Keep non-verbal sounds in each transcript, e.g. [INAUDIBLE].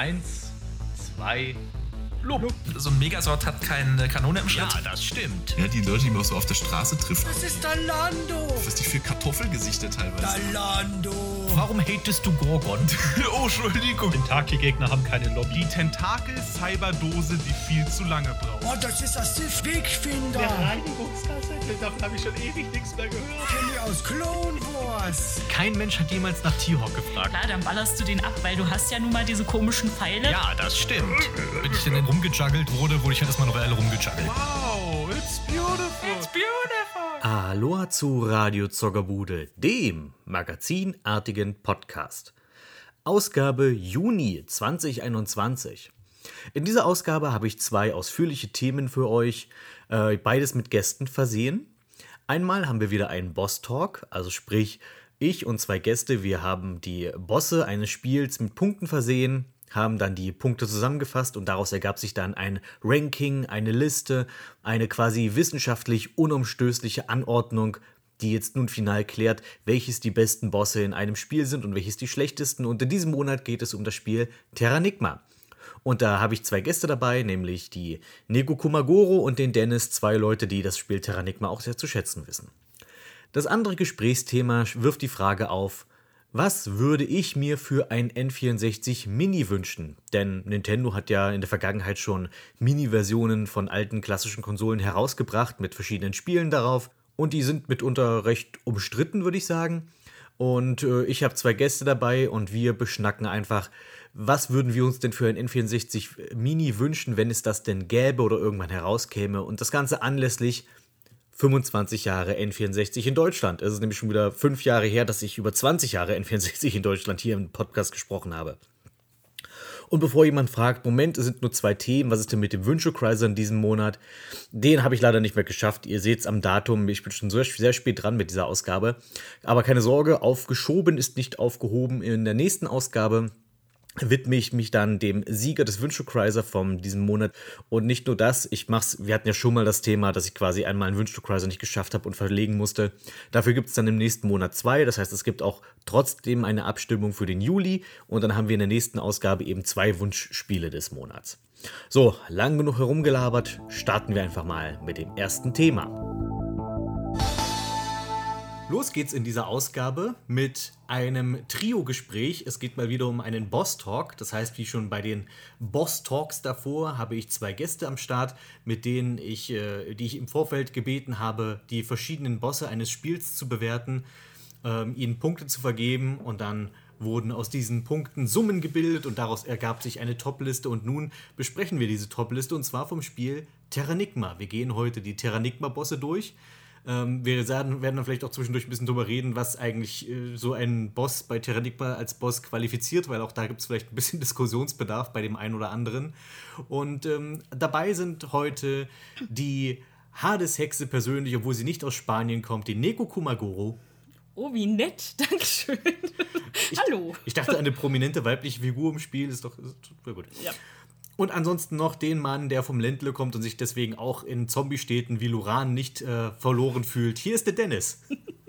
1, 2, 3. Lob. So ein Megasort hat keine Kanone im Schritt. Ja, das stimmt. Ja, die Leute, die man so auf der Straße trifft. Das ist Dalando. Was die für Kartoffelgesichter teilweise. Dalando. Warum hatest du Gorgon? [LAUGHS] oh, Entschuldigung. Tentakelgegner haben keine Lobby. Die Tentakel-Cyberdose, die viel zu lange braucht. Oh, das ist das Sif-Wegfinder. Der Reinigungsgasse, davon habe ich schon ewig nichts mehr gehört. Kenny aus Clone Wars. Kein Mensch hat jemals nach T-Hawk gefragt. Klar, dann ballerst du den ab, weil du hast ja nun mal diese komischen Pfeile. Ja, das stimmt. Bin ich denn in rumgejuggelt wurde, wurde ich halt erstmal eine Weile rumgejuggelt. Wow, it's beautiful. Aloha zu Radio Zoggerbude, dem magazinartigen Podcast. Ausgabe Juni 2021. In dieser Ausgabe habe ich zwei ausführliche Themen für euch, äh, beides mit Gästen versehen. Einmal haben wir wieder einen Boss-Talk, also sprich, ich und zwei Gäste, wir haben die Bosse eines Spiels mit Punkten versehen, haben dann die Punkte zusammengefasst und daraus ergab sich dann ein Ranking, eine Liste, eine quasi wissenschaftlich unumstößliche Anordnung, die jetzt nun final klärt, welches die besten Bosse in einem Spiel sind und welches die schlechtesten. Und in diesem Monat geht es um das Spiel Terranigma. Und da habe ich zwei Gäste dabei, nämlich die Nego Kumagoro und den Dennis, zwei Leute, die das Spiel Terranigma auch sehr zu schätzen wissen. Das andere Gesprächsthema wirft die Frage auf, was würde ich mir für ein N64 Mini wünschen? Denn Nintendo hat ja in der Vergangenheit schon Mini-Versionen von alten klassischen Konsolen herausgebracht mit verschiedenen Spielen darauf. Und die sind mitunter recht umstritten, würde ich sagen. Und äh, ich habe zwei Gäste dabei und wir beschnacken einfach, was würden wir uns denn für ein N64 Mini wünschen, wenn es das denn gäbe oder irgendwann herauskäme. Und das Ganze anlässlich 25 Jahre N64 in Deutschland. Es ist nämlich schon wieder fünf Jahre her, dass ich über 20 Jahre N64 in Deutschland hier im Podcast gesprochen habe. Und bevor jemand fragt, Moment, es sind nur zwei Themen, was ist denn mit dem Wünschekreiser in diesem Monat? Den habe ich leider nicht mehr geschafft. Ihr seht es am Datum, ich bin schon sehr, sehr spät dran mit dieser Ausgabe. Aber keine Sorge, aufgeschoben ist nicht aufgehoben. In der nächsten Ausgabe widme ich mich dann dem Sieger des Wünschekreiser von diesem Monat. Und nicht nur das, ich mach's, wir hatten ja schon mal das Thema, dass ich quasi einmal einen Wünschekreiser nicht geschafft habe und verlegen musste. Dafür gibt es dann im nächsten Monat zwei. Das heißt, es gibt auch trotzdem eine Abstimmung für den Juli. Und dann haben wir in der nächsten Ausgabe eben zwei Wunschspiele des Monats. So, lang genug herumgelabert, starten wir einfach mal mit dem ersten Thema. Los geht's in dieser Ausgabe mit einem Trio-Gespräch. Es geht mal wieder um einen Boss-Talk. Das heißt, wie schon bei den Boss-Talks davor, habe ich zwei Gäste am Start, mit denen ich, äh, die ich im Vorfeld gebeten habe, die verschiedenen Bosse eines Spiels zu bewerten, ähm, ihnen Punkte zu vergeben und dann wurden aus diesen Punkten Summen gebildet und daraus ergab sich eine Top-Liste und nun besprechen wir diese Top-Liste und zwar vom Spiel Terranigma. Wir gehen heute die Terranigma-Bosse durch. Ähm, wir werden, werden dann vielleicht auch zwischendurch ein bisschen drüber reden, was eigentlich äh, so ein Boss bei Terranigma als Boss qualifiziert, weil auch da gibt es vielleicht ein bisschen [LAUGHS] Diskussionsbedarf bei dem einen oder anderen. Und ähm, dabei sind heute die Hades-Hexe persönlich, obwohl sie nicht aus Spanien kommt, die Neko Kumagoro. Oh, wie nett. [LAUGHS] Dankeschön. Hallo. Ich dachte, eine prominente weibliche Figur im Spiel ist doch ist, ist gut. Ja. Und ansonsten noch den Mann, der vom Ländle kommt und sich deswegen auch in Zombie-Städten wie Luran nicht äh, verloren fühlt. Hier ist der Dennis.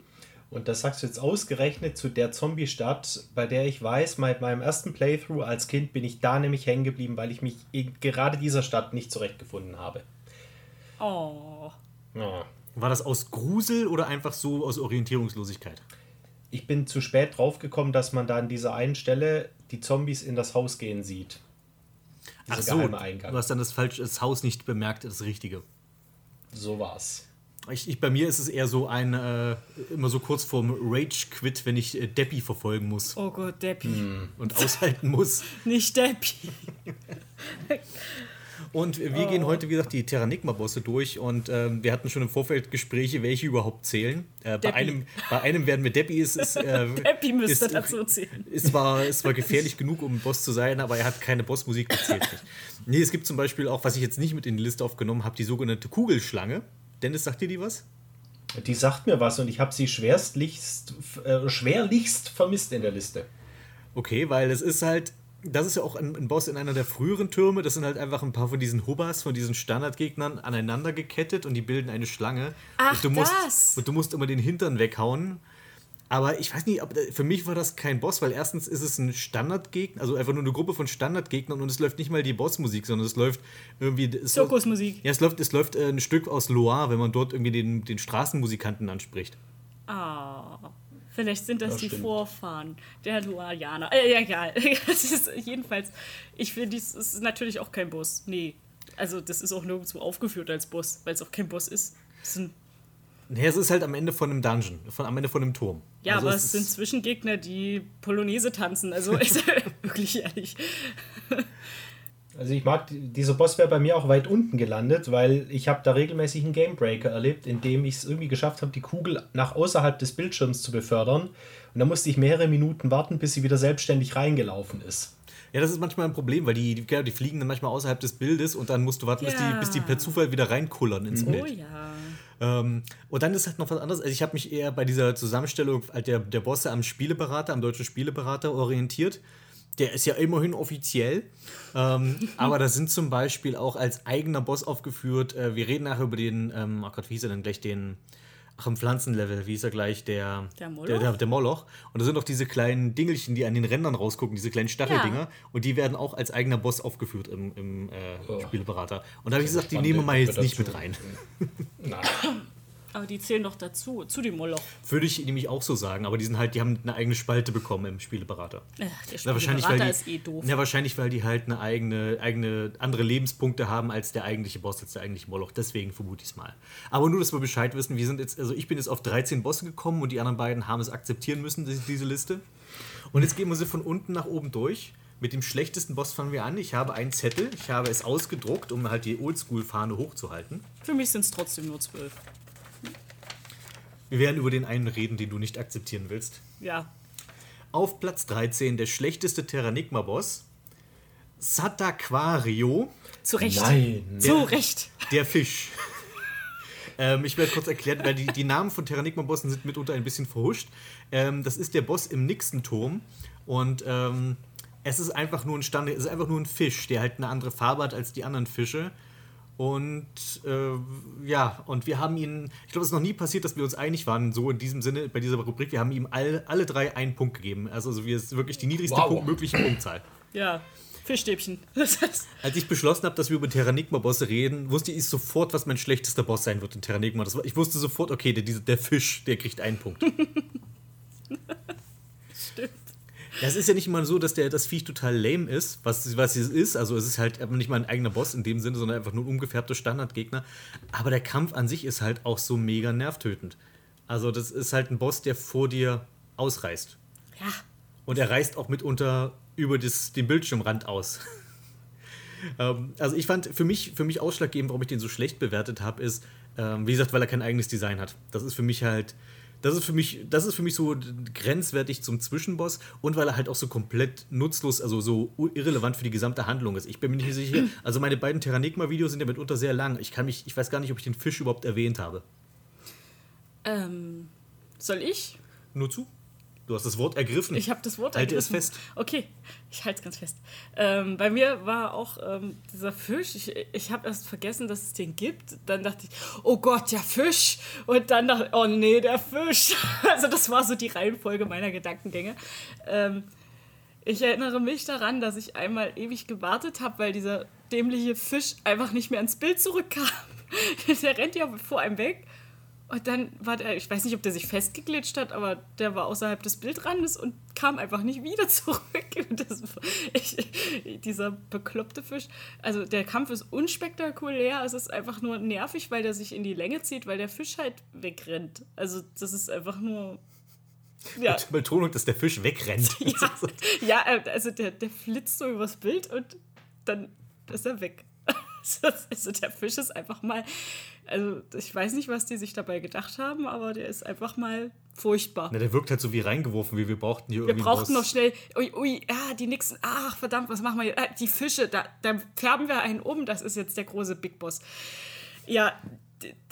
[LAUGHS] Und das sagst du jetzt ausgerechnet zu der Zombie-Stadt, bei der ich weiß, bei meinem ersten Playthrough als Kind bin ich da nämlich hängen geblieben, weil ich mich in gerade dieser Stadt nicht zurechtgefunden habe. Oh. Ja. War das aus Grusel oder einfach so aus Orientierungslosigkeit? Ich bin zu spät draufgekommen, dass man da an dieser einen Stelle die Zombies in das Haus gehen sieht. Ach so, Eingang. du hast dann das falsche das Haus nicht bemerkt, das Richtige. So war's. Ich, ich, bei mir ist es eher so ein, äh, immer so kurz vorm Rage-Quit, wenn ich äh, Deppi verfolgen muss Oh Gott, Deppi. und aushalten muss. [LAUGHS] Nicht Deppi. [LAUGHS] Und wir gehen heute, wie gesagt, die Terranigma-Bosse durch und ähm, wir hatten schon im Vorfeld Gespräche, welche überhaupt zählen. Äh, bei, einem, bei einem werden wir Deppi ist, ist, [LAUGHS] äh, Deppi müsste ist, dazu zählen. ist zwar, ist zwar gefährlich genug, um ein Boss zu sein, aber er hat keine Bossmusik gezählt. Nee, es gibt zum Beispiel auch, was ich jetzt nicht mit in die Liste aufgenommen habe, die sogenannte Kugelschlange. Dennis, sagt dir die was? Die sagt mir was und ich habe sie schwerstlichst, äh, schwerlichst vermisst in der Liste. Okay, weil es ist halt, das ist ja auch ein, Boss in einer der früheren Türme. Das sind halt einfach ein paar von diesen Hubbas, von diesen Standardgegnern aneinander gekettet und die bilden eine Schlange. Ach, und du musst, das. Und du musst immer den Hintern weghauen. Aber ich weiß nicht, ob, für mich war das kein Boss, weil erstens ist es ein Standardgegner, also einfach nur eine Gruppe von Standardgegnern und es läuft nicht mal die Bossmusik, sondern es läuft irgendwie. Zirkusmusik. Ja, es läuft, es läuft äh, ein Stück aus Loire, wenn man dort irgendwie den, den Straßenmusikanten anspricht. Ah, vielleicht sind das Das die stimmt. Vorfahren der Luarianer. Äh, ja, egal. [LAUGHS] Das ist jedenfalls, ich finde, dies ist natürlich auch kein Boss. Nee. Also, das ist auch nirgendwo aufgeführt als Boss, weil es auch kein Boss ist. Es sind, Nee, es ist halt am Ende von einem Dungeon, von, am Ende von einem Turm. ja, Also aber es ist- sind Zwischengegner, die Polonaise tanzen. Also, ist [LAUGHS] [LAUGHS] wirklich ehrlich. Also ich mag, dieser Boss wäre bei mir auch weit unten gelandet, weil ich habe da regelmäßig einen Gamebreaker erlebt, in dem ich es irgendwie geschafft habe, die Kugel nach außerhalb des Bildschirms zu befördern. Und da musste ich mehrere Minuten warten, bis sie wieder selbstständig reingelaufen ist. Ja, das ist manchmal ein Problem, weil die, die, die fliegen dann manchmal außerhalb des Bildes und dann musst du warten, bis, die, Ja. bis die per Zufall wieder reinkullern ins Oh Bild. ja. Ähm, und dann ist halt noch was anderes. Also ich habe mich eher bei dieser Zusammenstellung halt der, der Bosse am Spieleberater, am deutschen Spieleberater orientiert. Der ist ja immerhin offiziell. Ähm, [LAUGHS] aber da sind zum Beispiel auch als eigener Boss aufgeführt. Äh, wir reden nachher über den, ähm, oh Gott, wie hieß er denn gleich den. Ach, im Pflanzenlevel, wie hieß er gleich? Der, Der Moloch? Der, der, der Moloch. Und da sind auch diese kleinen Dingelchen, die an den Rändern rausgucken, diese kleinen Stacheldinger. Und die werden auch als eigener Boss aufgeführt im, im äh, Spieleberater. Und da habe ich gesagt, die nehmen wir mal jetzt nicht mit rein. Nein. [LAUGHS] Aber die zählen doch dazu, zu dem Moloch. Würde ich nämlich auch so sagen, aber die sind halt, die haben eine eigene Spalte bekommen im Spieleberater. Ach, der Na, wahrscheinlich, weil Spieleberater die, ist eh doof. Ja, wahrscheinlich, weil die halt eine eigene, eigene andere Lebenspunkte haben als der eigentliche Boss, als der eigentliche Moloch. Deswegen vermute ich es mal. Aber nur, dass wir Bescheid wissen, wir sind jetzt, also ich bin jetzt auf 13 Bosse gekommen und die anderen beiden haben es akzeptieren müssen, diese, diese Liste. Und jetzt gehen wir sie von unten nach oben durch. Mit dem schlechtesten Boss fangen wir an. Ich habe einen Zettel, ich habe es ausgedruckt, um halt die Oldschool-Fahne hochzuhalten. Für mich sind es trotzdem nur zwölf. Wir werden über den einen reden, den du nicht akzeptieren willst. Ja. Auf Platz 13 der schlechteste Terranigma-Boss. Sataquario, Zu Recht. Nein. Zu Recht. der Fisch. [LAUGHS] ähm, ich werde kurz erklären, weil die, die Namen von Terranigma-Bossen sind mitunter ein bisschen verhuscht. Ähm, das ist der Boss im Nixon-Turm. Und ähm, es ist einfach nur ein Stand, es ist einfach nur ein Fisch, der halt eine andere Farbe hat als die anderen Fische. Und äh, ja, und wir haben ihn, ich glaube, es ist noch nie passiert, dass wir uns einig waren, so in diesem Sinne, bei dieser Rubrik, wir haben ihm all, alle drei einen Punkt gegeben. Also, also wir ist wirklich die niedrigste Wow. Punkt, mögliche Punktzahl. Ja. Fischstäbchen. [LAUGHS] Als ich beschlossen habe, dass wir über Terranigma-Bosse reden, wusste ich sofort, was mein schlechtester Boss sein wird in Terranigma. Das war, ich wusste sofort, okay, der, der Fisch, der kriegt einen Punkt. [LAUGHS] Das ist ja nicht mal so, dass der, das Viech total lame ist, was, was es ist. Also es ist halt nicht mal ein eigener Boss in dem Sinne, sondern einfach nur ein umgefärbter Standardgegner. Aber der Kampf an sich ist halt auch so mega nervtötend. Also das ist halt ein Boss, der vor dir ausreißt. Ja. Und er reißt auch mitunter über das, den Bildschirmrand aus. [LAUGHS] ähm, also ich fand, für mich, für mich ausschlaggebend, warum ich den so schlecht bewertet habe, ist, ähm, wie gesagt, weil er kein eigenes Design hat. Das ist für mich halt, das ist für mich, das ist für mich so grenzwertig zum Zwischenboss und weil er halt auch so komplett nutzlos, also so irrelevant für die gesamte Handlung ist. Ich bin mir nicht sicher. [CLEARS THROAT] Also meine beiden Terranigma-Videos sind ja mitunter sehr lang. Ich kann mich, ich weiß gar nicht, ob ich den Fisch überhaupt erwähnt habe. Ähm, soll ich? Nur zu? Du hast das Wort ergriffen. Ich habe das Wort Halte es ergriffen. fest. Okay, ich halte es ganz fest. Ähm, bei mir war auch ähm, dieser Fisch. Ich, ich habe erst vergessen, dass es den gibt. Dann dachte ich, oh Gott, der Fisch. Und dann dachte ich, oh nee, der Fisch. [LAUGHS] Also das war so die Reihenfolge meiner Gedankengänge. Ähm, ich erinnere mich daran, dass ich einmal ewig gewartet habe, weil dieser dämliche Fisch einfach nicht mehr ins Bild zurückkam. [LAUGHS] der rennt ja vor einem weg. Und dann war der, ich weiß nicht, ob der sich festgeglitscht hat, aber der war außerhalb des Bildrandes und kam einfach nicht wieder [LAUGHS] zurück. Das, ich, dieser bekloppte Fisch. Also der Kampf ist unspektakulär, es ist einfach nur nervig, weil der sich in die Länge zieht, weil der Fisch halt wegrennt. Also das ist einfach nur. Ja, Betonung, dass der Fisch wegrennt. [LAUGHS] ja, ja also der, der flitzt so übers Bild und dann ist er weg. [LAUGHS] Also der Fisch ist einfach mal, also ich weiß nicht, was die sich dabei gedacht haben, aber der ist einfach mal furchtbar. Na, der wirkt halt so wie reingeworfen, wie wir brauchten hier Wir irgendwie brauchten Boss. noch schnell, ui, ui, ah, die Nixen, ach verdammt, was machen wir jetzt? Ah, die Fische, da, da färben wir einen um, das ist jetzt der große Big Boss. Ja,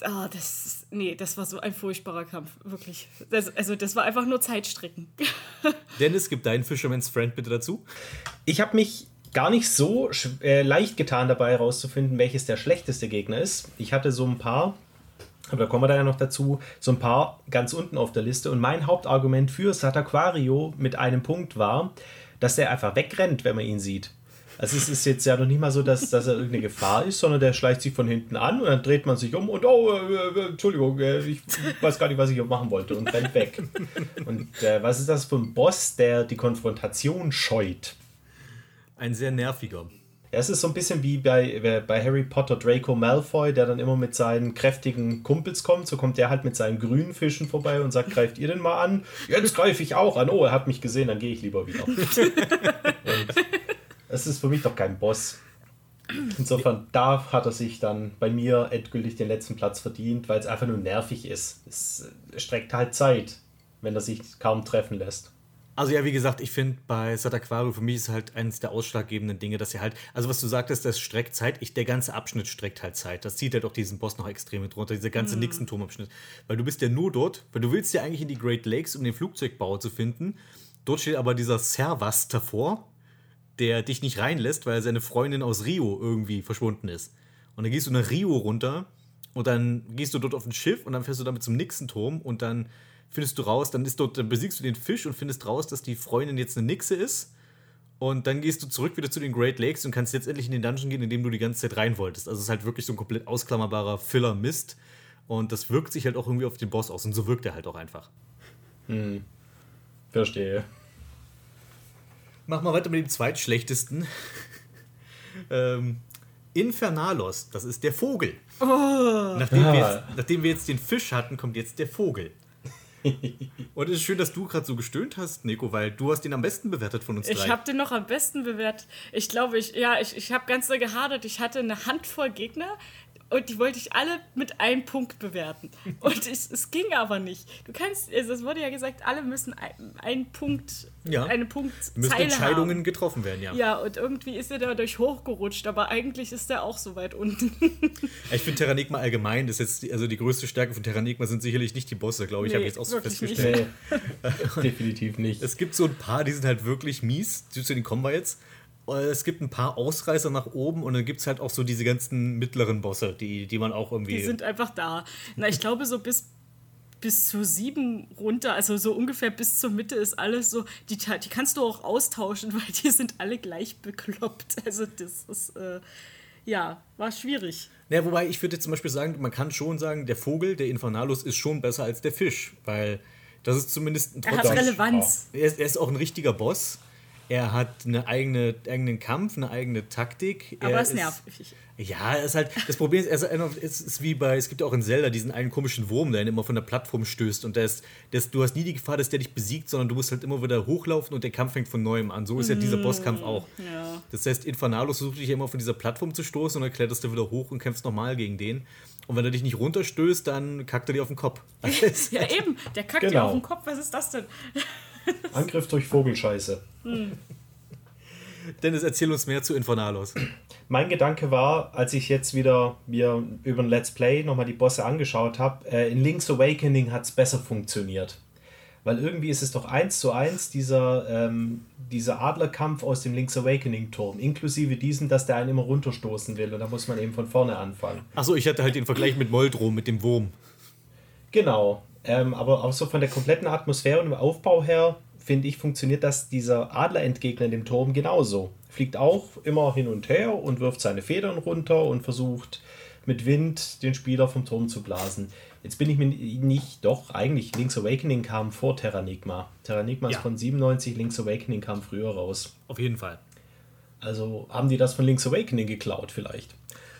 ah, das, nee, das war so ein furchtbarer Kampf, wirklich. Das, also das war einfach nur Zeitstrecken. [LAUGHS] Dennis, gib deinen Fisherman's Friend bitte dazu. Ich habe mich gar nicht so äh, leicht getan dabei herauszufinden, welches der schlechteste Gegner ist. Ich hatte so ein paar. Aber da kommen wir dann ja noch dazu, so ein paar ganz unten auf der Liste. Und mein Hauptargument für Sataquario mit einem Punkt war, dass der einfach wegrennt, wenn man ihn sieht. Also es ist jetzt ja noch nicht mal so, dass, dass er irgendeine Gefahr ist, sondern der schleicht sich von hinten an und dann dreht man sich um und oh, äh, äh, Entschuldigung, äh, ich weiß gar nicht, was ich machen wollte und rennt weg. Und äh, was ist das für ein Boss, der die Konfrontation scheut? Ein sehr nerviger. Ja, es ist so ein bisschen wie bei, bei Harry Potter Draco Malfoy, der dann immer mit seinen kräftigen Kumpels kommt. So kommt der halt mit seinen grünen Fischen vorbei und sagt, greift ihr denn mal an? Jetzt greife ich auch an. Oh, er hat mich gesehen, dann gehe ich lieber wieder. [LAUGHS] es ist für mich doch kein Boss. Insofern, da hat er sich dann bei mir endgültig den letzten Platz verdient, weil es einfach nur nervig ist. Es äh, streckt halt Zeit, wenn er sich kaum treffen lässt. Also ja, wie gesagt, ich finde bei Sataquario für mich ist halt eines der ausschlaggebenden Dinge, dass er halt, also was du sagtest, das streckt Zeit, ich, der ganze Abschnitt streckt halt Zeit. Das zieht halt auch diesen Boss noch extrem mit runter, dieser ganze Nixon-Turmabschnitt. Weil du bist ja nur dort, weil du willst ja eigentlich in die Great Lakes, um den Flugzeugbauer zu finden. Dort steht aber dieser Servas davor, der dich nicht reinlässt, weil seine Freundin aus Rio irgendwie verschwunden ist. Und dann gehst du nach Rio runter und dann gehst du dort auf ein Schiff und dann fährst du damit zum Nixon-Turm und dann findest du raus, dann ist dort, dann besiegst du den Fisch und findest raus, dass die Freundin jetzt eine Nixe ist. Und dann gehst du zurück wieder zu den Great Lakes und kannst jetzt endlich in den Dungeon gehen, in dem du die ganze Zeit rein wolltest. Also es ist halt wirklich so ein komplett ausklammerbarer Filler-Mist. Und das wirkt sich halt auch irgendwie auf den Boss aus. Und so wirkt er halt auch einfach. Verstehe. Machen wir weiter mit dem zweitschlechtesten. [LAUGHS] ähm, Infernalos, das ist der Vogel. Nachdem, wir jetzt, nachdem wir jetzt den Fisch hatten, kommt jetzt der Vogel. [LAUGHS] Und es ist schön, dass du gerade so gestöhnt hast, Nico, weil du hast den am besten bewertet von uns drei. Ich habe den noch am besten bewertet. Ich glaube, ich, ja, ich, ich habe ganz so gehadert. Ich hatte eine Handvoll Gegner und die wollte ich alle mit einem Punkt bewerten. Und ich, es ging aber nicht. Du kannst, also es wurde ja gesagt, alle müssen ein, einen Punkt, Ja. eine Punktzeile Müssen Entscheidungen haben. getroffen werden, ja. Ja, und irgendwie ist er dadurch hochgerutscht, aber eigentlich ist er auch so weit unten. Ich finde Terranigma allgemein, das ist jetzt die, also die größte Stärke von Terranigma sind sicherlich nicht die Bosse, glaube ich, Nee, habe ich jetzt auch so festgestellt. Nee, [LAUGHS] definitiv nicht. Es gibt so ein paar, die sind halt wirklich mies, zu denen kommen wir jetzt. Äh, Es gibt ein paar Ausreißer nach oben und dann gibt es halt auch so diese ganzen mittleren Bosse, die, die man auch irgendwie. Die sind einfach da. Na, ich glaube, so bis, bis zu sieben runter, also so ungefähr bis zur Mitte ist alles so, die, die kannst du auch austauschen, [LAUGHS] weil die sind alle gleich bekloppt. Also das ist, äh, ja, war schwierig. Ja, wobei ich würde zum Beispiel sagen, man kann schon sagen, der Vogel, der Infernalus, ist schon besser als der Fisch, weil das ist zumindest ein Er hat Relevanz. Er ist, er ist auch ein richtiger Boss. Er hat eine eigene, eigenen Kampf, eine eigene Taktik. Aber er es ist nervig. Ja, es ist halt, das Problem ist, ist, einfach- es ist wie bei, es gibt ja auch in Zelda diesen einen komischen Wurm, der ihn immer von der Plattform stößt und ist, der ist, du hast nie die Gefahr, dass der dich besiegt, sondern du musst halt immer wieder hochlaufen und der Kampf fängt von neuem an. So ist ja dieser Bosskampf auch. ja. Das heißt, Infernalus versucht dich immer von dieser Plattform zu stoßen und dann kletterst du wieder hoch und kämpfst nochmal gegen den. Und wenn er dich nicht runterstößt, dann kackt er dir auf den Kopf. [LAUGHS] Ja, eben, der kackt dir Genau. auf den Kopf. Was ist das denn? [LAUGHS] Angriff durch Vogelscheiße. Dennis, erzähl uns mehr zu Infernalus. Mein Gedanke war, als ich jetzt wieder mir über ein Let's Play nochmal die Bosse angeschaut habe, äh, in Link's Awakening hat es besser funktioniert. Weil irgendwie ist es doch eins zu eins dieser, ähm, dieser Adlerkampf aus dem Link's Awakening Turm, inklusive diesen, dass der einen immer runterstoßen will und da muss man eben von vorne anfangen. Achso, ich hatte halt den Vergleich mit Moldrum, mit dem Wurm. Genau. Ähm, aber auch so von der kompletten Atmosphäre und dem Aufbau her, finde ich, funktioniert das dieser Adlerentgegner in dem Turm genauso. Fliegt auch immer hin und her und wirft seine Federn runter und versucht mit Wind den Spieler vom Turm zu blasen. Jetzt bin ich mir nicht, doch, eigentlich Link's Awakening kam vor Terranigma. Terranigma Ja. ist von 97, Link's Awakening kam früher raus. Auf jeden Fall. Also haben die das von Link's Awakening geklaut vielleicht.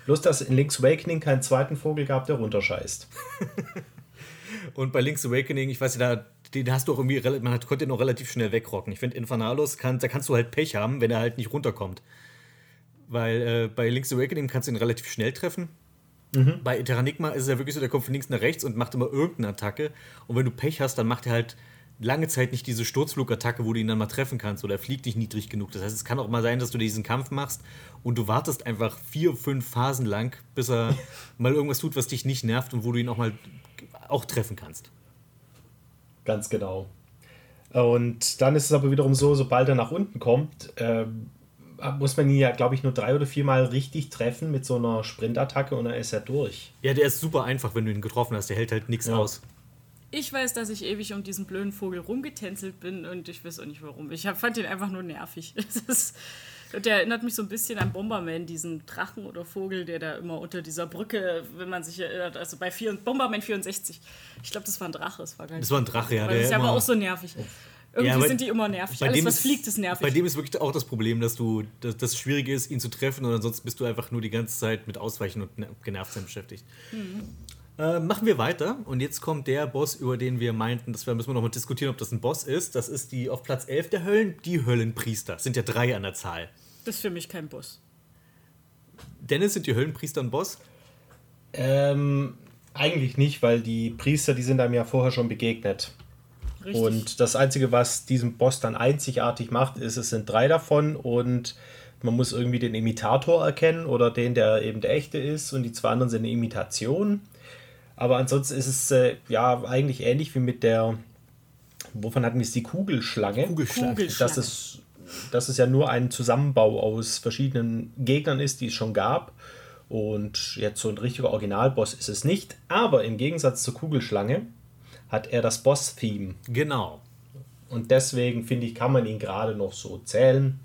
Bloß, dass in Link's Awakening keinen zweiten Vogel gab, der runterscheißt. [LAUGHS] Und bei Link's Awakening, ich weiß ja, da, den hast du auch irgendwie, man hat, konnte den auch relativ schnell wegrocken. Ich finde, Infernalus, kann, da kannst du halt Pech haben, wenn er halt nicht runterkommt. Weil äh, bei Link's Awakening kannst du ihn relativ schnell treffen. Bei Terranigma ist es ja wirklich so, der kommt von links nach rechts und macht immer irgendeine Attacke. Und wenn du Pech hast, dann macht er halt lange Zeit nicht diese Sturzflugattacke, wo du ihn dann mal treffen kannst oder er fliegt nicht niedrig genug. Das heißt, es kann auch mal sein, dass du diesen Kampf machst und du wartest einfach vier, fünf Phasen lang, bis er [LAUGHS] mal irgendwas tut, was dich nicht nervt und wo du ihn auch mal auch treffen kannst. Ganz genau. Und dann ist es aber wiederum so, sobald er nach unten kommt, ähm, muss man ihn ja, glaube ich, nur drei oder viermal richtig treffen mit so einer Sprintattacke und dann ist er durch. Ja, der ist super einfach, wenn du ihn getroffen hast. Der hält halt nichts Ja. aus. Ich weiß, dass ich ewig um diesen blöden Vogel rumgetänzelt bin und ich weiß auch nicht warum. Ich hab, fand den einfach nur nervig. [LAUGHS] Es ist, und der erinnert mich so ein bisschen an Bomberman, diesen Drachen oder Vogel, der da immer unter dieser Brücke, wenn man sich erinnert, also bei vier, Bomberman 64. Ich glaube, das war ein Drache. Das war, gar Das war ein Drache, ja. Aber Der das ist aber immer- auch so nervig. Irgendwie Ja, bei- sind die immer nervig. Bei Alles, dem was ist- fliegt, ist nervig. Bei dem ist wirklich auch das Problem, dass du dass das Schwierige ist, ihn zu treffen und ansonsten bist du einfach nur die ganze Zeit mit Ausweichen und ne- genervt sein beschäftigt. Äh, machen wir weiter und jetzt kommt der Boss, über den wir meinten, das wir- müssen wir nochmal diskutieren, ob das ein Boss ist. Das ist die auf Platz 11 der Höllen, die Höllenpriester. Es sind ja drei an der Zahl. das ist für mich kein Boss. Dennis, sind die Höllenpriester ein Boss? Ähm, eigentlich nicht, weil die Priester, die sind einem ja vorher schon begegnet. Richtig. Und das Einzige, was diesen Boss dann einzigartig macht, ist, es sind drei davon und man muss irgendwie den Imitator erkennen oder den, der eben der echte ist und die zwei anderen sind eine Imitation. Aber ansonsten ist es äh, ja eigentlich ähnlich wie mit der, wovon hatten wir es, die Kugelschlange. Kugelschlange. Kugelschlange. Dass es, dass es ja nur ein Zusammenbau aus verschiedenen Gegnern ist, die es schon gab. Und jetzt so ein richtiger Originalboss ist es nicht. Aber im Gegensatz zur Kugelschlange hat er das Boss-Theme. Genau. Und deswegen finde ich, kann man ihn gerade noch so zählen.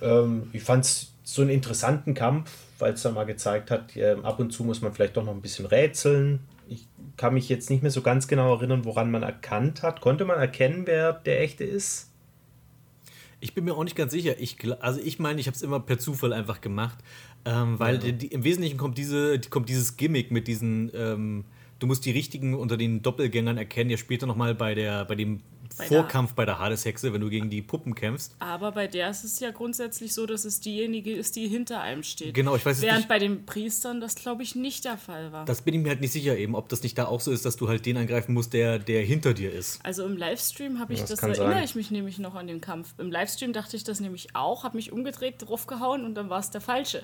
Ähm, ich fand es so einen interessanten Kampf, weil es da mal gezeigt hat, ähm, ab und zu muss man vielleicht doch noch ein bisschen rätseln. Ich kann mich jetzt nicht mehr so ganz genau erinnern, woran man erkannt hat. Konnte man erkennen, wer der echte ist? Ich bin mir auch nicht ganz sicher. Ich, also ich meine, ich habe es immer per Zufall einfach gemacht, ähm, weil die, die, im Wesentlichen kommt, diese, die, kommt dieses Gimmick mit diesen, ähm, du musst die richtigen unter den Doppelgängern erkennen, ja später nochmal bei, der, bei dem Bei der- Vorkampf bei der Hadeshexe, wenn du gegen die Puppen kämpfst. Aber bei der ist es ja grundsätzlich so, dass es diejenige ist, die hinter einem steht. Genau, ich weiß Während nicht- bei den Priestern das, glaube ich, nicht der Fall war. Das bin ich mir halt nicht sicher eben, ob das nicht da auch so ist, dass du halt den angreifen musst, der, der hinter dir ist. Also im Livestream habe ich Das das, kann erinnere sein. ich mich nämlich noch an den Kampf. Im Livestream dachte ich das nämlich auch, habe mich umgedreht, draufgehauen und dann war es der falsche.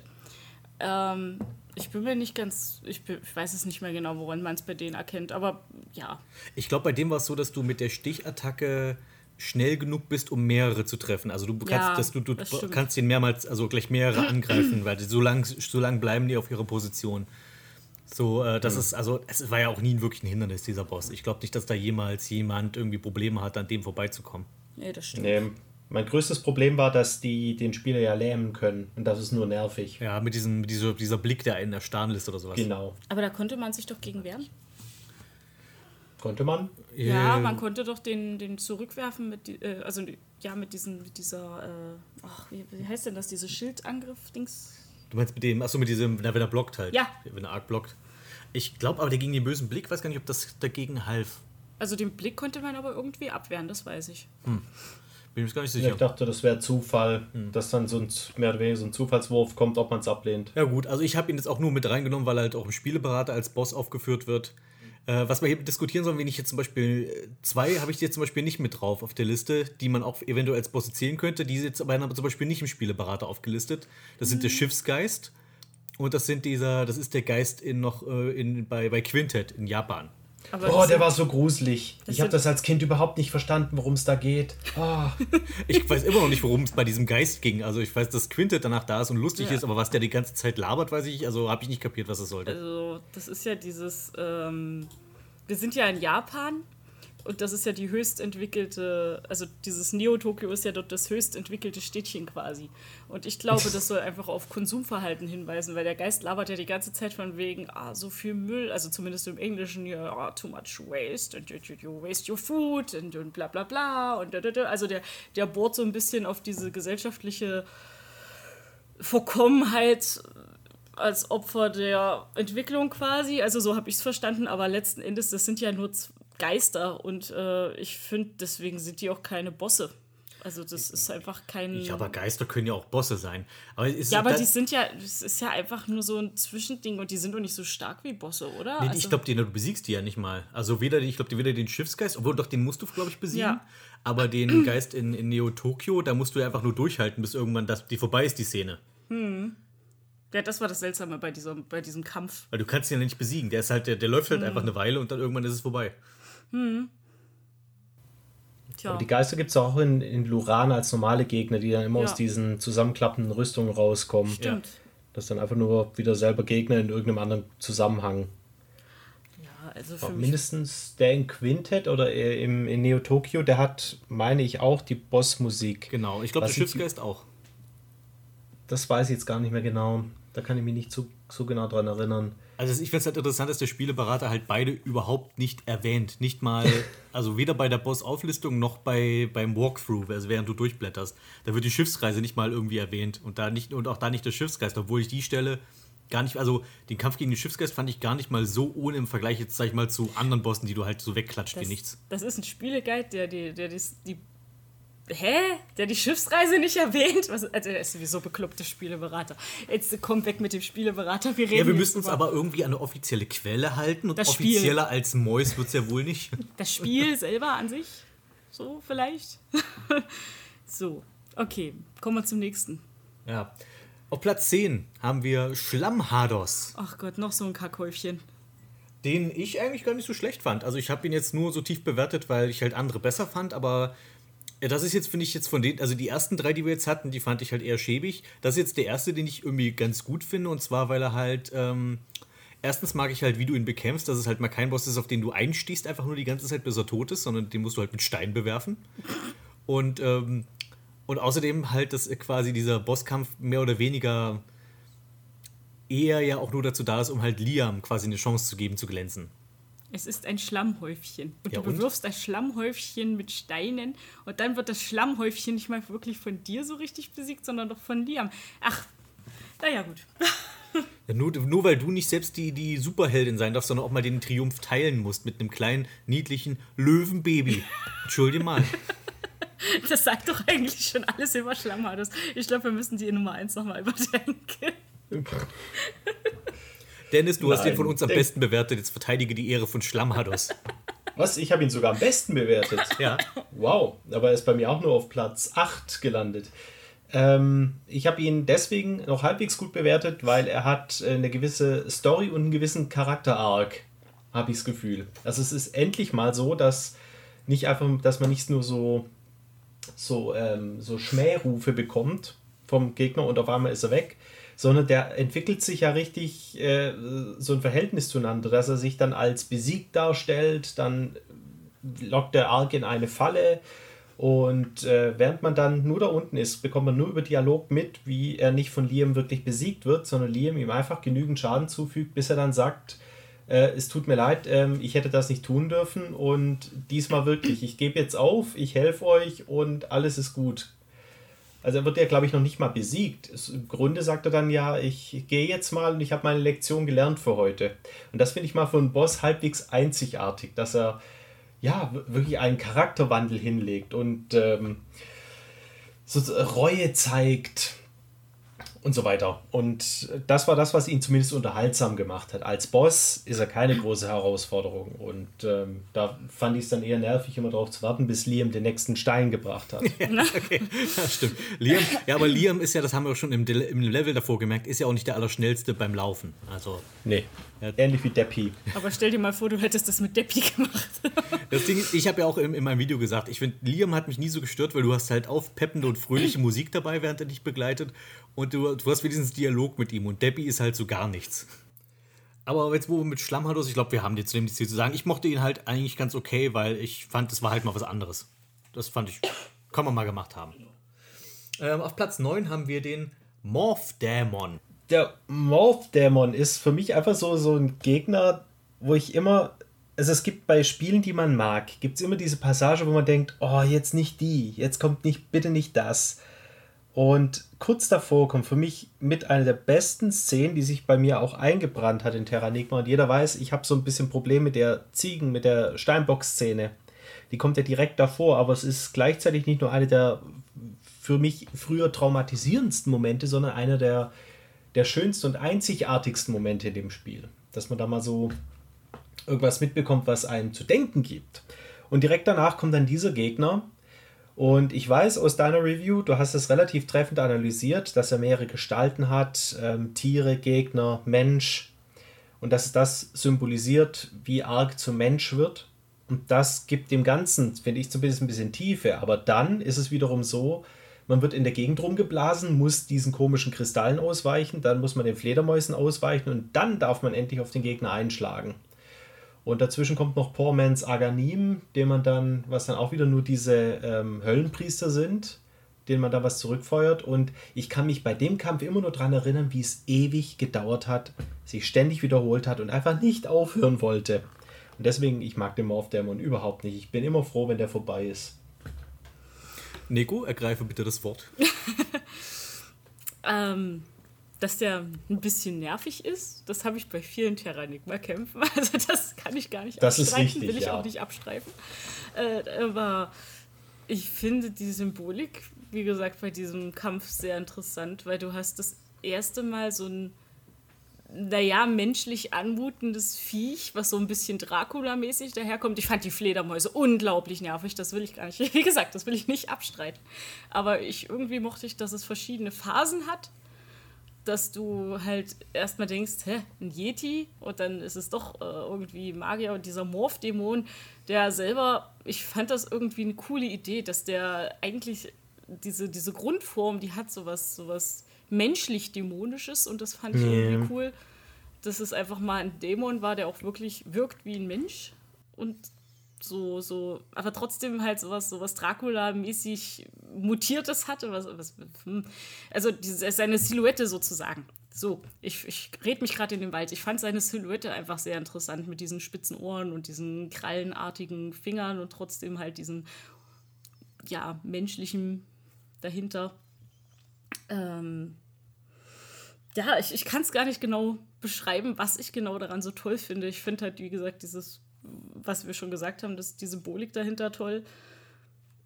Ähm, ich bin mir nicht ganz, ich, bin, ich weiß es nicht mehr genau, woran man es bei denen erkennt, aber ja. Ich glaube, bei dem war es so, dass du mit der Stichattacke schnell genug bist, um mehrere zu treffen. Also du kannst, Ja, dass du, du das kannst den mehrmals, also gleich mehrere [CLEARS THROAT] angreifen, weil die so lang, so lang bleiben die auf ihrer Position. So, äh, das ist, also, es war ja auch nie wirklich ein Hindernis, dieser Boss. Ich glaube nicht, dass da jemals jemand irgendwie Probleme hat, an dem vorbeizukommen. Nee, das stimmt. Nee, mein größtes Problem war, dass die den Spieler ja lähmen können. Und das ist nur nervig. Ja, mit, diesem, mit dieser, dieser Blick, der einen erstarren lässt oder sowas. Genau. Aber da konnte man sich doch gegen wehren. Konnte man? Ja, Äh, man konnte doch den, den zurückwerfen mit, die, äh, also ja, mit, diesen, mit dieser, äh, ach, wie, wie heißt denn das, diese Schildangriff-Dings? Du meinst mit dem, achso, mit diesem, na, wenn er blockt halt. Ja. Wenn er arg blockt. Ich glaube aber, der gegen den bösen Blick, weiß gar nicht, ob das dagegen half. Also den Blick konnte man aber irgendwie abwehren, das weiß ich. Bin mir jetzt gar nicht Ich sicher. dachte, das wäre Zufall, dass dann so ein mehr oder weniger so ein Zufallswurf kommt, ob man es ablehnt. Ja gut, also ich habe ihn jetzt auch nur mit reingenommen, weil er halt auch im Spieleberater als Boss aufgeführt wird. Äh, was wir hier diskutieren sollen, wenn ich jetzt zum Beispiel äh, zwei habe ich jetzt zum Beispiel nicht mit drauf auf der Liste, die man auch eventuell als Bosse zählen könnte. Die sind jetzt aber zum Beispiel nicht im Spieleberater aufgelistet. Das sind der Schiffsgeist und das sind dieser, das ist der Geist in noch äh, in, bei, bei Quintet in Japan. Aber Oh, das der war so gruselig. Ich habe das als Kind überhaupt nicht verstanden, worum es da geht. Oh, [LAUGHS] Ich weiß immer noch nicht, worum es bei diesem Geist ging. Also ich weiß, dass Quintet danach da ist und lustig Ja. ist, aber was der die ganze Zeit labert, weiß ich, also habe ich nicht kapiert, was es sollte. Also, das ist ja dieses, ähm, wir sind ja in Japan und das ist ja die höchst entwickelte, also dieses Neo-Tokio ist ja dort das höchst entwickelte Städtchen quasi. Und ich glaube, das soll einfach auf Konsumverhalten hinweisen, weil der Geist labert ja die ganze Zeit von wegen, ah, so viel Müll, also zumindest im Englischen, ja, ah, too much waste and you, you, waste your food und, und bla bla bla und da, da, da. Also der, der bohrt so ein bisschen auf diese gesellschaftliche Verkommenheit als Opfer der Entwicklung quasi. Also so habe ich es verstanden, aber letzten Endes, das sind ja nur Z- Geister und äh, ich finde, deswegen sind die auch keine Bosse. Also das ist einfach kein. Ja, aber Geister können ja auch Bosse sein. Aber, ja, aber die sind ja, das ist ja einfach nur so ein Zwischending und die sind doch nicht so stark wie Bosse, oder? Nee, also, ich glaube, du besiegst die ja nicht mal. Also weder, ich glaube, weder den Schiffsgeist, obwohl doch den musst du, glaube ich, besiegen. Ja. Aber den [CLEARS THROAT] Geist in, in Neo Tokio, da musst du ja einfach nur durchhalten, bis irgendwann das, die vorbei ist, die Szene. ja, das war das Seltsame bei diesem, bei diesem Kampf. Weil du kannst ihn ja nicht besiegen. Der ist halt, der, der läuft halt Hm. einfach eine Weile und dann irgendwann ist es vorbei. Tja. Aber die Geister gibt es auch in, in Luran als normale Gegner, die dann immer Ja. aus diesen zusammenklappenden Rüstungen rauskommen. Stimmt. Das ist dann einfach nur wieder selber Gegner in irgendeinem anderen Zusammenhang. Ja, also für. Mindestens der in Quintet oder im, in Neo Tokyo, der hat, meine ich, auch die Bossmusik. Genau, ich glaube, der sind Schiffsgeist auch. Das weiß ich jetzt gar nicht mehr genau. Da kann ich mich nicht so, so genau dran erinnern. Also ich finde es halt interessant, dass der Spieleberater halt beide überhaupt nicht erwähnt. Nicht mal, [LAUGHS] also weder bei der Boss-Auflistung noch bei, beim Walkthrough, also während du durchblätterst. Da wird die Schiffsreise nicht mal irgendwie erwähnt. Und, da nicht, und auch da nicht der Schiffsgeist, obwohl ich die Stelle gar nicht, also den Kampf gegen den Schiffsgeist fand ich gar nicht mal so ohne im Vergleich jetzt, sag ich mal, zu anderen Bossen, die du halt so wegklatscht wie nichts. das ist ein Spieleguide, der die, der die, die Hä? Der die Schiffsreise nicht erwähnt? Was, also er ist sowieso bekloppter Spieleberater. Jetzt kommt weg mit dem Spieleberater. Wir reden Ja, wir müssen uns aber irgendwie an eine offizielle Quelle halten und Das Spiel. offizieller als Mois wird es ja wohl nicht. [LAUGHS] das Spiel selber an sich. So vielleicht. [LAUGHS] so, okay. Kommen wir zum nächsten. Ja. Auf Platz 10 haben wir Schlammhados. Ach Gott, noch so ein Kackhäufchen. den ich eigentlich gar nicht so schlecht fand. Also ich habe ihn jetzt nur so tief bewertet, weil ich halt andere besser fand, aber ja, das ist jetzt, finde ich, jetzt von den, also die ersten drei, die wir jetzt hatten, die fand ich halt eher schäbig. Das ist jetzt der erste, den ich irgendwie ganz gut finde, und zwar, weil er halt, ähm, erstens mag ich halt, wie du ihn bekämpfst, dass es halt mal kein Boss ist, auf den du einstehst, einfach nur die ganze Zeit, bis er tot ist, sondern den musst du halt mit Stein bewerfen. Und, ähm, und außerdem halt, dass quasi dieser Bosskampf mehr oder weniger eher ja auch nur dazu da ist, um halt Liam quasi eine Chance zu geben, zu glänzen. Es ist ein Schlammhäufchen. Und Ja, du und? bewirfst das Schlammhäufchen mit Steinen und dann wird das Schlammhäufchen nicht mal wirklich von dir so richtig besiegt, sondern doch von Liam. Ach, naja, gut. [LAUGHS] Ja, nur, nur weil du nicht selbst die, die Superheldin sein darfst, sondern auch mal den Triumph teilen musst mit einem kleinen, niedlichen Löwenbaby. Entschuldige mal. [LAUGHS] Das sagt doch eigentlich schon alles über Schlammhados. Ich glaube, wir müssen die Nummer 1 nochmal überdenken. [LAUGHS] Dennis, du hast Nein, den von uns am besten bewertet. Jetzt verteidige die Ehre von Schlammhados. [LAUGHS] Was? Ich habe ihn sogar am besten bewertet. Ja. Wow, aber er ist bei mir auch nur auf Platz 8 gelandet. Ähm, ich habe ihn deswegen noch halbwegs gut bewertet, weil er hat äh, eine gewisse Story und einen gewissen Charakter-Arc, habe ich das Gefühl. Also es ist endlich mal so, dass nicht einfach, dass man nicht nur so, so, ähm, so Schmährufe bekommt vom Gegner und auf einmal ist er weg, sondern der entwickelt sich ja richtig äh, so ein Verhältnis zueinander, dass er sich dann als besiegt darstellt, dann lockt der Arc in eine Falle und äh, während man dann nur da unten ist, bekommt man nur über Dialog mit, wie er nicht von Liam wirklich besiegt wird, sondern Liam ihm einfach genügend Schaden zufügt, bis er dann sagt, äh, es tut mir leid, ähm, ich hätte das nicht tun dürfen und diesmal wirklich, ich gebe jetzt auf, ich helfe euch und alles ist gut. Also er wird ja, glaube ich, noch nicht mal besiegt. Es, Im Grunde sagt er dann ja, ich gehe jetzt mal und ich habe meine Lektion gelernt für heute. Und das finde ich mal für einen Boss halbwegs einzigartig, dass er ja wirklich einen Charakterwandel hinlegt und ähm, so Reue zeigt und so weiter. Und das war das, was ihn zumindest unterhaltsam gemacht hat. Als Boss ist er keine große Herausforderung. Und ähm, da fand ich es dann eher nervig, immer darauf zu warten, bis Liam den nächsten Stein gebracht hat. [LAUGHS] Okay, ja, stimmt. Liam, ja, aber Liam ist ja, das haben wir auch schon im, im Level davor gemerkt, ist ja auch nicht der Allerschnellste beim Laufen. Also, Nee. Ja. Ähnlich wie Deppi. Aber stell dir mal vor, du hättest das mit Deppi gemacht. [LAUGHS] das Ding ist, ich habe ja auch in, in meinem Video gesagt, ich finde, Liam hat mich nie so gestört, weil du hast halt aufpeppende und fröhliche [LAUGHS] Musik dabei, während er dich begleitet. Und du, du hast wenigstens Dialog mit ihm. Und Debbie ist halt so gar nichts. Aber jetzt, wo wir mit Schlammhados, ich glaube, wir haben jetzt zu dem nichts zu sagen. Ich mochte ihn halt eigentlich ganz okay, weil ich fand, es war halt mal was anderes. Das fand ich, kann man mal gemacht haben. Ähm, auf Platz 9 haben wir den Morph Dämon. Der Morph-Dämon ist für mich einfach so, so ein Gegner, wo ich immer. Also es gibt bei Spielen, die man mag, gibt es immer diese Passage, wo man denkt, oh, jetzt nicht die, jetzt kommt nicht, bitte nicht das. Und kurz davor kommt für mich mit einer der besten Szenen, die sich bei mir auch eingebrannt hat in Terranigma. Und jeder weiß, ich habe so ein bisschen Probleme mit der Ziegen, mit der Steinbock-Szene. Die kommt ja direkt davor, aber es ist gleichzeitig nicht nur eine der für mich früher traumatisierendsten Momente, sondern einer der, der schönsten und einzigartigsten Momente in dem Spiel. Dass man da mal so irgendwas mitbekommt, was einem zu denken gibt. Und direkt danach kommt dann dieser Gegner. Und ich weiß aus deiner Review, du hast es relativ treffend analysiert, dass er mehrere Gestalten hat, ähm, Tiere, Gegner, Mensch. Und dass das symbolisiert, wie arg zum Mensch wird. Und das gibt dem Ganzen, finde ich, zumindest ein bisschen Tiefe. Aber dann ist es wiederum so, man wird in der Gegend rumgeblasen, muss diesen komischen Kristallen ausweichen, dann muss man den Fledermäusen ausweichen und dann darf man endlich auf den Gegner einschlagen. Und dazwischen kommt noch Poor Man's Aganim, den man dann, was dann auch wieder nur diese ähm, Höllenpriester sind, denen man da was zurückfeuert. Und ich kann mich bei dem Kampf immer nur daran erinnern, wie es ewig gedauert hat, sich ständig wiederholt hat und einfach nicht aufhören wollte. Und deswegen, ich mag den Morph Dämon überhaupt nicht. Ich bin immer froh, wenn der vorbei ist. Neko, ergreife bitte das Wort. [LAUGHS] Ähm, dass der ein bisschen nervig ist, das habe ich bei vielen Terranigma-Kämpfen. [LAUGHS] Also das kann ich gar nicht Das ist abstreiten, richtig, will ich ja. auch nicht abstreifen. Äh, aber ich finde die Symbolik, wie gesagt, bei diesem Kampf sehr interessant, weil du hast das erste Mal so ein naja, menschlich anmutendes Viech, was so ein bisschen Dracula-mäßig daherkommt. Ich fand die Fledermäuse unglaublich nervig, das will ich gar nicht. [LAUGHS] Wie gesagt, das will ich nicht abstreiten. Aber ich irgendwie mochte ich, dass es verschiedene Phasen hat. Dass du halt erstmal denkst, hä, ein Yeti? Und dann ist es doch äh, irgendwie Magier und dieser Morph-Dämon, der selber, ich fand das irgendwie eine coole Idee, dass der eigentlich diese, diese Grundform, die hat sowas, sowas menschlich-dämonisches und das fand ich irgendwie cool, dass es einfach mal ein Dämon war, der auch wirklich wirkt wie ein Mensch und so, so, aber trotzdem halt sowas, sowas Dracula-mäßig Mutiertes hatte, was, was hm. also diese, seine Silhouette sozusagen. So, ich, ich red mich gerade in den Wald. Ich fand seine Silhouette einfach sehr interessant mit diesen spitzen Ohren und diesen krallenartigen Fingern und trotzdem halt diesen, ja, menschlichen dahinter. Ähm, ja, ich, ich kann es gar nicht genau beschreiben, was ich genau daran so toll finde. Ich finde halt, wie gesagt, dieses, was wir schon gesagt haben, dass die Symbolik dahinter toll,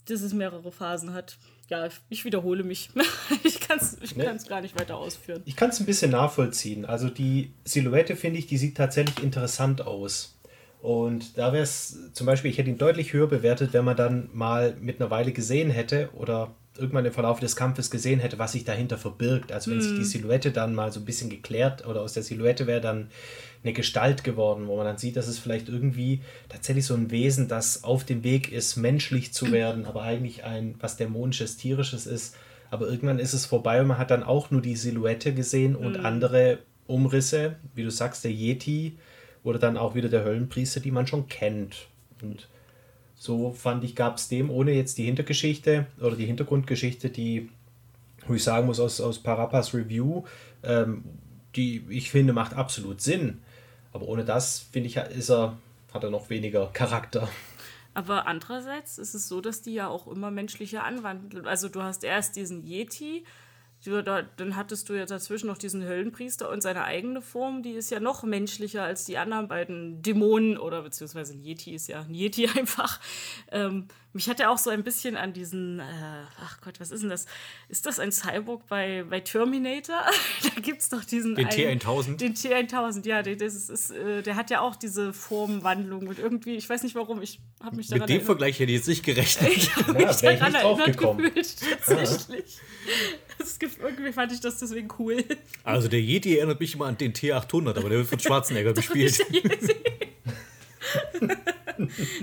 dass es mehrere Phasen hat. Ja, ich, wiederhole mich. [LAUGHS] ich kann es ich Ne? kann's gar nicht weiter ausführen. Ich kann es ein bisschen nachvollziehen. Also die Silhouette, finde ich, die sieht tatsächlich interessant aus. Und da wäre es zum Beispiel, ich hätte ihn deutlich höher bewertet, wenn man dann mal mit einer Weile gesehen hätte oder irgendwann im Verlauf des Kampfes gesehen hätte, was sich dahinter verbirgt. Also wenn sich die Silhouette dann mal so ein bisschen geklärt oder aus der Silhouette wäre dann eine Gestalt geworden, wo man dann sieht, dass es vielleicht irgendwie tatsächlich so ein Wesen, das auf dem Weg ist, menschlich zu [CLEARS THROAT] werden, aber eigentlich ein was dämonisches, tierisches ist. Aber irgendwann ist es vorbei und man hat dann auch nur die Silhouette gesehen und andere Umrisse, wie du sagst, der Yeti oder dann auch wieder der Höllenpriester, die man schon kennt. Und so fand ich, gab es dem, ohne jetzt die Hintergeschichte oder die Hintergrundgeschichte, die, wo ich sagen muss, aus, aus Parapas Review, ähm, die ich finde, macht absolut Sinn. Aber ohne das, finde ich, ist er, hat er noch weniger Charakter. Aber andererseits ist es so, dass die ja auch immer menschliche Anwandlung. Also du hast erst diesen Yeti, dann hattest du ja dazwischen noch diesen Höllenpriester und seine eigene Form, die ist ja noch menschlicher als die anderen beiden Dämonen oder beziehungsweise ein Yeti ist ja ein Yeti [LAUGHS] einfach. Ähm, mich hat er auch so ein bisschen an diesen, äh, ach Gott, was ist denn das? Ist das ein Cyborg bei, bei Terminator? [LAUGHS] da gibt es doch diesen Den einen- T1000? Den T1000, ja, der, das ist, ist, äh, der hat ja auch diese Formwandlung und irgendwie, ich weiß nicht warum, ich habe mich daran Mit dem erinnert. Vergleich hätte ich jetzt nicht gerechnet. [LAUGHS] Ich habe Ja, mich daran erinnert gefühlt, tatsächlich. Es gibt, irgendwie fand ich das deswegen cool. Also der Yeti erinnert mich immer an den T800, aber der wird von Schwarzenegger [LAUGHS] gespielt. [LAUGHS]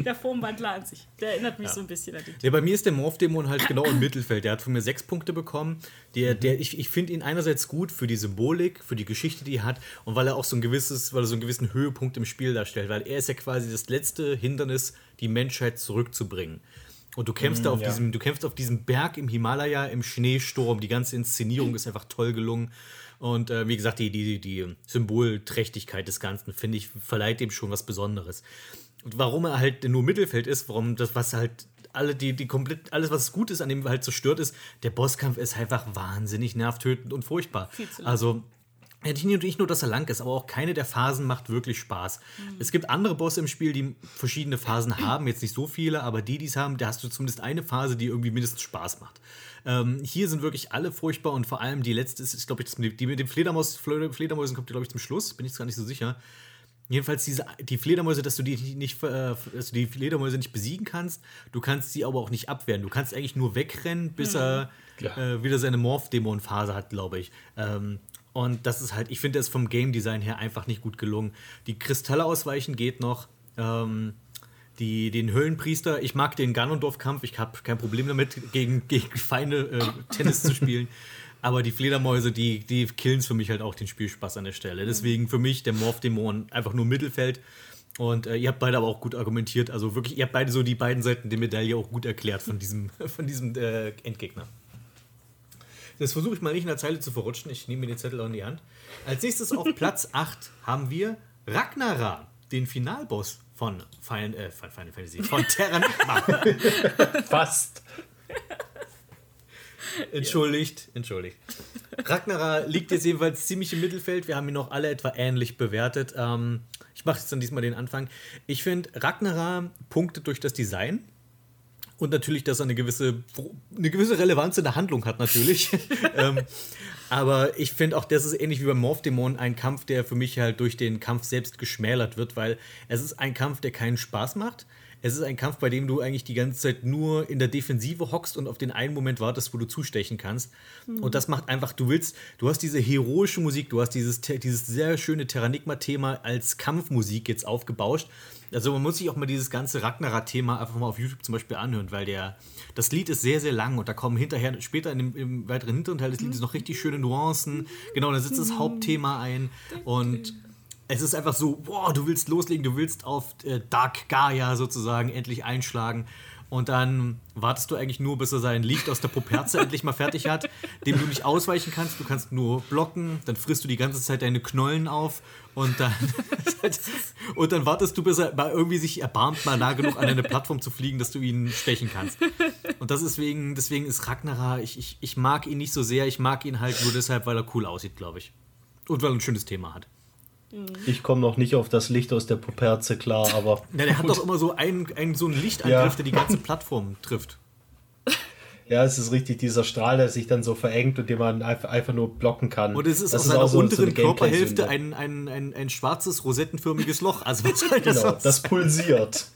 Der Formwandler an sich, der erinnert mich so ein bisschen an den. Ja, bei mir ist der Morph-Dämon halt [CLEARS THROAT] genau im Mittelfeld. Der hat von mir sechs Punkte bekommen. Der, der, ich ich finde ihn einerseits gut für die Symbolik, für die Geschichte, die er hat und weil er auch so ein gewisses, weil er so einen gewissen Höhepunkt im Spiel darstellt, weil er ist ja quasi das letzte Hindernis, die Menschheit zurückzubringen. Und du kämpfst da auf ja. diesem, du kämpfst auf diesem Berg im Himalaya im Schneesturm. Die ganze Inszenierung ist einfach toll gelungen. Und äh, wie gesagt, die, die, die Symbolträchtigkeit des Ganzen, finde ich, verleiht dem schon was Besonderes. Und warum er halt nur Mittelfeld ist, warum das, was halt alle, die, die komplett, alles, was gut ist, an dem halt zerstört ist, der Bosskampf ist einfach wahnsinnig nervtötend und furchtbar. Viel zu. Also, ja, nicht nur, nicht nur, dass er lang ist, aber auch keine der Phasen macht wirklich Spaß. Mhm. Es gibt andere Bosse im Spiel, die verschiedene Phasen haben, jetzt nicht so viele, aber die, die es haben, da hast du zumindest eine Phase, die irgendwie mindestens Spaß macht. Ähm, hier sind wirklich alle furchtbar und vor allem die letzte ist, ist glaube ich, das mit, die mit dem Fledermaus, Fleder- Fledermäusen kommt, glaube ich, zum Schluss, bin ich jetzt gar nicht so sicher. Jedenfalls diese, die Fledermäuse, dass du die nicht, äh, dass du die Fledermäuse nicht besiegen kannst. Du kannst sie aber auch nicht abwehren. Du kannst eigentlich nur wegrennen, bis er Ja. äh, wieder seine Morph-Dämon-Phase hat, glaube ich. Ähm, und das ist halt, ich finde das vom Game Design her einfach nicht gut gelungen. Die Kristalle ausweichen geht noch. Ähm, die, den Höllenpriester. Ich mag den Ganondorf-Kampf. Ich habe kein Problem damit, gegen, gegen Feinde äh, Tennis zu spielen. [LAUGHS] Aber die Fledermäuse, die, die killen für mich halt auch den Spielspaß an der Stelle. Deswegen für mich der Morph-Dämon einfach nur Mittelfeld. Und äh, ihr habt beide aber auch gut argumentiert. Also wirklich, ihr habt beide so die beiden Seiten der Medaille auch gut erklärt von diesem, [LAUGHS] von diesem äh, Endgegner. Das versuche ich mal nicht in der Zeile zu verrutschen. Ich nehme mir den Zettel auch in die Hand. Als nächstes auf Platz [LAUGHS] 8 haben wir Ragnara, den Finalboss von Final, äh, von Final Fantasy, von Terranigma. [LAUGHS] Fast. entschuldigt, entschuldigt. Ragnara liegt jetzt jedenfalls ziemlich im Mittelfeld. Wir haben ihn noch alle etwa ähnlich bewertet. Ähm, ich mache jetzt dann diesmal den Anfang. Ich finde, Ragnara punktet durch das Design. Und natürlich, dass er eine gewisse, eine gewisse Relevanz in der Handlung hat, natürlich. [LAUGHS] ähm, aber ich finde auch, das ist ähnlich wie beim Morph-Dämon ein Kampf, der für mich halt durch den Kampf selbst geschmälert wird, weil es ist ein Kampf, der keinen Spaß macht. Es ist ein Kampf, bei dem du eigentlich die ganze Zeit nur in der Defensive hockst und auf den einen Moment wartest, wo du zustechen kannst. Und das macht einfach, du willst, du hast diese heroische Musik, du hast dieses, dieses sehr schöne Terranigma-Thema als Kampfmusik jetzt aufgebauscht. Also man muss sich auch mal dieses ganze Ragnarok-Thema einfach mal auf YouTube zum Beispiel anhören, weil der, das Lied ist sehr, sehr lang und da kommen hinterher, später in dem, im weiteren hinteren Teil des Liedes noch richtig schöne Nuancen. Genau, da sitzt das Hauptthema ein und es ist einfach so, boah, du willst loslegen, du willst auf äh, Dark Gaia sozusagen endlich einschlagen. Und dann wartest du eigentlich nur, bis er sein Licht aus der Poperze [LAUGHS] endlich mal fertig hat, dem du nicht ausweichen kannst. Du kannst nur blocken, dann frisst du die ganze Zeit deine Knollen auf und dann, [LAUGHS] und dann wartest du, bis er mal irgendwie sich erbarmt, mal nah genug an eine Plattform zu fliegen, dass du ihn stechen kannst. Und das ist deswegen, deswegen ist Ragnarok, ich, ich, ich mag ihn nicht so sehr, ich mag ihn halt nur deshalb, weil er cool aussieht, glaube ich. Und weil er ein schönes Thema hat. Ich komme noch nicht auf das Licht aus der Poperze klar, aber. Ja, der hat doch immer so einen, einen, so einen Lichtangriff, Ja. der die ganze Plattform trifft. Ja, es ist richtig, dieser Strahl, der sich dann so verengt und den man einfach, einfach nur blocken kann. Und es ist das aus seiner so- so unteren eine Körperhälfte ein, ein, ein, ein schwarzes, rosettenförmiges Loch. Also was soll das Genau, das pulsiert.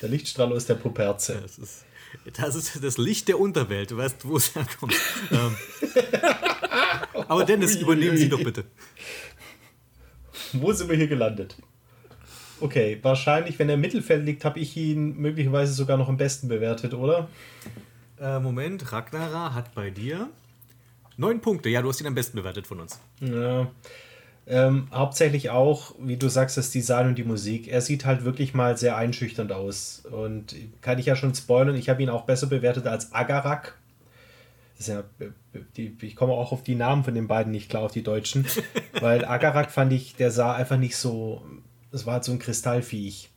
der Lichtstrahl aus der Poperze. Das ist, das ist das Licht der Unterwelt. Du weißt, wo es herkommt. ähm. Aber Dennis, übernehmen Sie doch bitte. Wo sind wir hier gelandet? Okay, wahrscheinlich, wenn er im Mittelfeld liegt, habe ich ihn möglicherweise sogar noch am besten bewertet, oder? Äh, Moment, Ragnara hat bei dir neun Punkte. Ja, du hast ihn am besten bewertet von uns. Ja. Ähm, hauptsächlich auch, wie du sagst, das Design und die Musik. Er sieht halt wirklich mal sehr einschüchternd aus. Und kann ich ja schon spoilern, ich habe ihn auch besser bewertet als Agarak. Das ist ja, die, ich komme auch auf die Namen von den beiden nicht klar, auf die Deutschen. [LAUGHS] Weil Agarak fand ich, der sah einfach nicht so. Es war halt so ein Kristallviech.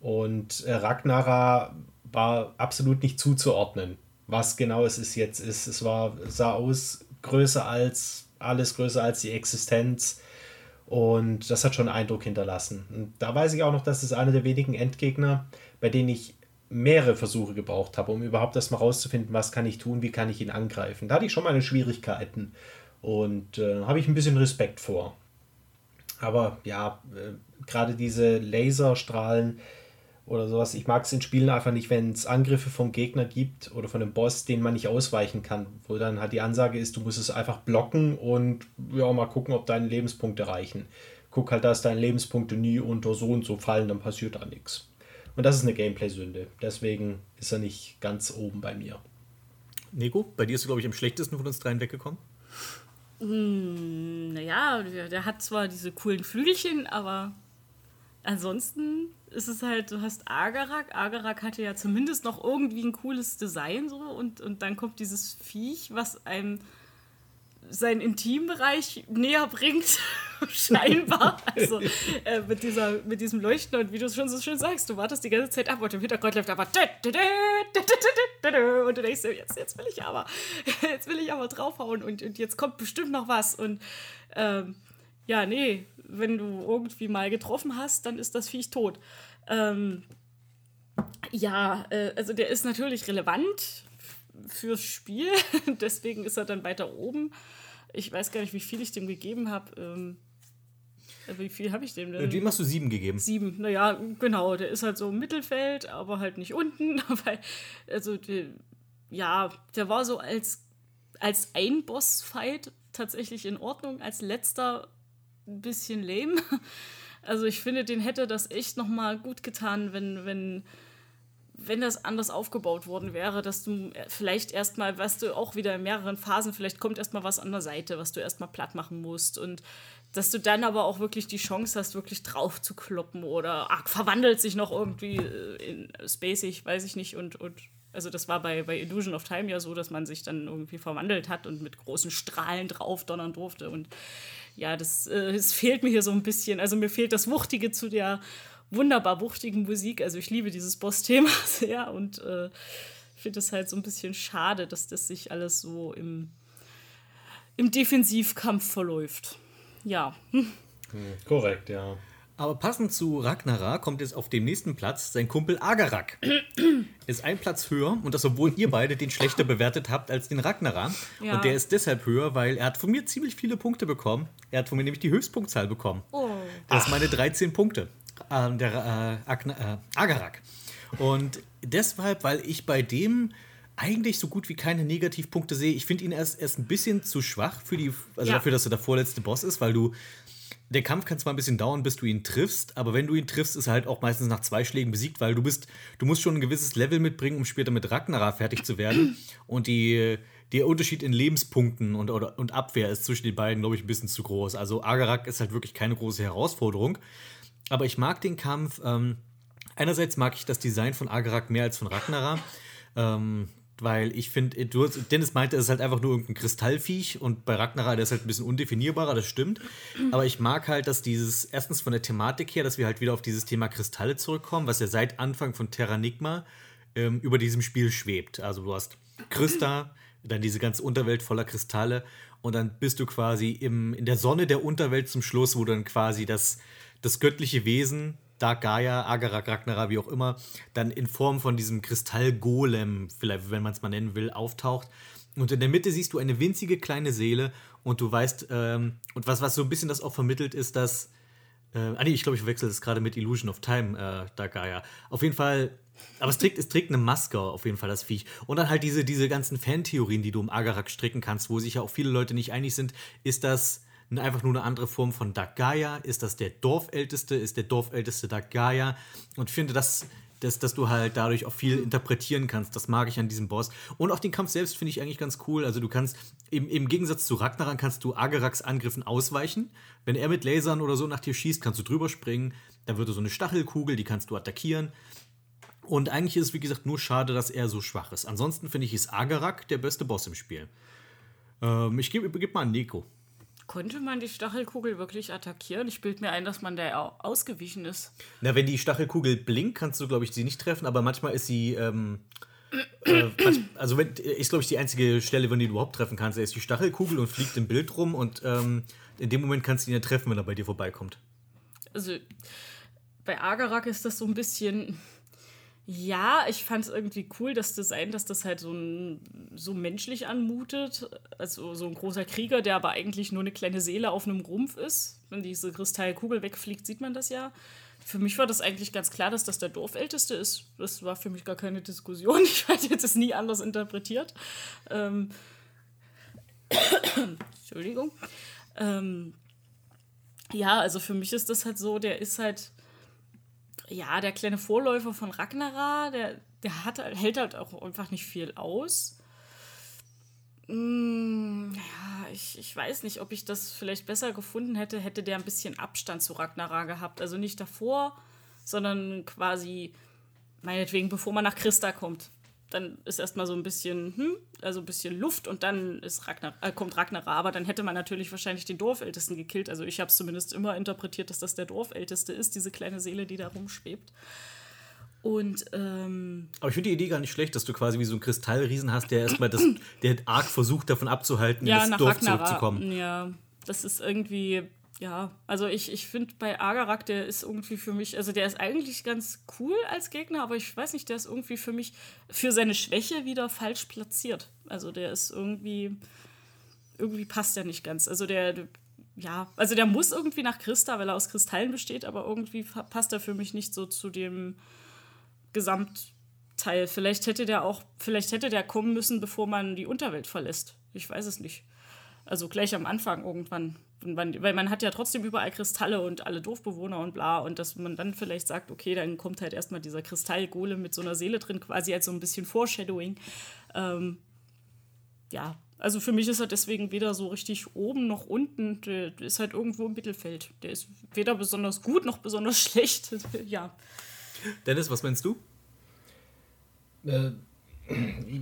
Und äh, Ragnara war absolut nicht zuzuordnen, was genau es ist jetzt ist. Es war, sah aus größer als alles, größer als die Existenz. Und das hat schon Eindruck hinterlassen. Und da weiß ich auch noch, dass es einer der wenigen Endgegner, bei denen ich mehrere Versuche gebraucht habe, um überhaupt erstmal rauszufinden, was kann ich tun, wie kann ich ihn angreifen. Da hatte ich schon meine Schwierigkeiten und äh, habe ich ein bisschen Respekt vor. Aber ja, äh, gerade diese Laserstrahlen oder sowas, ich mag es in Spielen einfach nicht, wenn es Angriffe vom Gegner gibt oder von einem Boss, den man nicht ausweichen kann, wo dann halt die Ansage ist, du musst es einfach blocken und ja, mal gucken, ob deine Lebenspunkte reichen. Guck halt, dass deine Lebenspunkte nie unter so und so fallen, dann passiert da nichts. Und das ist eine Gameplay-Sünde. Deswegen ist er nicht ganz oben bei mir. Nico, bei dir ist du, glaube ich, am schlechtesten von uns dreien weggekommen. Naja, der, der hat zwar diese coolen Flügelchen, aber ansonsten ist es halt, du hast Agarak. Agarak hatte ja zumindest noch irgendwie ein cooles Design so und, und dann kommt dieses Viech, was einem seinen Intimbereich näher bringt, [LAUGHS] scheinbar. Also äh, mit, dieser, mit diesem Leuchten und wie du es schon so schön sagst, du wartest die ganze Zeit ab und im Hintergrund läuft aber und du denkst dir, jetzt, jetzt will ich aber, [LAUGHS] jetzt will ich aber draufhauen und, und jetzt kommt bestimmt noch was und ähm, ja, nee, wenn du irgendwie mal getroffen hast, dann ist das Viech tot. Ähm, ja, äh, also der ist natürlich relevant fürs Spiel, [LAUGHS] deswegen ist er dann weiter oben. Ich weiß gar nicht, wie viel ich dem gegeben habe. Ähm, äh, wie viel habe ich dem denn? Dem hast du sieben gegeben. Sieben, naja, genau, der ist halt so im Mittelfeld, aber halt nicht unten. [LAUGHS] Weil, also, der, ja, der war so als, als Ein-Boss-Fight tatsächlich in Ordnung, als letzter ein bisschen lame. [LAUGHS] Also ich finde, den hätte das echt nochmal gut getan, wenn, wenn, wenn das anders aufgebaut worden wäre, dass du vielleicht erstmal, was du auch wieder in mehreren Phasen, vielleicht kommt erstmal was an der Seite, was du erstmal platt machen musst und dass du dann aber auch wirklich die Chance hast, wirklich drauf zu kloppen oder ach, verwandelt sich noch irgendwie äh, in spacig, weiß ich nicht, und, und also das war bei, bei Illusion of Time ja so, dass man sich dann irgendwie verwandelt hat und mit großen Strahlen drauf donnern durfte. Und ja, das, äh, das fehlt mir hier so ein bisschen. Also mir fehlt das Wuchtige zu der wunderbar wuchtigen Musik. Also ich liebe dieses Boss-Thema [LAUGHS] sehr und äh, finde es halt so ein bisschen schade, dass das sich alles so im, im Defensivkampf verläuft. Ja. Korrekt, ja. Aber passend zu Ragnarok kommt jetzt auf dem nächsten Platz sein Kumpel Agarak. [CLEARS THROAT] ist ein Platz höher und das, obwohl ihr beide den schlechter bewertet habt als den Ragnarok. Ja. Und der ist deshalb höher, weil er hat von mir ziemlich viele Punkte bekommen. Er hat von mir nämlich die Höchstpunktzahl bekommen. Oh. Das sind meine 13 Punkte. Äh, der äh, Agna, äh, Agarak. Und deshalb, weil ich bei dem eigentlich so gut wie keine Negativpunkte sehe. Ich finde ihn erst, erst ein bisschen zu schwach für die, also Ja. dafür, dass er der vorletzte Boss ist, weil du der Kampf kann zwar ein bisschen dauern, bis du ihn triffst, aber wenn du ihn triffst, ist er halt auch meistens nach zwei Schlägen besiegt, weil du bist, du musst schon ein gewisses Level mitbringen, um später mit Ragnarok fertig zu werden. [CLEARS THROAT] Und die, der Unterschied in Lebenspunkten und, oder, und Abwehr ist zwischen den beiden, glaube ich, ein bisschen zu groß. Also Agarak ist halt wirklich keine große Herausforderung. Aber ich mag den Kampf. Ähm, einerseits mag ich das Design von Agarak mehr als von Ragnarok. Ähm, weil ich finde, hast- Dennis meinte, es ist halt einfach nur irgendein Kristallviech und bei Ragnarok, der ist halt ein bisschen undefinierbarer, das stimmt. Aber ich mag halt, dass dieses, erstens von der Thematik her, dass wir halt wieder auf dieses Thema Kristalle zurückkommen, was ja seit Anfang von Terranigma ähm, über diesem Spiel schwebt. Also du hast Christa, dann diese ganze Unterwelt voller Kristalle und dann bist du quasi im, in der Sonne der Unterwelt zum Schluss, wo dann quasi das, das göttliche Wesen, Dark Gaia, Agarak, Ragnarok, wie auch immer, dann in Form von diesem Kristallgolem, vielleicht, wenn man es mal nennen will, auftaucht. Und in der Mitte siehst du eine winzige kleine Seele und du weißt, ähm, und was, was so ein bisschen das auch vermittelt, ist, dass äh, ah nee, ich glaube, ich verwechsel das gerade mit Illusion of Time, äh, Dark Gaia. Auf jeden Fall, aber es trägt, es trägt eine Maske, auf jeden Fall, das Viech. Und dann halt diese, diese ganzen Fantheorien, die du um Agarak stricken kannst, wo sich ja auch viele Leute nicht einig sind. Ist das einfach nur eine andere Form von Dark Gaia? Ist das der Dorfälteste? Ist der Dorfälteste Dark Gaia? Und ich finde, dass, dass, dass du halt dadurch auch viel interpretieren kannst. Das mag ich an diesem Boss. Und auch den Kampf selbst finde ich eigentlich ganz cool. Also du kannst, im, im Gegensatz zu Ragnarok, kannst du Agaraks Angriffen ausweichen. Wenn er mit Lasern oder so nach dir schießt, kannst du drüber springen. Dann wird er so eine Stachelkugel, die kannst du attackieren. Und eigentlich ist es, wie gesagt, nur schade, dass er so schwach ist. Ansonsten finde ich, ist Agarak der beste Boss im Spiel. Ähm, ich gebe geb mal an Nico. Konnte man die Stachelkugel wirklich attackieren? Ich bilde mir ein, dass man da au- ausgewichen ist. Na, wenn die Stachelkugel blinkt, kannst du, glaube ich, sie nicht treffen, aber manchmal ist sie. Ähm, äh, also, wenn, ist, glaube ich, die einzige Stelle, wenn du ihn überhaupt treffen kannst. Er ist die Stachelkugel und fliegt im Bild rum und ähm, in dem Moment kannst du ihn ja treffen, wenn er bei dir vorbeikommt. Also bei Agarak ist das so ein bisschen. Ja, ich fand es irgendwie cool, das Design, dass das halt so, ein, so menschlich anmutet. Also so ein großer Krieger, der aber eigentlich nur eine kleine Seele auf einem Rumpf ist. Wenn diese Kristallkugel wegfliegt, sieht man das ja. Für mich war das eigentlich ganz klar, dass das der Dorfälteste ist. Das war für mich gar keine Diskussion. [LAUGHS] Ich hatte das nie anders interpretiert. Ähm [COUGHS] Entschuldigung. Ähm ja, also für mich ist das halt so, der ist halt, ja, der kleine Vorläufer von Ragnarok, der, der hat, halt- hält halt auch einfach nicht viel aus. Mm, ja, ich, ich weiß nicht, ob ich das vielleicht besser gefunden hätte, hätte der ein bisschen Abstand zu Ragnarok gehabt. Also nicht davor, sondern quasi, meinetwegen, bevor man nach Christa kommt. Dann ist erstmal so ein bisschen, hm, also ein bisschen Luft und dann ist Ragnar, äh, kommt Ragnarok. Aber dann hätte man natürlich wahrscheinlich den Dorfältesten gekillt. Also ich habe es zumindest immer interpretiert, dass das der Dorfälteste ist, diese kleine Seele, die da rumschwebt. Und ähm, Aber ich finde die Idee gar nicht schlecht, dass du quasi wie so einen Kristallriesen hast, der erstmal das, der arg versucht, davon abzuhalten, in ja, das nach Dorf Ragnarok. zurückzukommen. Ja, das ist irgendwie, ja, also ich, ich finde bei Agarak, der ist irgendwie für mich, also der ist eigentlich ganz cool als Gegner, aber ich weiß nicht, der ist irgendwie für mich für seine Schwäche wieder falsch platziert. Also der ist irgendwie, irgendwie passt der nicht ganz. Also der, ja, also der muss irgendwie nach Christa, weil er aus Kristallen besteht, aber irgendwie passt er für mich nicht so zu dem Gesamtteil. Vielleicht hätte der auch, vielleicht hätte der kommen müssen, bevor man die Unterwelt verlässt. Ich weiß es nicht. Also gleich am Anfang irgendwann. Man, weil man hat ja trotzdem überall Kristalle und alle Dorfbewohner und bla. Und dass man dann vielleicht sagt, okay, dann kommt halt erstmal dieser Kristallgolem mit so einer Seele drin, quasi als so ein bisschen Foreshadowing. Ähm, ja, also für mich ist er deswegen weder so richtig oben noch unten. Der ist halt irgendwo im Mittelfeld. Der ist weder besonders gut noch besonders [LAUGHS] schlecht. ja. Dennis, was meinst du? Äh,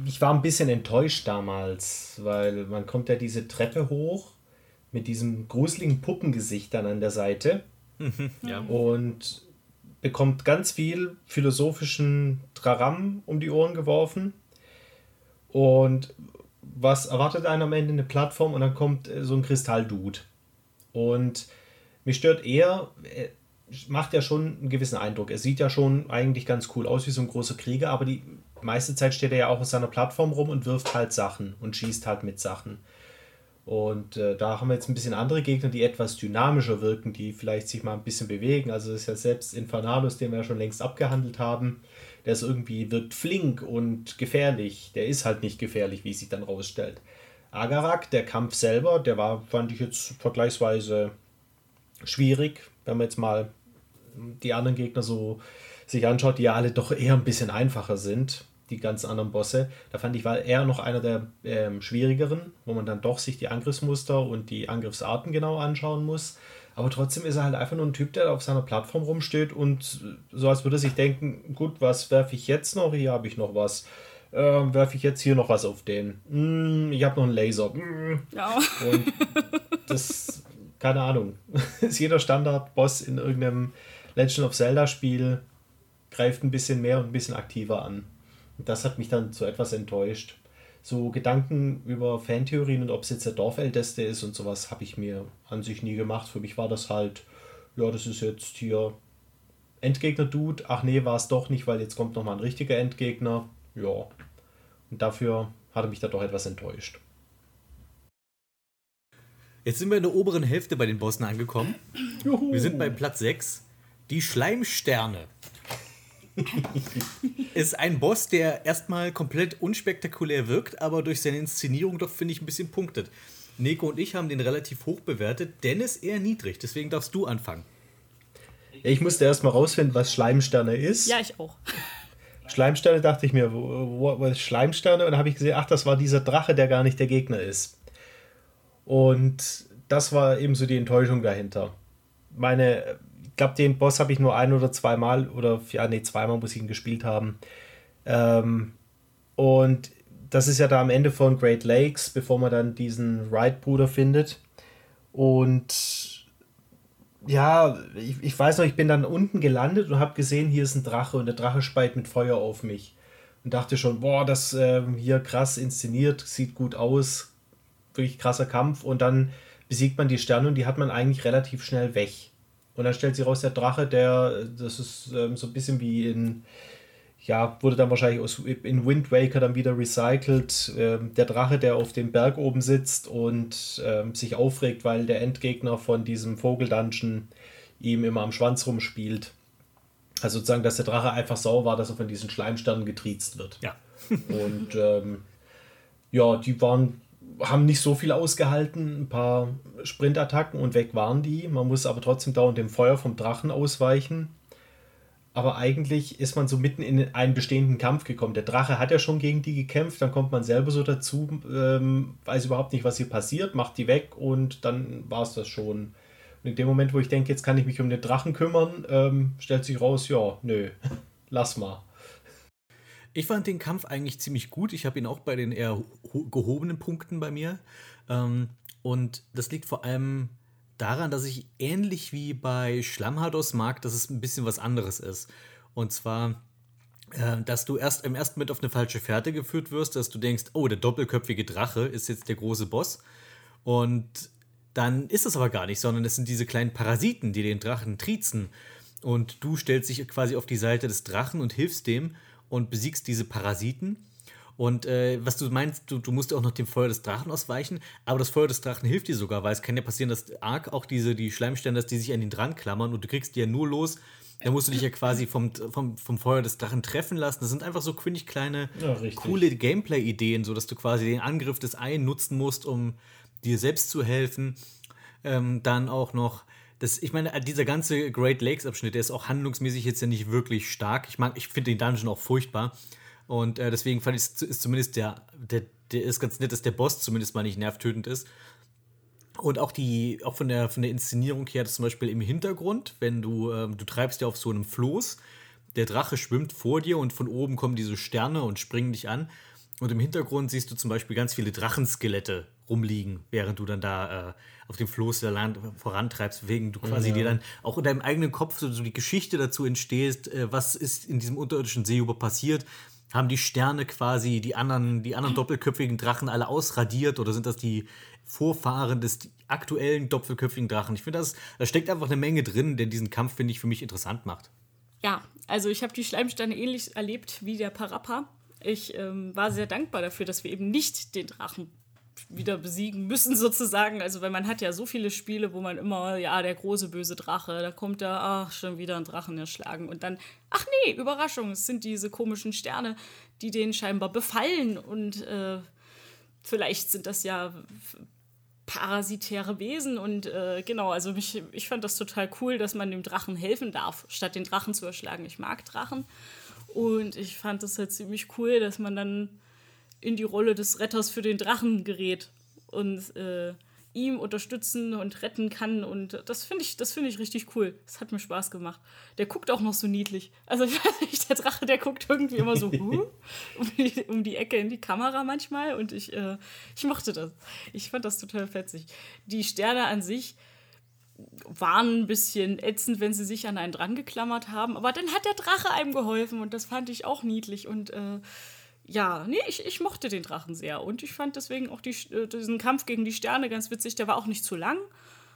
ich war ein bisschen enttäuscht damals, weil man kommt ja diese Treppe hoch mit diesem gruseligen Puppengesicht dann an der Seite Ja. und bekommt ganz viel philosophischen Traram um die Ohren geworfen. Und was erwartet einen am Ende? Eine Plattform und dann kommt äh, so ein Kristalldude. Und mich stört eher, er macht ja schon einen gewissen Eindruck. Er sieht ja schon eigentlich ganz cool aus wie so ein großer Krieger, aber die meiste Zeit steht er ja auch auf seiner Plattform rum und wirft halt Sachen und schießt halt mit Sachen. Und äh, da haben wir jetzt ein bisschen andere Gegner, die etwas dynamischer wirken, die vielleicht sich mal ein bisschen bewegen. Also das ist ja selbst Infernalus, den wir ja schon längst abgehandelt haben. Der ist irgendwie, wirkt flink und gefährlich. Der ist halt nicht gefährlich, wie es sich dann rausstellt. Agarak, der Kampf selber, der war, fand ich jetzt vergleichsweise schwierig, wenn man jetzt mal die anderen Gegner so sich anschaut, die ja alle doch eher ein bisschen einfacher sind, die ganzen anderen Bosse. Da fand ich, war er noch einer der ähm, schwierigeren, wo man dann doch sich die Angriffsmuster und die Angriffsarten genau anschauen muss. Aber trotzdem ist er halt einfach nur ein Typ, der auf seiner Plattform rumsteht und so als würde er sich denken, gut, was werfe ich jetzt noch? Hier habe ich noch was. Ähm, werfe ich jetzt hier noch was auf den? Hm, ich habe noch einen Laser. Hm. Ja. Und das, keine Ahnung, [LAUGHS] ist jeder Standard-Boss in irgendeinem Legend of Zelda-Spiel greift ein bisschen mehr und ein bisschen aktiver an. Und das hat mich dann so etwas enttäuscht. So Gedanken über Fantheorien und ob es jetzt der Dorfälteste ist und sowas habe ich mir an sich nie gemacht. Für mich war das halt, ja, das ist jetzt hier Endgegner-Dude. Ach nee, war es doch nicht, weil jetzt kommt nochmal ein richtiger Endgegner. Ja. Und dafür hat er mich da doch etwas enttäuscht. Jetzt sind wir in der oberen Hälfte bei den Bossen angekommen. Wir sind bei Platz 6. Die Schleimsterne. [LAUGHS] ist ein Boss, der erstmal komplett unspektakulär wirkt, aber durch seine Inszenierung doch, finde ich, ein bisschen punktet. Nico und ich haben den relativ hoch bewertet, Dennis eher niedrig. Deswegen darfst du anfangen. Ich musste erstmal rausfinden, was Schleimsterne ist. ja, ich auch. Schleimsterne dachte ich mir, wo, wo, ist Schleimsterne? Und dann habe ich gesehen, ach, das war dieser Drache, der gar nicht der Gegner ist. Und das war eben so die Enttäuschung dahinter. Meine, glaube, den Boss habe ich nur ein oder zweimal, oder ja, nee, zweimal muss ich ihn gespielt haben. Ähm, und das ist ja da am Ende von Great Lakes, bevor man dann diesen Wright-Bruder findet. Und ja, ich, ich weiß noch, ich bin dann unten gelandet und habe gesehen, hier ist ein Drache und der Drache speit mit Feuer auf mich. Und dachte schon, boah, das ähm, hier krass inszeniert, sieht gut aus, wirklich krasser Kampf. Und dann besiegt man die Sterne und die hat man eigentlich relativ schnell weg. Und dann stellt sich raus, der Drache, der, das ist ähm, so ein bisschen wie in, ja, wurde dann wahrscheinlich aus, in Wind Waker dann wieder recycelt. Ähm, der Drache, der auf dem Berg oben sitzt und ähm, sich aufregt, weil der Endgegner von diesem Vogeldungeon ihm immer am Schwanz rumspielt. Also sozusagen, dass der Drache einfach sauer war, dass er von diesen Schleimsternen getriezt wird. Ja. Und ähm, ja, die waren, haben nicht so viel ausgehalten, ein paar Sprintattacken und weg waren die. Man muss aber trotzdem dauernd dem Feuer vom Drachen ausweichen. Aber eigentlich ist man so mitten in einen bestehenden Kampf gekommen. Der Drache hat ja schon gegen die gekämpft, dann kommt man selber so dazu, ähm, weiß überhaupt nicht, was hier passiert, macht die weg und dann war es das schon. Und in dem Moment, wo ich denke, jetzt kann ich mich um den Drachen kümmern, ähm, stellt sich raus, ja, nö, lass mal. Ich fand den Kampf eigentlich ziemlich gut. Ich habe ihn auch bei den eher ho- gehobenen Punkten bei mir. Ähm, und das liegt vor allem daran, dass ich ähnlich wie bei Schlammhardos mag, dass es ein bisschen was anderes ist. Und zwar, äh, dass du erst im ersten Moment auf eine falsche Fährte geführt wirst, dass du denkst, oh, der doppelköpfige Drache ist jetzt der große Boss. Und dann ist es aber gar nicht, sondern es sind diese kleinen Parasiten, die den Drachen triezen. Und du stellst dich quasi auf die Seite des Drachen und hilfst dem und besiegst diese Parasiten. Und äh, was du meinst, du, du musst auch noch dem Feuer des Drachen ausweichen, aber das Feuer des Drachen hilft dir sogar, weil es kann ja passieren, dass arg auch diese, die Schleimstände, dass die sich an den dran klammern und du kriegst die ja nur los. Da musst du dich ja quasi vom, vom, vom Feuer des Drachen treffen lassen. Das sind einfach so quinnig kleine, Ja, coole Gameplay-Ideen, so dass du quasi den Angriff des einen nutzen musst, um dir selbst zu helfen. Ähm, dann auch noch, das, ich meine, dieser ganze Great Lakes-Abschnitt, der ist auch handlungsmäßig jetzt ja nicht wirklich stark. Ich mag, ich finde den Dungeon auch furchtbar. Und äh, deswegen fand ich, ist zumindest der, der, der ist ganz nett, dass der Boss zumindest mal nicht nervtötend ist. Und auch die, auch von der, von der Inszenierung her, zum Beispiel im Hintergrund, wenn du, ähm, du treibst ja auf so einem Floß, der Drache schwimmt vor dir und von oben kommen diese Sterne und springen dich an. Und im Hintergrund siehst du zum Beispiel ganz viele Drachenskelette rumliegen, während du dann da äh, auf dem Floß der Land vorantreibst, wegen du quasi Ja. dir dann auch in deinem eigenen Kopf so, so die Geschichte dazu entstehst, äh, was ist in diesem unterirdischen See über passiert. Haben die Sterne quasi die anderen, die anderen doppelköpfigen Drachen alle ausradiert oder sind das die Vorfahren des aktuellen doppelköpfigen Drachen? Ich finde, das, da steckt einfach eine Menge drin, der diesen Kampf, finde ich, für mich interessant macht. Ja, also ich habe die Schleimsteine ähnlich erlebt wie der Parappa. Ich ähm, war sehr dankbar dafür, dass wir eben nicht den Drachen wieder besiegen müssen, [LAUGHS] sozusagen. Also, weil man hat ja so viele Spiele, wo man immer, ja, der große böse Drache, da kommt da, ach, schon wieder ein Drachen erschlagen. Und dann, ach nee, Überraschung, es sind diese komischen Sterne, die den scheinbar befallen. Und äh, vielleicht sind das ja parasitäre Wesen und äh, genau, also mich, ich fand das total cool, dass man dem Drachen helfen darf, statt den Drachen zu erschlagen. Ich mag Drachen und ich fand es halt ziemlich cool, dass man dann in die Rolle des Retters für den Drachen gerät und äh, ihm unterstützen und retten kann und das finde ich, das finde ich richtig cool. Das hat mir Spaß gemacht. Der guckt auch noch so niedlich. Also [LAUGHS] ich weiß nicht, der Drache, der guckt irgendwie immer so huh, [LAUGHS] um, die, um die Ecke in die Kamera manchmal und ich, äh, ich mochte das. Ich fand das total fetzig. Die Sterne an sich waren ein bisschen ätzend, wenn sie sich an einen dran geklammert haben, aber dann hat der Drache einem geholfen und das fand ich auch niedlich und äh, ja, nee, ich, ich mochte den Drachen sehr und ich fand deswegen auch die, äh, diesen Kampf gegen die Sterne ganz witzig. Der war auch nicht zu lang,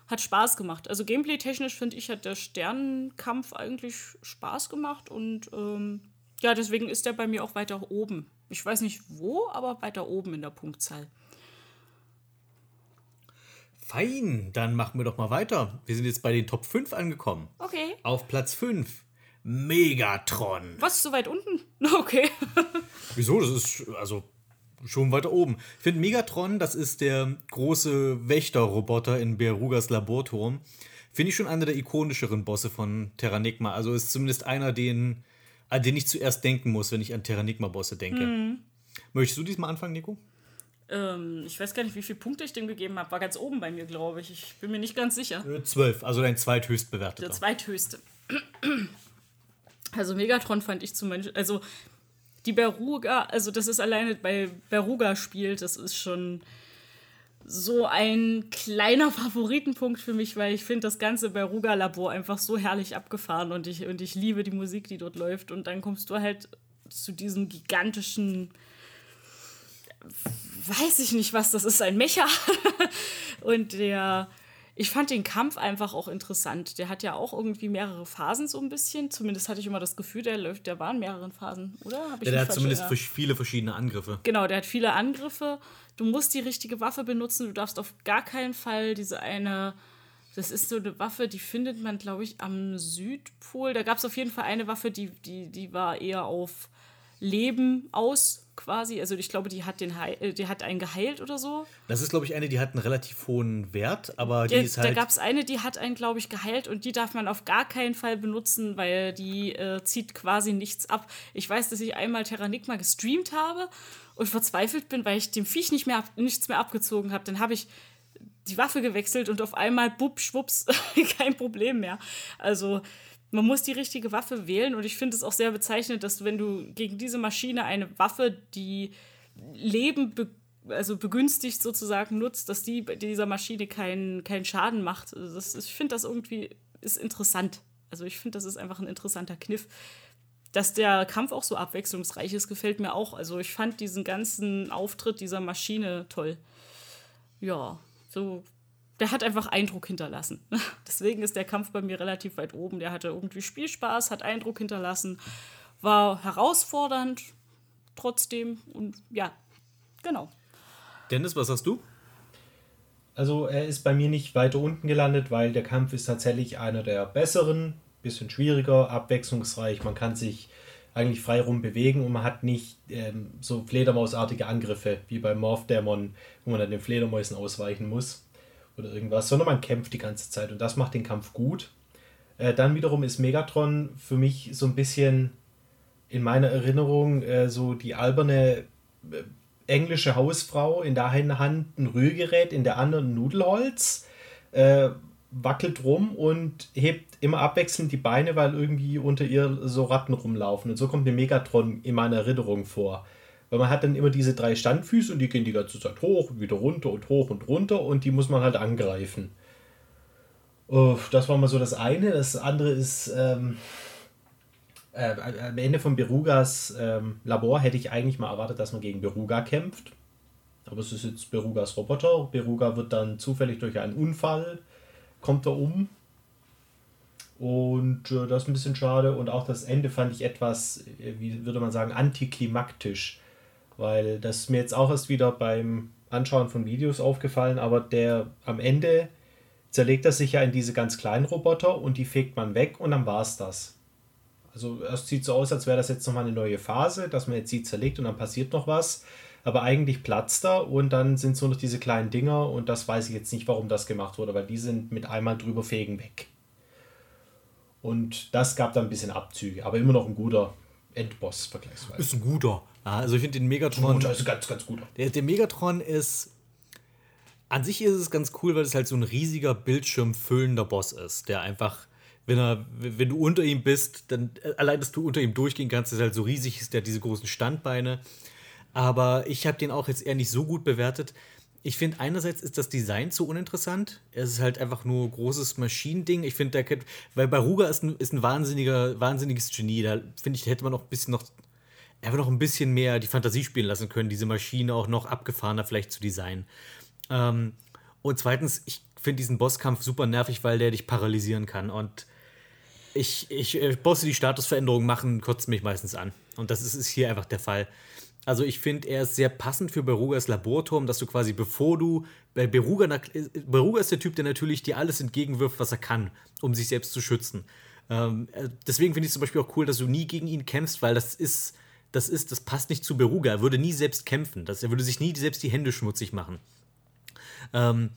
hat Spaß gemacht. Also gameplay-technisch finde ich, hat der Sternenkampf eigentlich Spaß gemacht und ähm, ja, deswegen ist der bei mir auch weiter oben. Ich weiß nicht wo, aber weiter oben in der Punktzahl. Fein, dann machen wir doch mal weiter. Wir sind jetzt bei den Top 5 angekommen. Okay. Auf Platz 5 Megatron. Was, so weit unten? [LAUGHS] Okay. Wieso? Das ist also schon weiter oben. Ich finde Megatron, das ist der große Wächterroboter in Berugas Laborturm. Finde ich schon einer der ikonischeren Bosse von Terranigma. Also ist zumindest einer, den, an den ich zuerst denken muss, wenn ich an Terranigma-Bosse denke. Möchtest du diesmal anfangen, Nico? ähm, ich weiß gar nicht, wie viele Punkte ich dem gegeben habe. War ganz oben bei mir, glaube ich. Ich bin mir nicht ganz sicher. Äh, Zwölf, also dein zweithöchst bewerteter. Der zweithöchste. Also Megatron fand ich zum Beispiel, also die Beruga, also das ist alleine bei Beruga spielt, das ist schon so ein kleiner [LAUGHS] Favoritenpunkt für mich, weil ich finde das ganze Beruga-Labor einfach so herrlich abgefahren und ich, und ich liebe die Musik, die dort läuft. Und dann kommst du halt zu diesem gigantischen, weiß ich nicht, was das ist, ein Mecha. [LAUGHS] und der, ich fand den Kampf einfach auch interessant. Der hat ja auch irgendwie mehrere Phasen so ein bisschen. Zumindest hatte ich immer das Gefühl, der läuft, der war in mehreren Phasen, oder? Ich der hat zumindest erinnert? viele verschiedene Angriffe. Genau, der hat viele Angriffe. Du musst die richtige Waffe benutzen. Du darfst auf gar keinen Fall diese eine. Das ist so eine Waffe, die findet man, glaube ich, am Südpol. Da gab es auf jeden Fall eine Waffe, die, die, die war eher auf Leben aus, quasi. Also ich glaube, die hat, den Heil, äh, die hat einen geheilt oder so. Das ist, glaube ich, eine, die hat einen relativ hohen Wert, aber die Der, ist da halt. gab es eine, die hat einen, glaube ich, geheilt und die darf man auf gar keinen Fall benutzen, weil die äh, zieht quasi nichts ab. Ich weiß, dass ich einmal Terranigma gestreamt habe und verzweifelt bin, weil ich dem Viech nicht mehr nichts mehr abgezogen habe. Dann habe ich die Waffe gewechselt und auf einmal, bupp, schwupps, [LAUGHS] kein Problem mehr. Also man muss die richtige Waffe wählen und ich finde es auch sehr bezeichnend, dass du, wenn du gegen diese Maschine eine Waffe, die Leben be also begünstigt sozusagen nutzt, dass die dieser Maschine keinen keinen Schaden macht. Also das, ich finde das irgendwie ist interessant. Also ich finde, das ist einfach ein interessanter Kniff. Dass der Kampf auch so abwechslungsreich ist, gefällt mir auch. Also ich fand diesen ganzen Auftritt dieser Maschine toll. Ja, so der hat einfach Eindruck hinterlassen. [LAUGHS] Deswegen ist der Kampf bei mir relativ weit oben. Der hatte irgendwie Spielspaß, hat Eindruck hinterlassen, war herausfordernd trotzdem und ja, genau. Dennis, was hast du? Also er ist bei mir nicht weiter unten gelandet, weil der Kampf ist tatsächlich einer der besseren, bisschen schwieriger, abwechslungsreich. Man kann sich eigentlich frei rum bewegen und man hat nicht ähm, so Fledermausartige Angriffe wie bei Morph Dämon, wo man dann den Fledermäusen ausweichen muss oder irgendwas, sondern man kämpft die ganze Zeit und das macht den Kampf gut. Äh, dann wiederum ist Megatron für mich so ein bisschen in meiner Erinnerung äh, so die alberne äh, englische Hausfrau, in der einen Hand ein Rührgerät, in der anderen Nudelholz, äh, wackelt rum und hebt immer abwechselnd die Beine, weil irgendwie unter ihr so Ratten rumlaufen. Und so kommt mir Megatron in meiner Erinnerung vor. Weil man hat dann immer diese drei Standfüße und die gehen die ganze Zeit hoch, wieder runter und hoch und runter und die muss man halt angreifen. Das war mal so das eine. Das andere ist, ähm, äh, am Ende von Berugas ähm, Labor hätte ich eigentlich mal erwartet, dass man gegen Beruga kämpft. Aber es ist jetzt Berugas Roboter. Beruga wird dann zufällig durch einen Unfall, kommt er um. Und äh, das ist ein bisschen schade. Und auch das Ende fand ich etwas, äh, wie würde man sagen, antiklimaktisch. Weil das ist mir jetzt auch erst wieder beim Anschauen von Videos aufgefallen. Aber der am Ende zerlegt er sich ja in diese ganz kleinen Roboter und die fegt man weg und dann war es das. Also erst sieht so aus, als wäre das jetzt nochmal eine neue Phase, dass man jetzt sie zerlegt und dann passiert noch was. Aber eigentlich platzt er und dann sind es nur noch diese kleinen Dinger und das weiß ich jetzt nicht, warum das gemacht wurde, weil die sind mit einmal drüber fegen weg. Und das gab dann ein bisschen Abzüge, aber immer noch ein guter Endboss vergleichsweise. Ist ein guter. Also ich finde den Megatron. Guter ist ganz, ganz guter. Der, der Megatron ist. An sich ist es ganz cool, weil es halt so ein riesiger Bildschirmfüllender Boss ist, der einfach, wenn er, wenn du unter ihm bist, dann allein, dass du unter ihm durchgehen kannst, ist halt so riesig, ist der diese großen Standbeine. Aber ich habe den auch jetzt eher nicht so gut bewertet. Ich finde, einerseits ist das Design zu uninteressant. Es ist halt einfach nur großes Maschinending. Ich finde, da weil Baruga ist ein, ist ein wahnsinniger, wahnsinniges Genie. Da finde ich, hätte man noch ein bisschen noch, einfach noch ein bisschen mehr die Fantasie spielen lassen können, diese Maschine auch noch abgefahrener vielleicht zu designen. Ähm, und zweitens, ich finde diesen Bosskampf super nervig, weil der dich paralysieren kann. Und ich, ich äh, Bosse, die Statusveränderungen machen, kotzt mich meistens an. Und das ist, ist hier einfach der Fall. Also ich finde, er ist sehr passend für Berugas Laborturm, dass du quasi bevor du bei Beruga, Beruga ist der Typ, der natürlich dir alles entgegenwirft, was er kann, um sich selbst zu schützen. Ähm, äh, deswegen finde ich zum Beispiel auch cool, dass du nie gegen ihn kämpfst, weil das ist, das ist, das passt nicht zu Beruga. Er würde nie selbst kämpfen. Das, er würde sich nie selbst die Hände schmutzig machen. Ähm,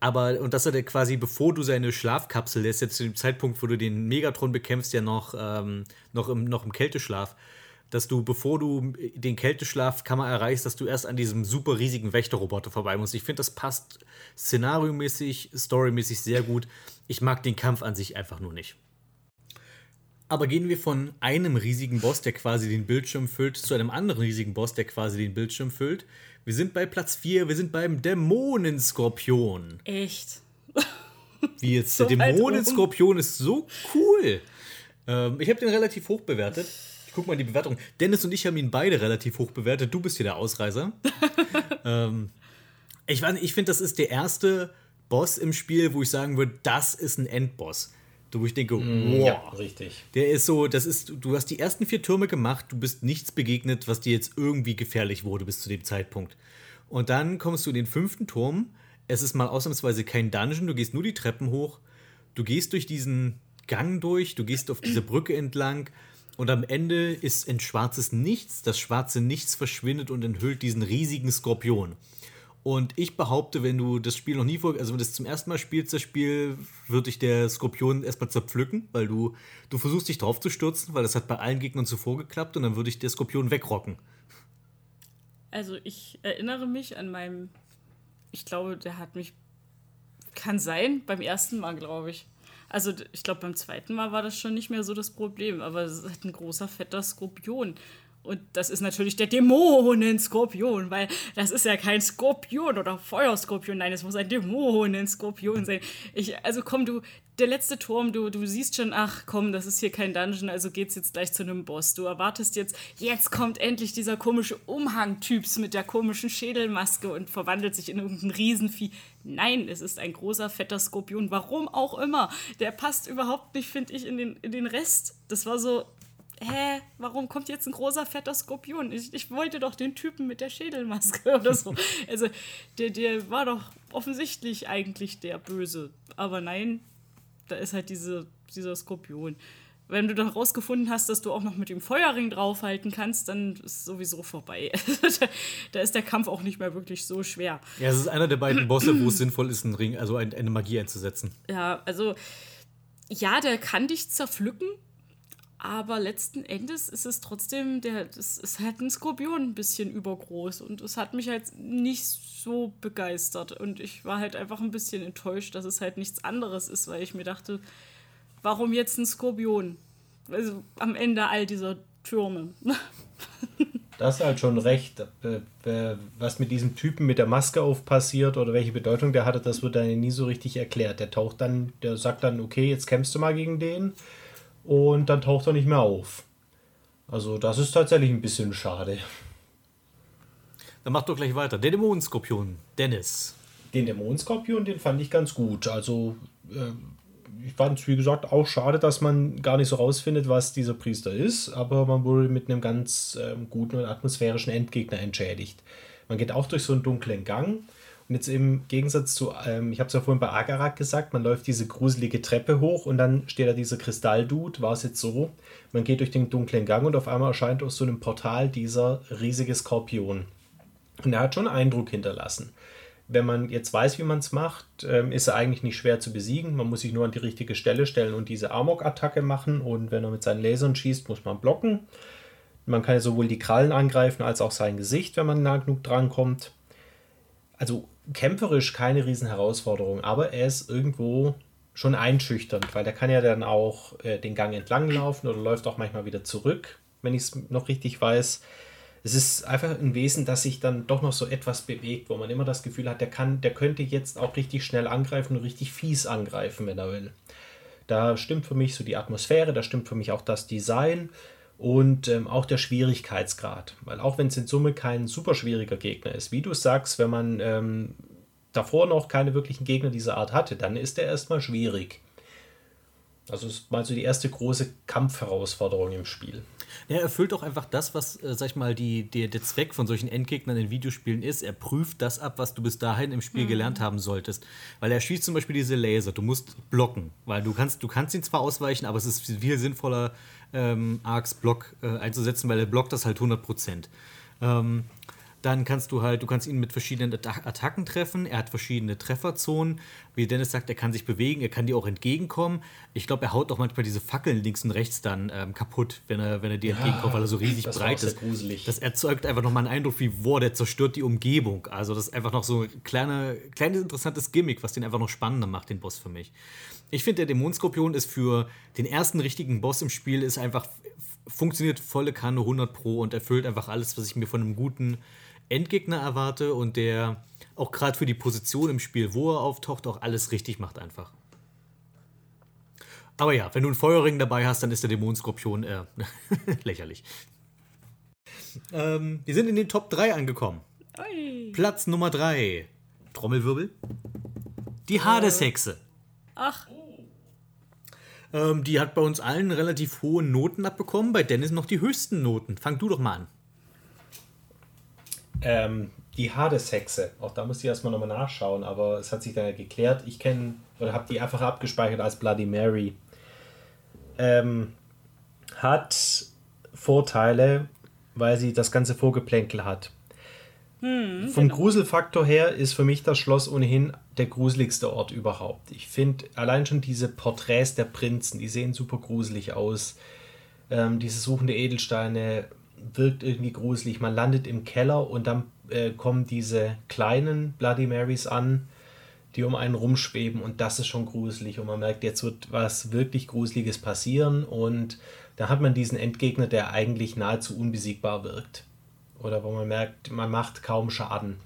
aber, und dass er quasi, bevor du seine Schlafkapsel, ist jetzt zu dem Zeitpunkt, wo du den Megatron bekämpfst, ja noch, ähm, noch, im, noch im Kälteschlaf, dass du, bevor du den Kälteschlafkammer erreichst, dass du erst an diesem super riesigen Wächterroboter vorbei musst. Ich finde, das passt szenariomäßig, storymäßig sehr gut. Ich mag den Kampf an sich einfach nur nicht. Aber gehen wir von einem riesigen Boss, der quasi den Bildschirm füllt, zu einem anderen riesigen Boss, der quasi den Bildschirm füllt. Wir sind bei Platz 4, wir sind beim Dämonenskorpion. Echt? [LAUGHS] Wie jetzt? [LAUGHS] So der Dämonenskorpion ist so cool. Ähm, ich habe den relativ hoch bewertet. Guck mal die Bewertung. Dennis und ich haben ihn beide relativ hoch bewertet. Du bist hier der Ausreißer. [LAUGHS] ähm, ich weiß ich finde, das ist der erste Boss im Spiel, wo ich sagen würde, das ist ein Endboss. Wo ich denke, wow. Ja, richtig. Der ist so, das ist, du hast die ersten vier Türme gemacht, du bist nichts begegnet, was dir jetzt irgendwie gefährlich wurde bis zu dem Zeitpunkt. Und dann kommst du in den fünften Turm. Es ist mal ausnahmsweise kein Dungeon, du gehst nur die Treppen hoch. Du gehst durch diesen Gang durch, du gehst auf diese Brücke entlang und am Ende ist ein schwarzes Nichts. Das schwarze Nichts verschwindet und enthüllt diesen riesigen Skorpion. Und ich behaupte, wenn du das Spiel noch nie vor, also wenn du das zum ersten Mal spielst, das Spiel, würde dich der Skorpion erstmal zerpflücken, weil du, du versuchst dich drauf zu stürzen, weil das hat bei allen Gegnern zuvor geklappt und dann würde ich der Skorpion wegrocken. Also ich erinnere mich an meinem, ich glaube, der hat mich, kann sein, beim ersten Mal, glaube ich. Also ich glaube, beim zweiten Mal war das schon nicht mehr so das Problem, aber es ist halt ein großer, fetter Skorpion. Und das ist natürlich der Dämonenskorpion, weil das ist ja kein Skorpion oder Feuerskorpion. Nein, es muss ein Dämonenskorpion sein. Ich, also komm, du, der letzte Turm, du, du siehst schon, ach komm, das ist hier kein Dungeon, also geht's jetzt gleich zu einem Boss. Du erwartest jetzt, jetzt kommt endlich dieser komische Umhang-Typs mit der komischen Schädelmaske und verwandelt sich in irgendein Riesenvieh. Nein, es ist ein großer, fetter Skorpion. Warum auch immer. Der passt überhaupt nicht, finde ich, in den, in den Rest. Das war so, hä, warum kommt jetzt ein großer, fetter Skorpion? Ich, ich wollte doch den Typen mit der Schädelmaske [LAUGHS] oder so. Also, der, der war doch offensichtlich eigentlich der Böse. Aber nein, da ist halt diese, dieser Skorpion. Wenn du dann rausgefunden hast, dass du auch noch mit dem Feuerring draufhalten kannst, dann ist sowieso vorbei. [LAUGHS] da ist der Kampf auch nicht mehr wirklich so schwer. Ja, es ist einer der beiden Bosse, wo es sinnvoll ist, einen Ring, also ein- eine Magie einzusetzen. Ja, also ja, der kann dich zerpflücken, aber letzten Endes ist es trotzdem, der, das ist halt ein Skorpion ein bisschen übergroß und es hat mich halt nicht so begeistert und ich war halt einfach ein bisschen enttäuscht, dass es halt nichts anderes ist, weil ich mir dachte, warum jetzt ein Skorpion? Also am Ende all dieser Türme. [LAUGHS] Das ist halt schon recht. Äh, Was mit diesem Typen mit der Maske auf passiert oder welche Bedeutung der hatte, das wird dann nie so richtig erklärt. Der taucht dann, der sagt dann, okay, jetzt kämpfst du mal gegen den und dann taucht er nicht mehr auf. Also das ist tatsächlich ein bisschen schade. Dann mach doch gleich weiter. Der Dämonenskorpion, Dennis. Den Dämonenskorpion, den fand ich ganz gut. Also äh, ich fand es, wie gesagt, auch schade, dass man gar nicht so rausfindet, was dieser Priester ist, aber man wurde mit einem ganz ähm, guten und atmosphärischen Endgegner entschädigt. Man geht auch durch so einen dunklen Gang und jetzt im Gegensatz zu, ähm, ich habe es ja vorhin bei Agarak gesagt, man läuft diese gruselige Treppe hoch und dann steht da dieser Kristalldude, war es jetzt so, man geht durch den dunklen Gang und auf einmal erscheint aus so einem Portal dieser riesige Skorpion. Und er hat schon Eindruck hinterlassen. Wenn man jetzt weiß, wie man es macht, ähm, ist er eigentlich nicht schwer zu besiegen. Man muss sich nur an die richtige Stelle stellen und diese Amok-Attacke machen. Und wenn er mit seinen Lasern schießt, muss man blocken. Man kann sowohl die Krallen angreifen als auch sein Gesicht, wenn man nah genug drankommt. Also kämpferisch keine Riesenherausforderung, aber er ist irgendwo schon einschüchternd, weil der kann ja dann auch äh, den Gang entlang laufen oder läuft auch manchmal wieder zurück, wenn ich es noch richtig weiß es ist einfach ein Wesen, das sich dann doch noch so etwas bewegt, wo man immer das Gefühl hat, der kann, der könnte jetzt auch richtig schnell angreifen und richtig fies angreifen, wenn er will. Da stimmt für mich so die Atmosphäre, da stimmt für mich auch das Design und ähm, auch der Schwierigkeitsgrad. Weil auch wenn es in Summe kein super schwieriger Gegner ist, wie du sagst, wenn man ähm, davor noch keine wirklichen Gegner dieser Art hatte, dann ist er erstmal schwierig. Also ist mal so die erste große Kampfherausforderung im Spiel. Er erfüllt auch einfach das, was, äh, sag ich mal, die, die, der Zweck von solchen Endgegnern in Videospielen ist. Er prüft das ab, was du bis dahin im Spiel gelernt haben solltest. Weil er schießt zum Beispiel diese Laser. Du musst blocken, weil du kannst, du kannst ihn zwar ausweichen, aber es ist viel sinnvoller, ähm, Arcs Block äh, einzusetzen, weil er blockt das halt 100%. Ähm, dann kannst du halt, du kannst ihn mit verschiedenen Atta- Attacken treffen. Er hat verschiedene Trefferzonen. Wie Dennis sagt, er kann sich bewegen, er kann dir auch entgegenkommen. Ich glaube, er haut auch manchmal diese Fackeln links und rechts dann ähm, kaputt, wenn er, wenn er dir entgegenkommt, weil er so riesig breit ist. gruselig. Das erzeugt einfach nochmal einen Eindruck, wie, boah, der zerstört die Umgebung. Also, das ist einfach noch so ein kleine, kleines interessantes Gimmick, was den einfach noch spannender macht, den Boss für mich. Ich finde, der Dämonskorpion ist für den ersten richtigen Boss im Spiel, ist einfach, funktioniert volle Kanne 100 Pro und erfüllt einfach alles, was ich mir von einem guten Endgegner erwarte und der auch gerade für die Position im Spiel, wo er auftaucht, auch alles richtig macht einfach. Aber ja, wenn du einen Feuerring dabei hast, dann ist der Dämonskorpion äh, [LAUGHS] lächerlich. Ähm, wir sind in den Top 3 angekommen. Ui. Platz Nummer 3. Trommelwirbel. Die Hades-Hexe. Ach, Ähm, die hat bei uns allen relativ hohe Noten abbekommen, bei Dennis noch die höchsten Noten. Fang du doch mal an. Ähm, die Hades-Hexe, auch da muss ich erstmal nochmal nachschauen, aber es hat sich dann ja geklärt. Ich kenne oder habe die einfach abgespeichert als Bloody Mary. Ähm, hat Vorteile, weil sie das ganze Vorgeplänkel hat. Vom Gruselfaktor her ist für mich das Schloss ohnehin der gruseligste Ort überhaupt. Ich finde allein schon diese Porträts der Prinzen, die sehen super gruselig aus. Ähm, diese suchende Edelsteine wirkt irgendwie gruselig. Man landet im Keller und dann äh, kommen diese kleinen Bloody Marys an, die um einen rumschweben und das ist schon gruselig und man merkt, jetzt wird was wirklich Gruseliges passieren und da hat man diesen Endgegner, der eigentlich nahezu unbesiegbar wirkt. Oder wo man merkt, man macht kaum Schaden.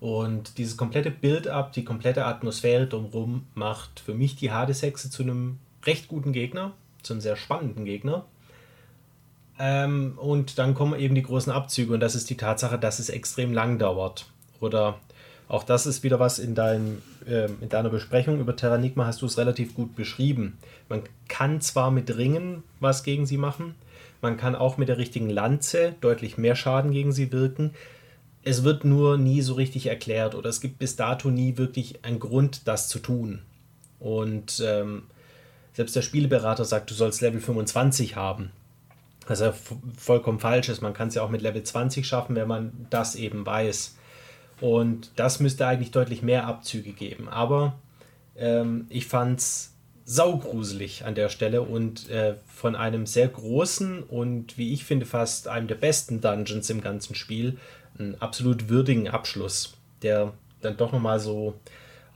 Und dieses komplette Build-up, die komplette Atmosphäre drumherum macht für mich die Hades-Hexe zu einem recht guten Gegner, zu einem sehr spannenden Gegner. Ähm, und dann kommen eben die großen Abzüge und das ist die Tatsache, dass es extrem lang dauert. Oder auch das ist wieder was in, dein, ähm, in deiner Besprechung über Terranigma hast du es relativ gut beschrieben. Man kann zwar mit Ringen was gegen sie machen, man kann auch mit der richtigen Lanze deutlich mehr Schaden gegen sie wirken. Es wird nur nie so richtig erklärt oder es gibt bis dato nie wirklich einen Grund, das zu tun. Und ähm, selbst der Spieleberater sagt, du sollst Level 25 haben. Was ja vollkommen falsch ist. Man kann es ja auch mit Level 20 schaffen, wenn man das eben weiß. Und das müsste eigentlich deutlich mehr Abzüge geben. Aber ähm, ich fand es saugruselig an der Stelle und äh, von einem sehr großen und wie ich finde fast einem der besten Dungeons im ganzen Spiel einen absolut würdigen Abschluss, der dann doch nochmal so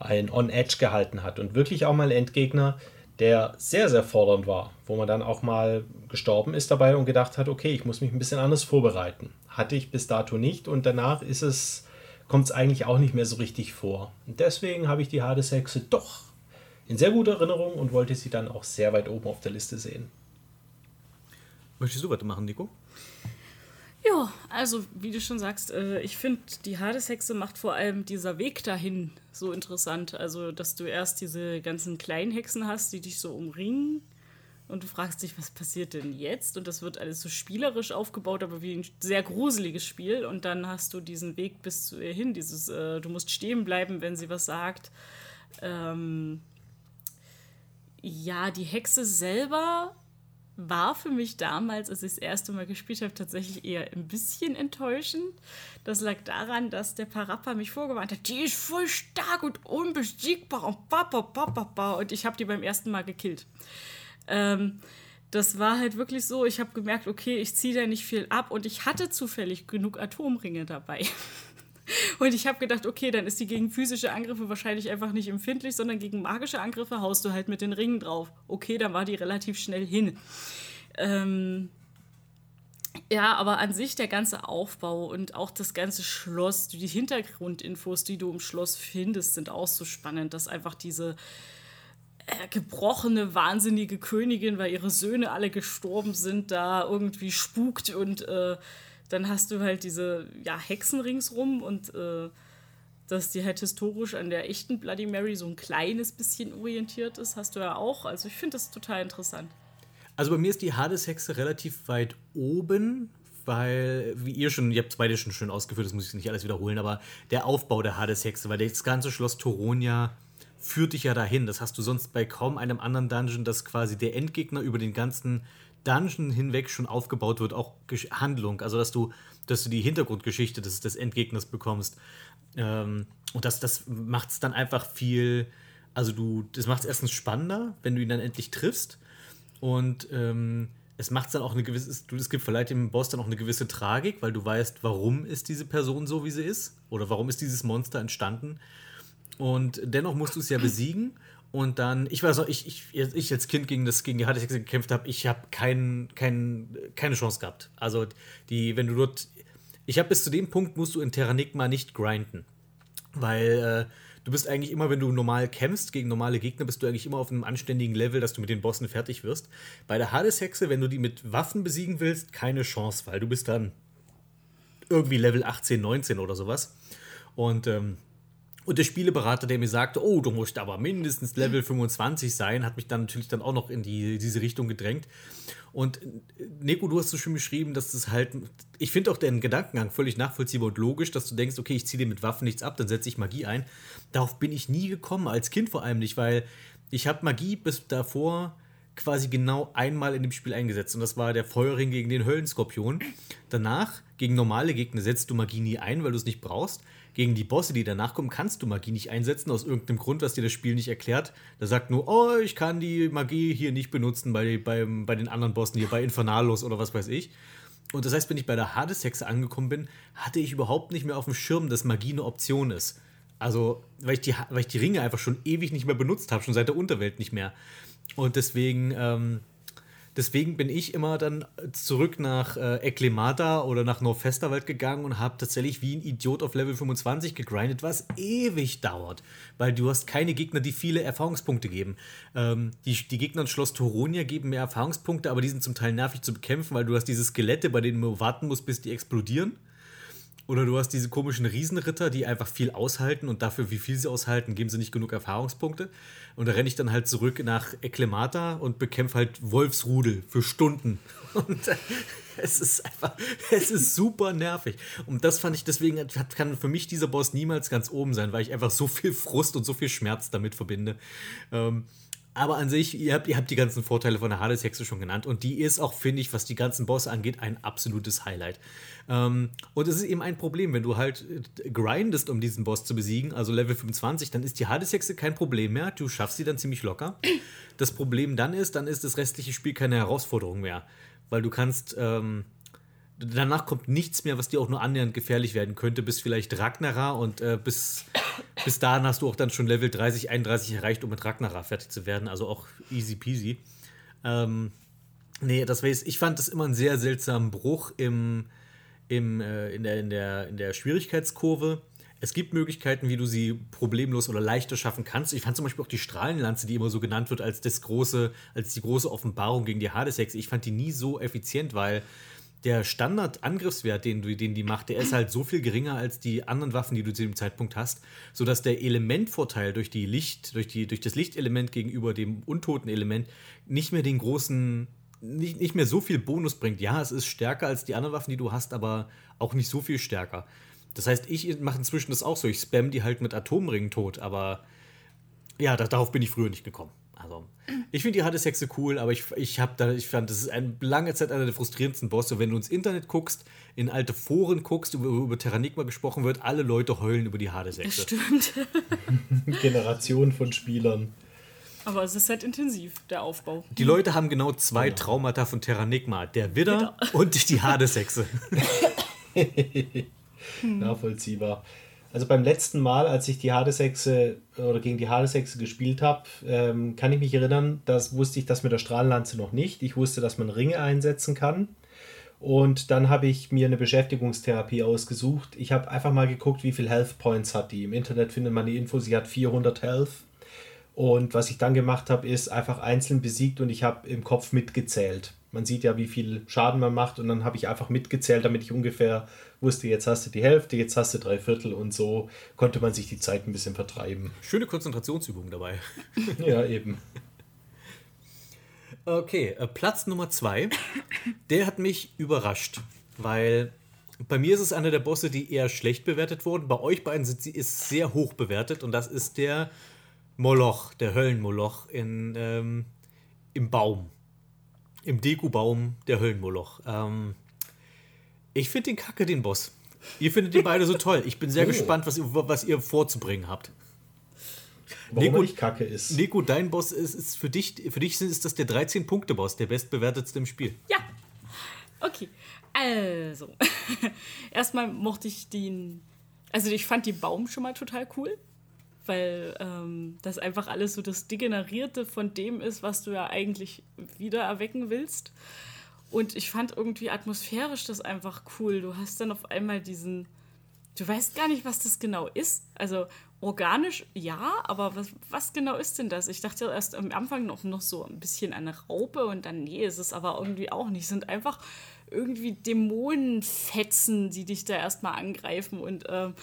ein On-Edge gehalten hat und wirklich auch mal Endgegner, der sehr, sehr fordernd war, wo man dann auch mal gestorben ist dabei und gedacht hat, okay, ich muss mich ein bisschen anders vorbereiten. Hatte ich bis dato nicht und danach ist es, kommt es eigentlich auch nicht mehr so richtig vor. Und deswegen habe ich die Hades-Hexe doch in sehr guter Erinnerung und wollte sie dann auch sehr weit oben auf der Liste sehen. Möchtest du weitermachen, Nico? Ja, also wie du schon sagst, äh, ich finde, die Hadeshexe macht vor allem dieser Weg dahin so interessant. Also, dass du erst diese ganzen kleinen Hexen hast, die dich so umringen und du fragst dich, was passiert denn jetzt? Und das wird alles so spielerisch aufgebaut, aber wie ein sehr gruseliges Spiel. Und dann hast du diesen Weg bis zu ihr hin, dieses, äh, du musst stehen bleiben, wenn sie was sagt. Ähm, ja, die Hexe selber war für mich damals, als ich das erste Mal gespielt habe, tatsächlich eher ein bisschen enttäuschend. Das lag daran, dass der Parappa mich vorgewarnt hat, die ist voll stark und unbesiegbar und ba, ba, ba. und ich habe die beim ersten Mal gekillt. Ähm, das war halt wirklich so, ich habe gemerkt, okay, ich ziehe da nicht viel ab und ich hatte zufällig genug Atomringe dabei. [LAUGHS] Und ich habe gedacht, okay, dann ist die gegen physische Angriffe wahrscheinlich einfach nicht empfindlich, sondern gegen magische Angriffe haust du halt mit den Ringen drauf. Okay, dann war die relativ schnell hin. Ähm ja, aber an sich der ganze Aufbau und auch das ganze Schloss, die Hintergrundinfos, die du im Schloss findest, sind auch so spannend, dass einfach diese äh, gebrochene, wahnsinnige Königin, weil ihre Söhne alle gestorben sind, da irgendwie spukt und äh, dann hast du halt diese ja, Hexen ringsrum und äh, dass die halt historisch an der echten Bloody Mary so ein kleines bisschen orientiert ist, hast du ja auch. Also ich finde das total interessant. Also bei mir ist die Hades-Hexe relativ weit oben, weil, wie ihr schon, ihr habt es beide schon schön ausgeführt, das muss ich nicht alles wiederholen, aber der Aufbau der Hades-Hexe, weil das ganze Schloss Toronia führt dich ja dahin. Das hast du sonst bei kaum einem anderen Dungeon, dass quasi der Endgegner über den ganzen Dungeon hinweg schon aufgebaut wird, auch Handlung, also dass du, dass du die Hintergrundgeschichte des, des Endgegners bekommst. Ähm, und das, das macht es dann einfach viel, also du, das macht es erstens spannender, wenn du ihn dann endlich triffst. Und ähm, es macht dann auch eine gewisse, es gibt vielleicht dem Boss dann auch eine gewisse Tragik, weil du weißt, warum ist diese Person so, wie sie ist, oder warum ist dieses Monster entstanden. Und dennoch musst du es ja besiegen. Und dann, ich weiß noch, ich, ich, ich als Kind gegen, das, gegen die Hades gekämpft habe, ich habe kein, kein, keine Chance gehabt. Also, die, wenn du dort. Ich habe bis zu dem Punkt, musst du in Terranigma nicht grinden. Weil äh, du bist eigentlich immer, wenn du normal kämpfst gegen normale Gegner, bist du eigentlich immer auf einem anständigen Level, dass du mit den Bossen fertig wirst. Bei der Hades-Hexe, wenn du die mit Waffen besiegen willst, keine Chance, weil du bist dann irgendwie Level 18, 19 oder sowas. Und, ähm, und der Spieleberater, der mir sagte, oh, du musst aber mindestens Level 25 sein, hat mich dann natürlich dann auch noch in die, diese Richtung gedrängt. Und äh, Neko, du hast so schön beschrieben, dass das halt, ich finde auch deinen Gedankengang völlig nachvollziehbar und logisch, dass du denkst, okay, ich ziehe dir mit Waffen nichts ab, dann setze ich Magie ein. Darauf bin ich nie gekommen, als Kind vor allem nicht, weil ich habe Magie bis davor quasi genau einmal in dem Spiel eingesetzt und das war der Feuerring gegen den Höllenskorpion. Danach, gegen normale Gegner setzt du Magie nie ein, weil du es nicht brauchst. Gegen die Bosse, die danach kommen, kannst du Magie nicht einsetzen, aus irgendeinem Grund, was dir das Spiel nicht erklärt. Da sagt nur, oh, ich kann die Magie hier nicht benutzen bei, beim, bei den anderen Bossen hier, bei Infernalos oder was weiß ich. Und das heißt, wenn ich bei der Hades-Hexe angekommen bin, hatte ich überhaupt nicht mehr auf dem Schirm, dass Magie eine Option ist. Also, weil ich die, weil ich die Ringe einfach schon ewig nicht mehr benutzt habe, schon seit der Unterwelt nicht mehr. Und deswegen, ähm, deswegen bin ich immer dann zurück nach äh, Eklemata oder nach Nordfesterwald gegangen und habe tatsächlich wie ein Idiot auf Level 25 gegrindet, was ewig dauert, weil du hast keine Gegner, die viele Erfahrungspunkte geben. Ähm, die, die Gegner in Schloss Toronia geben mehr Erfahrungspunkte, aber die sind zum Teil nervig zu bekämpfen, weil du hast diese Skelette, bei denen du warten musst, bis die explodieren. Oder du hast diese komischen Riesenritter, die einfach viel aushalten und dafür, wie viel sie aushalten, geben sie nicht genug Erfahrungspunkte. Und da renne ich dann halt zurück nach Eklemata und bekämpfe halt Wolfsrudel für Stunden. [LAUGHS] Und es ist einfach, es ist super nervig. Und das fand ich, deswegen kann für mich dieser Boss niemals ganz oben sein, weil ich einfach so viel Frust und so viel Schmerz damit verbinde. Ähm, Aber an sich, ihr habt, ihr habt die ganzen Vorteile von der Hades-Hexe schon genannt und die ist auch, finde ich, was die ganzen Bosse angeht, ein absolutes Highlight. Ähm, und es ist eben ein Problem, wenn du halt äh, grindest, um diesen Boss zu besiegen, also Level 25, dann ist die Hades-Hexe kein Problem mehr. Du schaffst sie dann ziemlich locker. Das Problem dann ist, dann ist das restliche Spiel keine Herausforderung mehr. Weil du kannst, ähm, danach kommt nichts mehr, was dir auch nur annähernd gefährlich werden könnte, bis vielleicht Ragnara und äh, bis, bis dahin hast du auch dann schon Level 30, 31 erreicht, um mit Ragnara fertig zu werden. Also auch easy peasy. Ähm, nee, das weiß ich fand das immer einen sehr seltsamen Bruch im, im, äh, in, der, in, der, in der Schwierigkeitskurve. Es gibt Möglichkeiten, wie du sie problemlos oder leichter schaffen kannst. Ich fand zum Beispiel auch die Strahlenlanze, die immer so genannt wird als das große, als die große Offenbarung gegen die Hades-Hexe. Ich fand die nie so effizient, weil der Standard-Angriffswert, den, den die macht, der ist halt so viel geringer als die anderen Waffen, die du zu dem Zeitpunkt hast, sodass der Elementvorteil durch, die Licht, durch, die, durch das Lichtelement gegenüber dem untoten Element nicht mehr den großen, nicht, nicht mehr so viel Bonus bringt. Ja, es ist stärker als die anderen Waffen, die du hast, aber auch nicht so viel stärker. Das heißt, ich mache inzwischen das auch so. Ich spam die halt mit Atomringen tot, aber ja, da, darauf bin ich früher nicht gekommen. Also, ich finde die Hades-Hexe cool, aber ich, ich, hab da, ich fand, das ist eine lange Zeit einer der frustrierendsten Bosse. Wenn du ins Internet guckst, in alte Foren guckst, über, über Terranigma gesprochen wird, alle Leute heulen über die Hades-Hexe. Stimmt. [LAUGHS] Generation von Spielern. Aber es ist halt intensiv, der Aufbau. Die Leute haben genau zwei Traumata von Terranigma: der Widder [LAUGHS] und die Hades-Hexe. [LAUGHS] Nachvollziehbar. Also beim letzten Mal, als ich die Hades-Hexe oder gegen die Hades-Hexe gespielt habe, ähm, kann ich mich erinnern, das wusste ich das mit der Strahlenlanze noch nicht. Ich wusste, dass man Ringe einsetzen kann. Und dann habe ich mir eine Beschäftigungstherapie ausgesucht. Ich habe einfach mal geguckt, wie viel Health Points hat die. Im Internet findet man die Info, sie hat 400 Health. Und was ich dann gemacht habe, ist einfach einzeln besiegt und ich habe im Kopf mitgezählt. Man sieht ja, wie viel Schaden man macht und dann habe ich einfach mitgezählt, damit ich ungefähr wusste, jetzt hast du die Hälfte, jetzt hast du drei Viertel und so konnte man sich die Zeit ein bisschen vertreiben. Schöne Konzentrationsübung dabei. [LAUGHS] Ja, eben. Okay, äh, Platz Nummer zwei, der hat mich überrascht, weil bei mir ist es einer der Bosse, die eher schlecht bewertet wurden. Bei euch beiden sind sie ist sehr hoch bewertet und das ist der Moloch, der Höllenmoloch in, ähm, im Baum. Im Deku-Baum der Höllenmoloch. Ähm, ich finde den Kacke, den Boss. Ihr findet die beide so toll. Ich bin sehr [LAUGHS] gespannt, was ihr, was ihr vorzubringen habt. Warum Nico- nicht kacke ist. Nico, dein Boss ist, ist für dich, für dich ist das der 13-Punkte-Boss, der bestbewertetste im Spiel. Ja. Okay. Also. [LAUGHS] Erstmal mochte ich den. Also, ich fand den Baum schon mal total cool. Weil ähm, das einfach alles so das Degenerierte von dem ist, was du ja eigentlich wieder erwecken willst. Und ich fand irgendwie atmosphärisch das einfach cool. Du hast dann auf einmal diesen. Du weißt gar nicht, was das genau ist. Also organisch ja, aber was, was genau ist denn das? Ich dachte erst am Anfang noch, noch so ein bisschen eine Raupe und dann, nee, ist es aber irgendwie auch nicht. Es sind einfach irgendwie Dämonenfetzen, die dich da erstmal angreifen und. Ähm,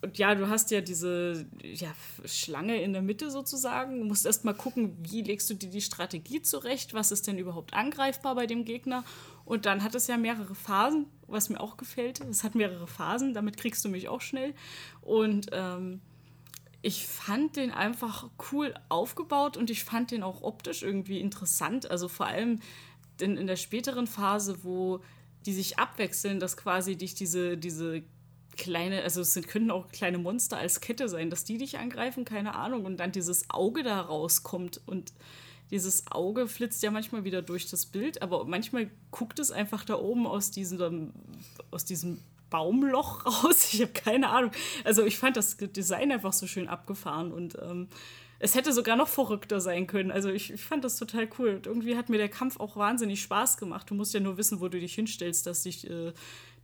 und ja, du hast ja diese ja, Schlange in der Mitte sozusagen. Du musst erst mal gucken, wie legst du dir die Strategie zurecht, was ist denn überhaupt angreifbar bei dem Gegner. Und dann hat es ja mehrere Phasen, was mir auch gefällt. Es hat mehrere Phasen, damit kriegst du mich auch schnell. Und ähm, ich fand den einfach cool aufgebaut und ich fand den auch optisch irgendwie interessant. Also vor allem in, in der späteren Phase, wo die sich abwechseln, dass quasi dich diese, diese kleine, also es sind, könnten auch kleine Monster als Kette sein, dass die dich angreifen, keine Ahnung. Und dann dieses Auge da rauskommt und dieses Auge flitzt ja manchmal wieder durch das Bild, aber manchmal guckt es einfach da oben aus diesem, aus diesem Baumloch [LAUGHS] raus. Ich habe keine Ahnung. Also ich fand das Design einfach so schön abgefahren und ähm, es hätte sogar noch verrückter sein können. Also ich, ich fand das total cool. Und irgendwie hat mir der Kampf auch wahnsinnig Spaß gemacht. Du musst ja nur wissen, wo du dich hinstellst, dass dich äh,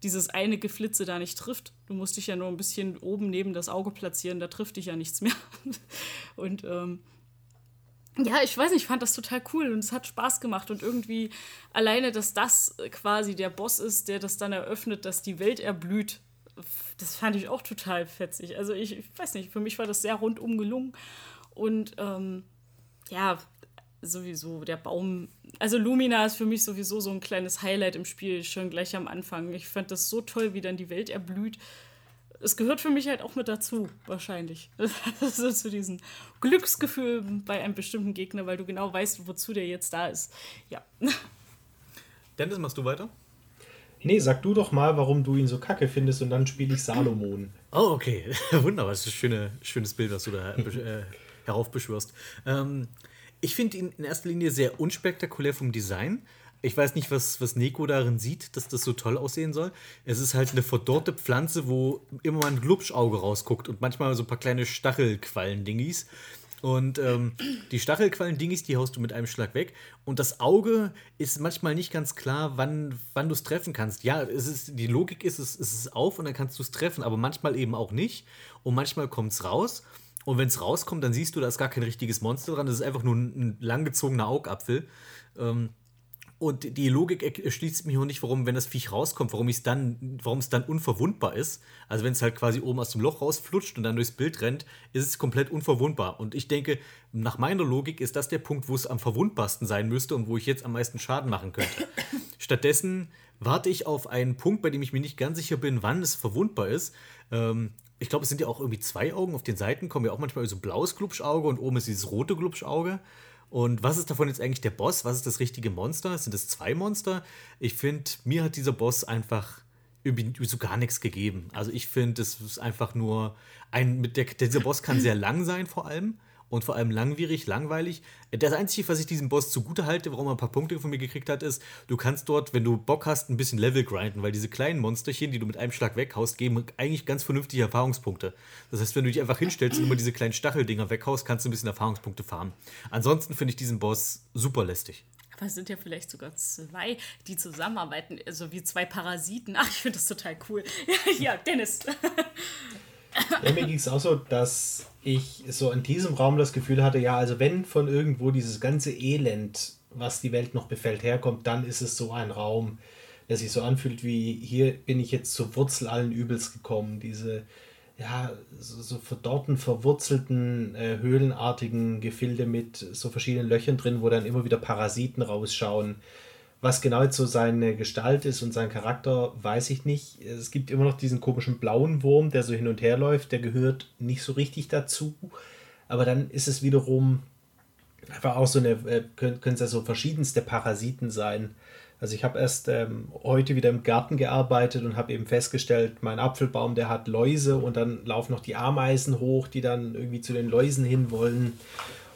dieses eine Geflitze da nicht trifft. Du musst dich ja nur ein bisschen oben neben das Auge platzieren, da trifft dich ja nichts mehr. [LAUGHS] Und ähm, ja, ich weiß nicht, ich fand das total cool und es hat Spaß gemacht und irgendwie alleine, dass das quasi der Boss ist, der das dann eröffnet, dass die Welt erblüht, das fand ich auch total fetzig. Also ich, ich weiß nicht, für mich war das sehr rundum gelungen und ähm, ja, sowieso der Baum, also Lumina ist für mich sowieso so ein kleines Highlight im Spiel, schon gleich am Anfang. Ich fand das so toll, wie dann die Welt erblüht es gehört für mich halt auch mit dazu, wahrscheinlich. [LAUGHS] Das ist zu diesem Glücksgefühl bei einem bestimmten Gegner, weil du genau weißt, wozu der jetzt da ist. Ja. [LAUGHS] Dennis, machst du weiter? Nee, sag du doch mal, warum du ihn so kacke findest und dann spiele ich Salomon. Oh, okay. [LAUGHS] Wunderbar. Das ist ein schöne, schönes Bild, was du da äh, heraufbeschwörst. Ähm, ich finde ihn in erster Linie sehr unspektakulär vom Design. Ich weiß nicht, was, was Neko darin sieht, dass das so toll aussehen soll. Es ist halt eine verdorrte Pflanze, wo immer mal ein Glubschauge rausguckt und manchmal so ein paar kleine Stachelquallen-Dingis. Und ähm, die Stachelquallen-Dingis, die haust du mit einem Schlag weg. Und das Auge ist manchmal nicht ganz klar, wann, wann du es treffen kannst. Ja, es ist, die Logik ist, es, es ist auf und dann kannst du es treffen, aber manchmal eben auch nicht. Und manchmal kommt es raus. Und wenn es rauskommt, dann siehst du, da ist gar kein richtiges Monster dran. Das ist einfach nur ein, ein langgezogener Augapfel. Ähm, und die Logik erschließt mich auch nicht, warum, wenn das Viech rauskommt, warum es dann, warum es dann unverwundbar ist. Also wenn es halt quasi oben aus dem Loch rausflutscht und dann durchs Bild rennt, ist es komplett unverwundbar. Und ich denke, nach meiner Logik ist das der Punkt, wo es am verwundbarsten sein müsste und wo ich jetzt am meisten Schaden machen könnte. [COUGHS] Stattdessen warte ich auf einen Punkt, bei dem ich mir nicht ganz sicher bin, wann es verwundbar ist. Ähm, ich glaube, es sind ja auch irgendwie zwei Augen. Auf den Seiten kommen ja auch manchmal so blaues Glubschauge und oben ist dieses rote Glubschauge. Und was ist davon jetzt eigentlich der Boss? Was ist das richtige Monster? Sind es zwei Monster? Ich finde, mir hat dieser Boss einfach irgendwie so gar nichts gegeben. Also ich finde, es ist einfach nur ein, mit der, dieser Boss kann sehr lang sein vor allem und vor allem langwierig, langweilig. Das Einzige, was ich diesem Boss zugute halte, warum er ein paar Punkte von mir gekriegt hat, ist, du kannst dort, wenn du Bock hast, ein bisschen Level grinden, weil diese kleinen Monsterchen, die du mit einem Schlag weghaust, geben eigentlich ganz vernünftige Erfahrungspunkte. Das heißt, wenn du dich einfach hinstellst und immer diese kleinen Stacheldinger weghaust, kannst du ein bisschen Erfahrungspunkte farmen. Ansonsten finde ich diesen Boss super lästig. Aber es sind ja vielleicht sogar zwei, die zusammenarbeiten, also wie zwei Parasiten. Ach, ich finde das total cool. [LAUGHS] ja, Dennis. Ja, mir ging es auch so, dass ich so in diesem Raum das Gefühl hatte, ja, also wenn von irgendwo dieses ganze Elend, was die Welt noch befällt, herkommt, dann ist es so ein Raum, der sich so anfühlt wie, hier bin ich jetzt zur Wurzel allen Übels gekommen. Diese, ja, so, so verdorrten, verwurzelten, äh, höhlenartigen Gefilde mit so verschiedenen Löchern drin, wo dann immer wieder Parasiten rausschauen. Was genau jetzt so seine Gestalt ist und sein Charakter, weiß ich nicht. Es gibt immer noch diesen komischen blauen Wurm, der so hin und her läuft. Der gehört nicht so richtig dazu. Aber dann ist es wiederum einfach auch so eine, äh, können, es ja so verschiedenste Parasiten sein. Also ich habe erst ähm, heute wieder im Garten gearbeitet und habe eben festgestellt, mein Apfelbaum, der hat Läuse und dann laufen noch die Ameisen hoch, die dann irgendwie zu den Läusen hinwollen.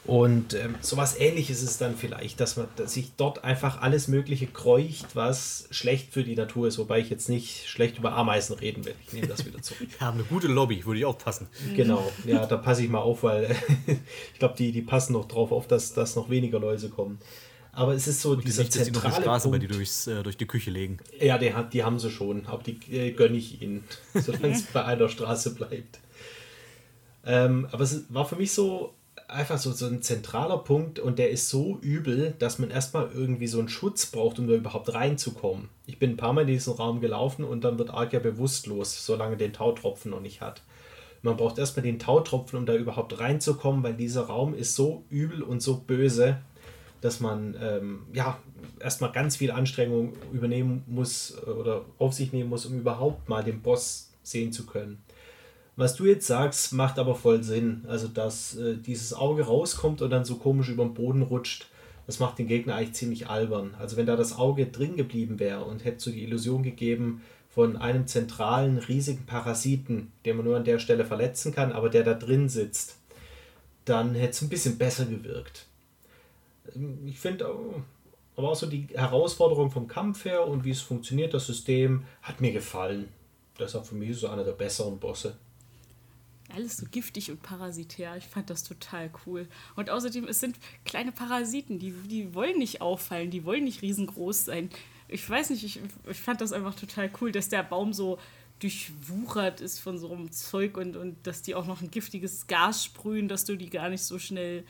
Und ähm, sowas ähnliches ist es dann vielleicht, dass man dass sich dort einfach alles Mögliche kreucht, was schlecht für die Natur ist. Wobei ich jetzt nicht schlecht über Ameisen reden will. Ich nehme das wieder zurück. [LAUGHS] Wir haben eine gute Lobby, würde ich auch passen. Genau, ja, da passe ich mal auf, weil [LAUGHS] ich glaube, die, die passen noch drauf auf, dass, dass noch weniger Läuse kommen. Aber es ist so Die dieser jetzt noch die zentrale Straße, Punkt. die durchs, äh, durch die Küche legen. Ja, die, die haben sie schon, aber die äh, gönne ich ihnen, [LAUGHS] solange es bei einer Straße bleibt. Ähm, aber es war für mich so einfach so, so ein zentraler Punkt und der ist so übel, dass man erstmal irgendwie so einen Schutz braucht, um da überhaupt reinzukommen. Ich bin ein paar Mal in diesen Raum gelaufen und dann wird Ark ja bewusstlos, solange den Tautropfen noch nicht hat. Man braucht erstmal den Tautropfen, um da überhaupt reinzukommen, weil dieser Raum ist so übel und so böse, dass man ähm, ja erstmal ganz viel Anstrengung übernehmen muss äh, oder auf sich nehmen muss, um überhaupt mal den Boss sehen zu können. Was du jetzt sagst, macht aber voll Sinn. Also, dass äh, dieses Auge rauskommt und dann so komisch über den Boden rutscht, das macht den Gegner eigentlich ziemlich albern. Also, wenn da das Auge drin geblieben wäre und hätte so die Illusion gegeben von einem zentralen, riesigen Parasiten, den man nur an der Stelle verletzen kann, aber der da drin sitzt, dann hätte es ein bisschen besser gewirkt. Ich finde aber auch so die Herausforderung vom Kampf her und wie es funktioniert, das System, hat mir gefallen. Ist auch für mich so einer der besseren Bosse. Alles so giftig und parasitär. Ich fand das total cool. Und außerdem, es sind kleine Parasiten, die, die wollen nicht auffallen, die wollen nicht riesengroß sein. Ich weiß nicht, ich, ich fand das einfach total cool, dass der Baum so durchwuchert ist von so einem Zeug und, und dass die auch noch ein giftiges Gas sprühen, dass du die gar nicht so schnell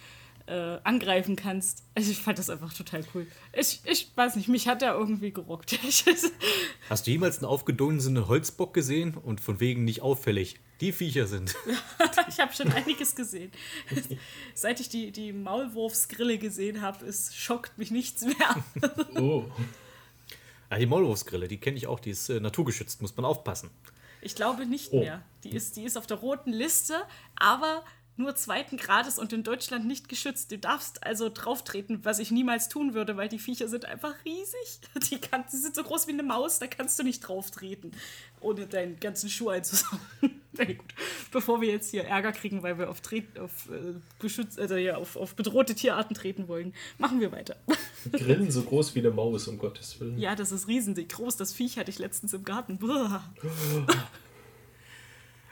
äh, angreifen kannst. Also ich fand das einfach total cool. Ich, ich weiß nicht, mich hat er irgendwie gerockt. [LAUGHS] Hast du jemals einen aufgedunsenen Holzbock gesehen und von wegen nicht auffällig? Die Viecher sind. [LAUGHS] Ich habe schon einiges gesehen. [LAUGHS] Seit ich die, die Maulwurfsgrille gesehen habe, es schockt mich nichts mehr. Oh. Ah, die Maulwurfsgrille, die kenne ich auch, die ist äh, naturgeschützt, muss man aufpassen. Ich glaube nicht Oh. mehr. Die ist, die ist auf der roten Liste, aber nur zweiten Grades und in Deutschland nicht geschützt. Du darfst also drauftreten, was ich niemals tun würde, weil die Viecher sind einfach riesig. [LAUGHS] Die, kann, die sind so groß wie eine Maus, da kannst du nicht drauftreten, ohne deinen ganzen Schuh einzusauen. [LAUGHS] Na gut, bevor wir jetzt hier Ärger kriegen, weil wir auf, Tret, auf, äh, geschützt, also ja, auf, auf bedrohte Tierarten treten wollen, machen wir weiter. Grillen so groß wie eine Maus, um Gottes Willen. Ja, das ist riesig groß. Das Viech hatte ich letztens im Garten. [LAUGHS]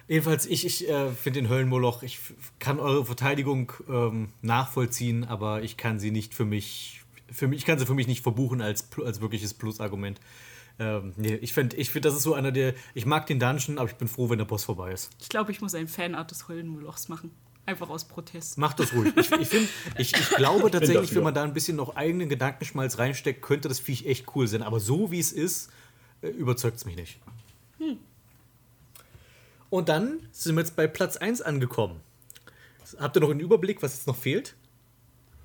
Jedenfalls, ich, ich äh, finde den Höllenmoloch, ich kann eure Verteidigung ähm, nachvollziehen, aber ich kann sie nicht für mich, für mich, ich kann sie für mich nicht verbuchen als, als wirkliches Plus-Argument. Ähm, nee, ich finde, ich find, das ist so einer der, ich mag den Dungeon, aber ich bin froh, wenn der Boss vorbei ist. Ich glaube, ich muss ein Fanart des Höllenmolochs machen. Einfach aus Protest. Macht das ruhig. Ich, ich, find, ich, ich glaube [LAUGHS] tatsächlich, wenn man da ein bisschen noch eigenen Gedankenschmalz reinsteckt, könnte das Viech echt cool sein. Aber so wie es ist, äh, überzeugt es mich nicht. Und dann sind wir jetzt bei Platz 1 angekommen. Habt ihr noch einen Überblick, was jetzt noch fehlt?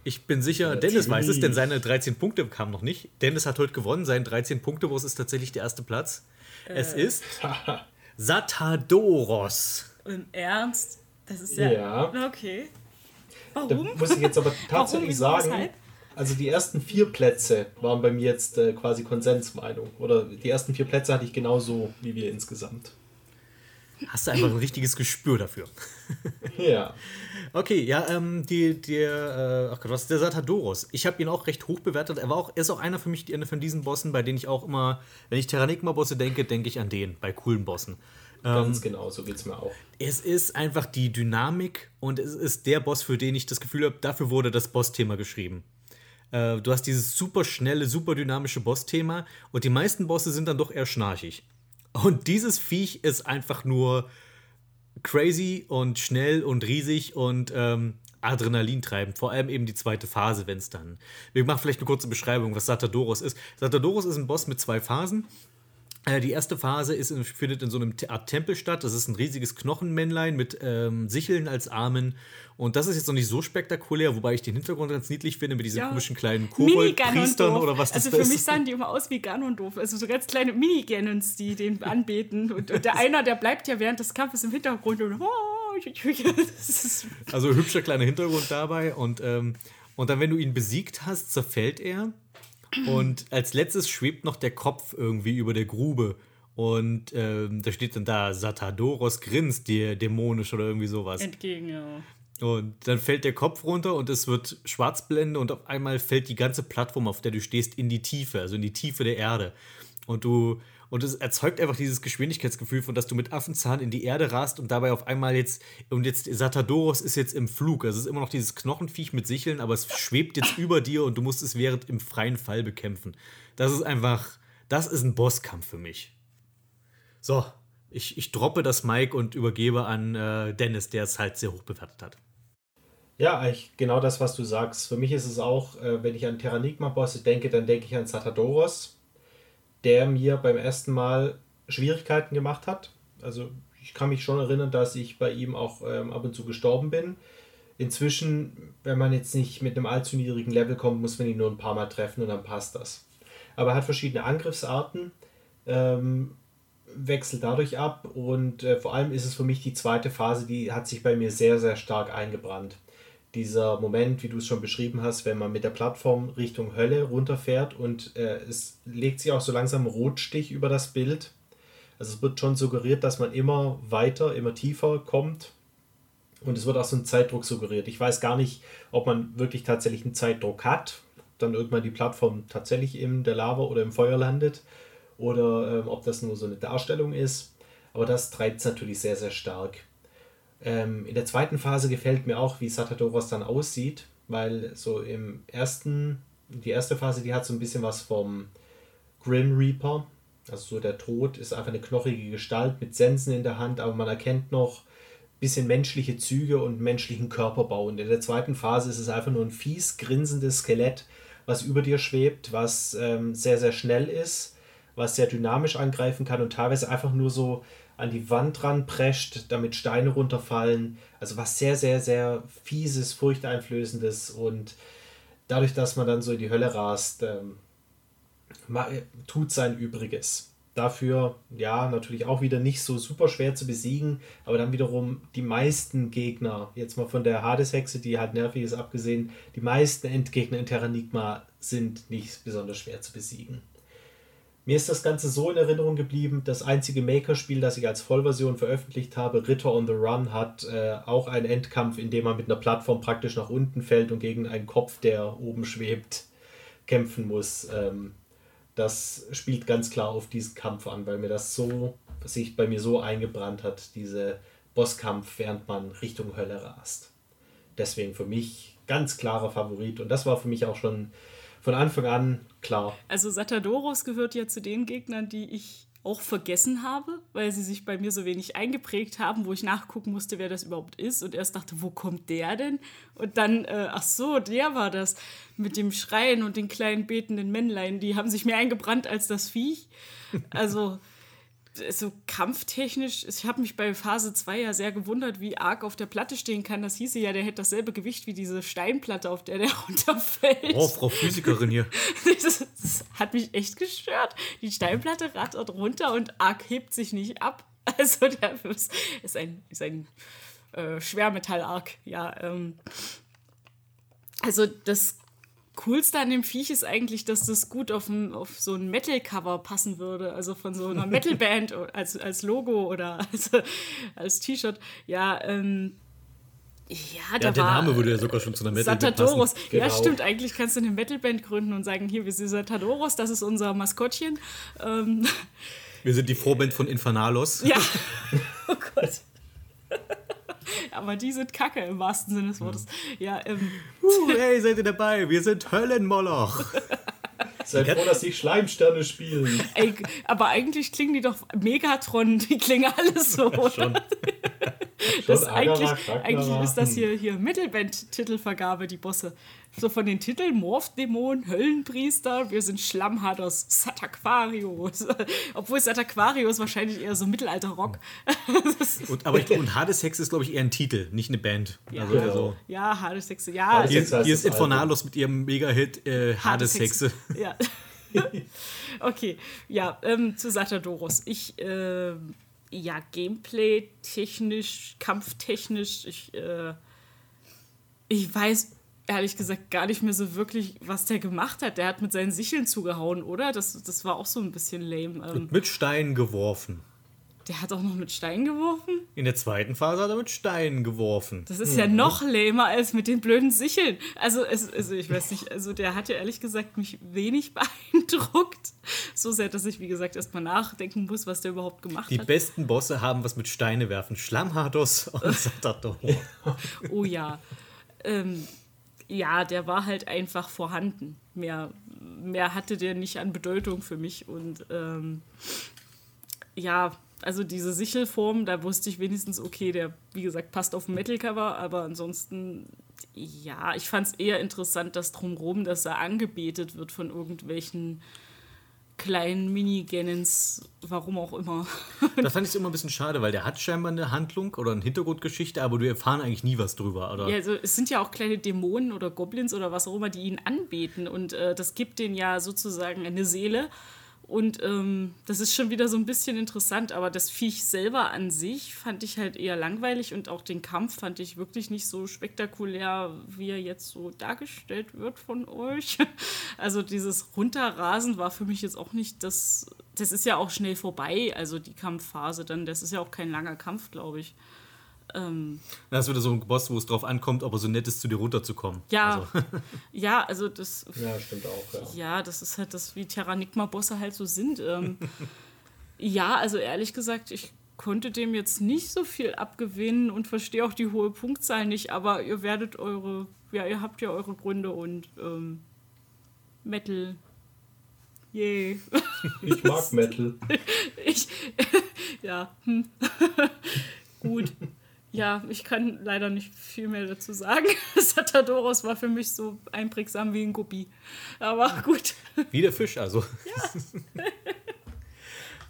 Ich bin sicher, Dennis weiß es, denn seine 13 Punkte kamen noch nicht. Dennis hat heute gewonnen, sein 13 Punkte, wo es ist tatsächlich der erste Platz. Es ist [LAUGHS] Satadoros. Im Ernst? Das ist ja. Ja. Okay. Da Warum? muss ich jetzt aber [LAUGHS] tatsächlich sagen, also die ersten vier Plätze waren bei mir jetzt äh, quasi Konsensmeinung. Oder die ersten vier Plätze hatte ich genauso wie wir insgesamt. Hast du einfach ein richtiges Gespür dafür. Ja. Okay, ja, ähm, die, der, äh, ach Gott, was ist der Satadoros? Ich habe ihn auch recht hoch bewertet. Er war auch, ist auch einer für mich, einer von diesen Bossen, bei denen ich auch immer, wenn ich Terranigma-Bosse denke, denke ich an den, bei coolen Bossen. Ganz genau, so geht's mir auch. Es ist einfach die Dynamik und es ist der Boss, für den ich das Gefühl habe, dafür wurde das Boss-Thema geschrieben. Äh, du hast dieses super schnelle, super dynamische Boss-Thema und die meisten Bosse sind dann doch eher schnarchig. Und dieses Viech ist einfach nur crazy und schnell und riesig und ähm, Adrenalin treibend. Vor allem eben die zweite Phase, wenn es dann. Wir machen vielleicht eine kurze Beschreibung, was Satadoros ist. Satadoros ist ein Boss mit zwei Phasen. Äh, Die erste Phase ist, in- findet in so einem Art Tempel statt. Das ist ein riesiges Knochenmännlein mit ähm, Sicheln als Armen. Und das ist jetzt noch nicht so spektakulär, wobei ich den Hintergrund ganz niedlich finde mit diesen Ja. komischen kleinen. Kobold-Priestern oder was das Also für ist. mich sahen die immer aus wie Ganondorf. Also so ganz kleine Mini-Ganons, die den anbeten. Und, und der einer, der bleibt ja während des Kampfes im Hintergrund und oh, Also hübscher kleiner Hintergrund dabei. Und, ähm, und dann, wenn du ihn besiegt hast, zerfällt er. Und als letztes schwebt noch der Kopf irgendwie über der Grube. Und ähm, da steht dann da, Satadoros grinst dir dämonisch oder irgendwie sowas. entgegen, ja. Und dann fällt der Kopf runter und es wird Schwarzblende und auf einmal fällt die ganze Plattform, auf der du stehst, in die Tiefe, also in die Tiefe der Erde. Und du und es erzeugt einfach dieses Geschwindigkeitsgefühl, von dass du mit Affenzahn in die Erde rast und dabei auf einmal jetzt und jetzt Satadoros ist jetzt im Flug. Also es ist immer noch dieses Knochenviech mit Sicheln, aber es schwebt jetzt über dir und du musst es während im freien Fall bekämpfen. Das ist einfach, das ist ein Bosskampf für mich. So, ich, ich droppe das Mic und übergebe an äh, Dennis, der es halt sehr hoch bewertet hat. Ja, eigentlich genau das, was du sagst. Für mich ist es auch, äh, wenn ich an Terranigma-Bosse denke, dann denke ich an Satadoros, der mir beim ersten Mal Schwierigkeiten gemacht hat. Also ich kann mich schon erinnern, dass ich bei ihm auch ähm, ab und zu gestorben bin. Inzwischen, wenn man jetzt nicht mit einem allzu niedrigen Level kommt, muss man ihn nur ein paar Mal treffen und dann passt das. Aber er hat verschiedene Angriffsarten, ähm, wechselt dadurch ab und äh, vor allem ist es für mich die zweite Phase, die hat sich bei mir sehr, sehr stark eingebrannt. Dieser Moment, wie du es schon beschrieben hast, wenn man mit der Plattform Richtung Hölle runterfährt und äh, es legt sich auch so langsam Rotstich über das Bild. Also es wird schon suggeriert, dass man immer weiter, immer tiefer kommt. Und es wird auch so ein Zeitdruck suggeriert. Ich weiß gar nicht, ob man wirklich tatsächlich einen Zeitdruck hat, dann irgendwann die Plattform tatsächlich in der Lava oder im Feuer landet oder ähm, ob das nur so eine Darstellung ist. Aber das treibt es natürlich sehr, sehr stark. Ähm, in der zweiten Phase gefällt mir auch, wie Satadoros dann aussieht, weil so im ersten, die erste Phase, die hat so ein bisschen was vom Grim Reaper. Also so der Tod ist einfach eine knochige Gestalt mit Sensen in der Hand, aber man erkennt noch ein bisschen menschliche Züge und menschlichen Körperbau. Und in der zweiten Phase ist es einfach nur ein fies grinsendes Skelett, was über dir schwebt, was ähm, sehr, sehr schnell ist, was sehr dynamisch angreifen kann und teilweise einfach nur so an die Wand ranprescht, damit Steine runterfallen. Also was sehr, sehr, sehr fieses, furchteinflößendes und dadurch, dass man dann so in die Hölle rast, ähm, tut sein Übriges. Dafür, ja, natürlich auch wieder nicht so super schwer zu besiegen, aber dann wiederum die meisten Gegner, jetzt mal von der Hades-Hexe, die halt nervig ist, abgesehen, die meisten Endgegner in Terranigma sind nicht besonders schwer zu besiegen. Mir ist das Ganze so in Erinnerung geblieben, das einzige Maker-Spiel, das ich als Vollversion veröffentlicht habe, Ritter on the Run, hat äh, auch einen Endkampf, in dem man mit einer Plattform praktisch nach unten fällt und gegen einen Kopf, der oben schwebt, kämpfen muss. Ähm, das spielt ganz klar auf diesen Kampf an, weil mir das so, sich bei mir so eingebrannt hat, diese Bosskampf, während man Richtung Hölle rast. Deswegen für mich ganz klarer Favorit und das war für mich auch schon von Anfang an klar. Also Satadoros gehört ja zu den Gegnern, die ich auch vergessen habe, weil sie sich bei mir so wenig eingeprägt haben, wo ich nachgucken musste, wer das überhaupt ist und erst dachte, wo kommt der denn? Und dann, äh, ach so, der war das mit dem Schreien und den kleinen betenden Männlein, die haben sich mehr eingebrannt als das Viech. Also so kampftechnisch, ich habe mich bei Phase 2 ja sehr gewundert, wie arg auf der Platte stehen kann. Das hieße ja, der hätte dasselbe Gewicht wie diese Steinplatte, auf der der [LAUGHS] runterfällt. Oh, Frau Physikerin hier. [LAUGHS] Das, das hat mich echt gestört. Die Steinplatte rattert runter und arg hebt sich nicht ab. [LAUGHS] Also der ist, ist ein, ist ein äh, Schwermetall-Arc, ja. Ähm. Also das Coolste an dem Viech ist eigentlich, dass das gut auf, ein, auf so ein Metal-Cover passen würde. Also von so einer Metal-Band [LAUGHS] als, als Logo oder [LAUGHS] als, als T-Shirt. Ja, ähm, ja, da Ja, der Name würde ja sogar schon zu einer Metal-Band Satadoros. passen. Ja, Genau. stimmt. Eigentlich kannst du eine Metalband gründen und sagen, hier, wir sind Satadoros, das ist unser Maskottchen. Ähm, Wir sind die Vorband von Infernalos. ja. [LAUGHS] oh Gott. [LAUGHS] Aber die sind kacke im wahrsten Sinne des Wortes. Ja, ähm, Uh, hey, seid ihr dabei? Wir sind Höllenmoloch. [LAUGHS] Seid froh, dass die Schleimsterne spielen. [LAUGHS] ey, aber eigentlich klingen die doch Megatron, die klingen alles so. Schon. Das Schon eigentlich, Ragnarok. eigentlich ist das hier, hier Mittelband-Titelvergabe, die Bosse. So von den Titeln Morph-Dämon, Höllenpriester, wir sind Schlammhadders, Sataquarius. [LAUGHS] Obwohl Sataquarius wahrscheinlich eher so Mittelalter-Rock. [LAUGHS] Und, aber ich, und Hades Hex ist, glaube ich, eher ein Titel, nicht eine Band. Also, Genau. also Ja, Hades Hexe, ja. Hades hier, Hexe heißt hier ist Infernalos mit ihrem Mega-Hit äh, Hades Hexe. Ja. [LAUGHS] okay, ja, ähm, zu Satadoros. Ich, ähm, ja, Gameplay-technisch, kampftechnisch, ich, äh, ich weiß ehrlich gesagt gar nicht mehr so wirklich, was der gemacht hat. Der hat mit seinen Sicheln zugehauen, oder? Das, das war auch so ein bisschen lame. Ähm, Mit Steinen geworfen. der hat auch noch mit Steinen geworfen. In der zweiten Phase hat er mit Steinen geworfen. Das ist ja noch lamer als mit den blöden Sicheln. Also, es, also ich weiß nicht, also der hat ja ehrlich gesagt mich wenig [LAUGHS] beeindruckt. So sehr, dass ich, wie gesagt, erstmal nachdenken muss, was der überhaupt gemacht Die hat. besten Bosse haben was mit Steine werfen. Schlammhados und [LAUGHS] Satadoros. Oh ja. Ähm, ja, der war halt einfach vorhanden. Mehr, mehr hatte der nicht an Bedeutung für mich. Und ähm, ja, also diese Sichelform, da wusste ich wenigstens, okay, der, wie gesagt, passt auf ein Metal-Cover, aber ansonsten, ja, ich fand es eher interessant, dass drumherum, dass er angebetet wird von irgendwelchen kleinen Minigannons, warum auch immer. Da fand ich es immer ein bisschen schade, weil der hat scheinbar eine Handlung oder eine Hintergrundgeschichte, aber wir erfahren eigentlich nie was drüber. Oder? Ja, also es sind ja auch kleine Dämonen oder Goblins oder was auch immer, die ihn anbeten. Und äh, das gibt denen ja sozusagen eine Seele. Und ähm, das ist schon wieder so ein bisschen interessant, aber das Viech selber an sich fand ich halt eher langweilig und auch den Kampf fand ich wirklich nicht so spektakulär, wie er jetzt so dargestellt wird von euch. [LAUGHS] Also dieses Runterrasen war für mich jetzt auch nicht das. Das ist ja auch schnell vorbei, also die Kampfphase dann. Das ist ja auch kein langer Kampf, glaube ich. Ähm, Das ist wieder so ein Boss, wo es drauf ankommt, ob er so nett ist, zu dir runterzukommen. Ja, Also, [LAUGHS] ja, also das, [LAUGHS] Ja, stimmt auch, ja. ja, das ist halt das, wie Terranigma-Bosse halt so sind. Ähm, [LAUGHS] ja, also ehrlich gesagt, ich konnte dem jetzt nicht so viel abgewinnen und verstehe auch die hohe Punktzahl nicht, aber ihr werdet eure, ja, ihr habt ja eure Gründe und ähm, Metal. Yay. Ich mag Metal. Ich, ja, hm. gut. Ja, ich kann leider nicht viel mehr dazu sagen. [LAUGHS] Satadoros war für mich so einprägsam wie ein Guppi. Aber gut. wie der Fisch, also. [LAUGHS]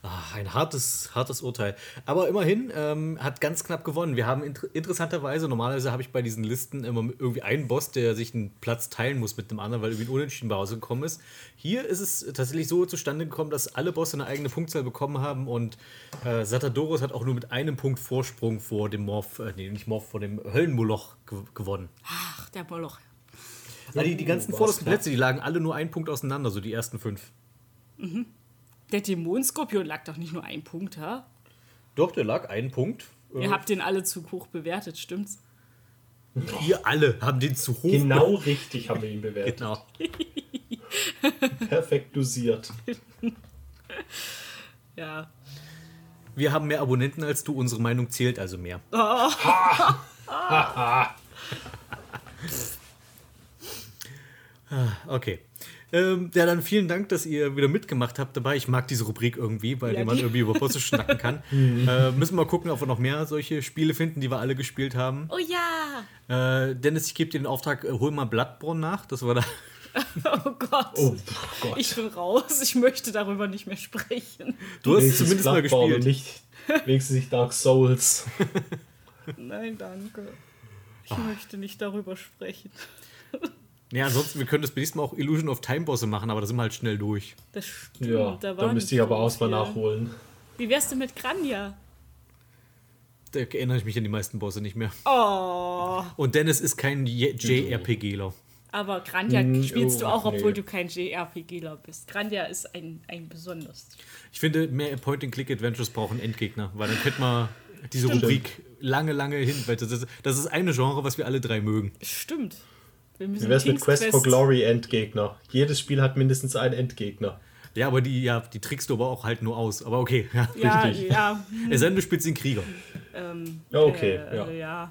Ach, ein hartes, hartes Urteil. Aber immerhin ähm, hat ganz knapp gewonnen. Wir haben inter interessanterweise, normalerweise habe ich bei diesen Listen immer irgendwie einen Boss, der sich einen Platz teilen muss mit dem anderen, weil irgendwie ein Unentschieden bei rausgekommen ist. Hier ist es tatsächlich so zustande gekommen, dass alle Bosse eine eigene Punktzahl bekommen haben und äh, Satadoros hat auch nur mit einem Punkt Vorsprung vor dem Morph, äh, nee, nicht Morph, vor dem Höllenmoloch ge gewonnen. Ach, der Moloch. Also die, die ganzen war's vordersten. Plätze, die lagen alle nur einen Punkt auseinander, so die ersten fünf. Der Dämonenskorpion lag doch nicht nur ein Punkt, ha? Doch, der lag einen Punkt. Ihr habt den alle zu hoch bewertet, stimmt's? [LAUGHS] Wir alle haben den zu hoch. Genau richtig haben wir ihn bewertet. Genau. [LAUGHS] Perfekt dosiert. [LAUGHS] Ja. Wir haben mehr Abonnenten als du, unsere Meinung zählt also mehr. Ah, okay. Ähm, ja, dann vielen Dank, dass ihr wieder mitgemacht habt dabei. Ich mag diese Rubrik irgendwie, bei Ja, der man die- irgendwie über Bosse schnacken kann. [LAUGHS] äh, müssen wir mal gucken, ob wir noch mehr solche Spiele finden, die wir alle gespielt haben. Oh ja! Äh, Dennis, ich gebe dir den Auftrag, äh, hol mal Bloodborne nach. Das war da. [LAUGHS] Oh Gott. Oh Gott. Ich bin raus. Ich möchte darüber nicht mehr sprechen. Du hast Wenigstens zumindest mal Bloodborne und gespielt. Nicht, wenigstens nicht Dark Souls. [LAUGHS] Nein, danke. Ich Ah. möchte nicht darüber sprechen. Ja, ansonsten, wir können das nächste Mal auch Illusion of Time Bosse machen, aber da sind wir halt schnell durch. Das stimmt. Ja, da, da müsste ich aber auch mal nachholen. Wie wär's denn mit Granja? Da erinnere ich mich an die meisten Bosse nicht mehr. Oh, Und Dennis ist kein JRPGler. aber Granja Mm, spielst du oh, auch, obwohl nee. du kein JRPGler bist. Granja ist ein, ein besonders. Ich finde, mehr Point-and-Click-Adventures brauchen Endgegner, weil dann könnte man diese Stimmt. Rubrik lange, lange hin. Weil das ist, das ist eine Genre, was wir alle drei mögen. Stimmt. Wir müssen Wie wär's mit Quest for Glory Endgegner? Jedes Spiel hat mindestens einen Endgegner. Ja, aber die, ja, die trickst du aber auch halt nur aus. Aber okay, ja, Ja, richtig. ja. [LAUGHS] Es sei denn, du spielst den Krieger. Ähm, Ja, okay, äh, ja. ja.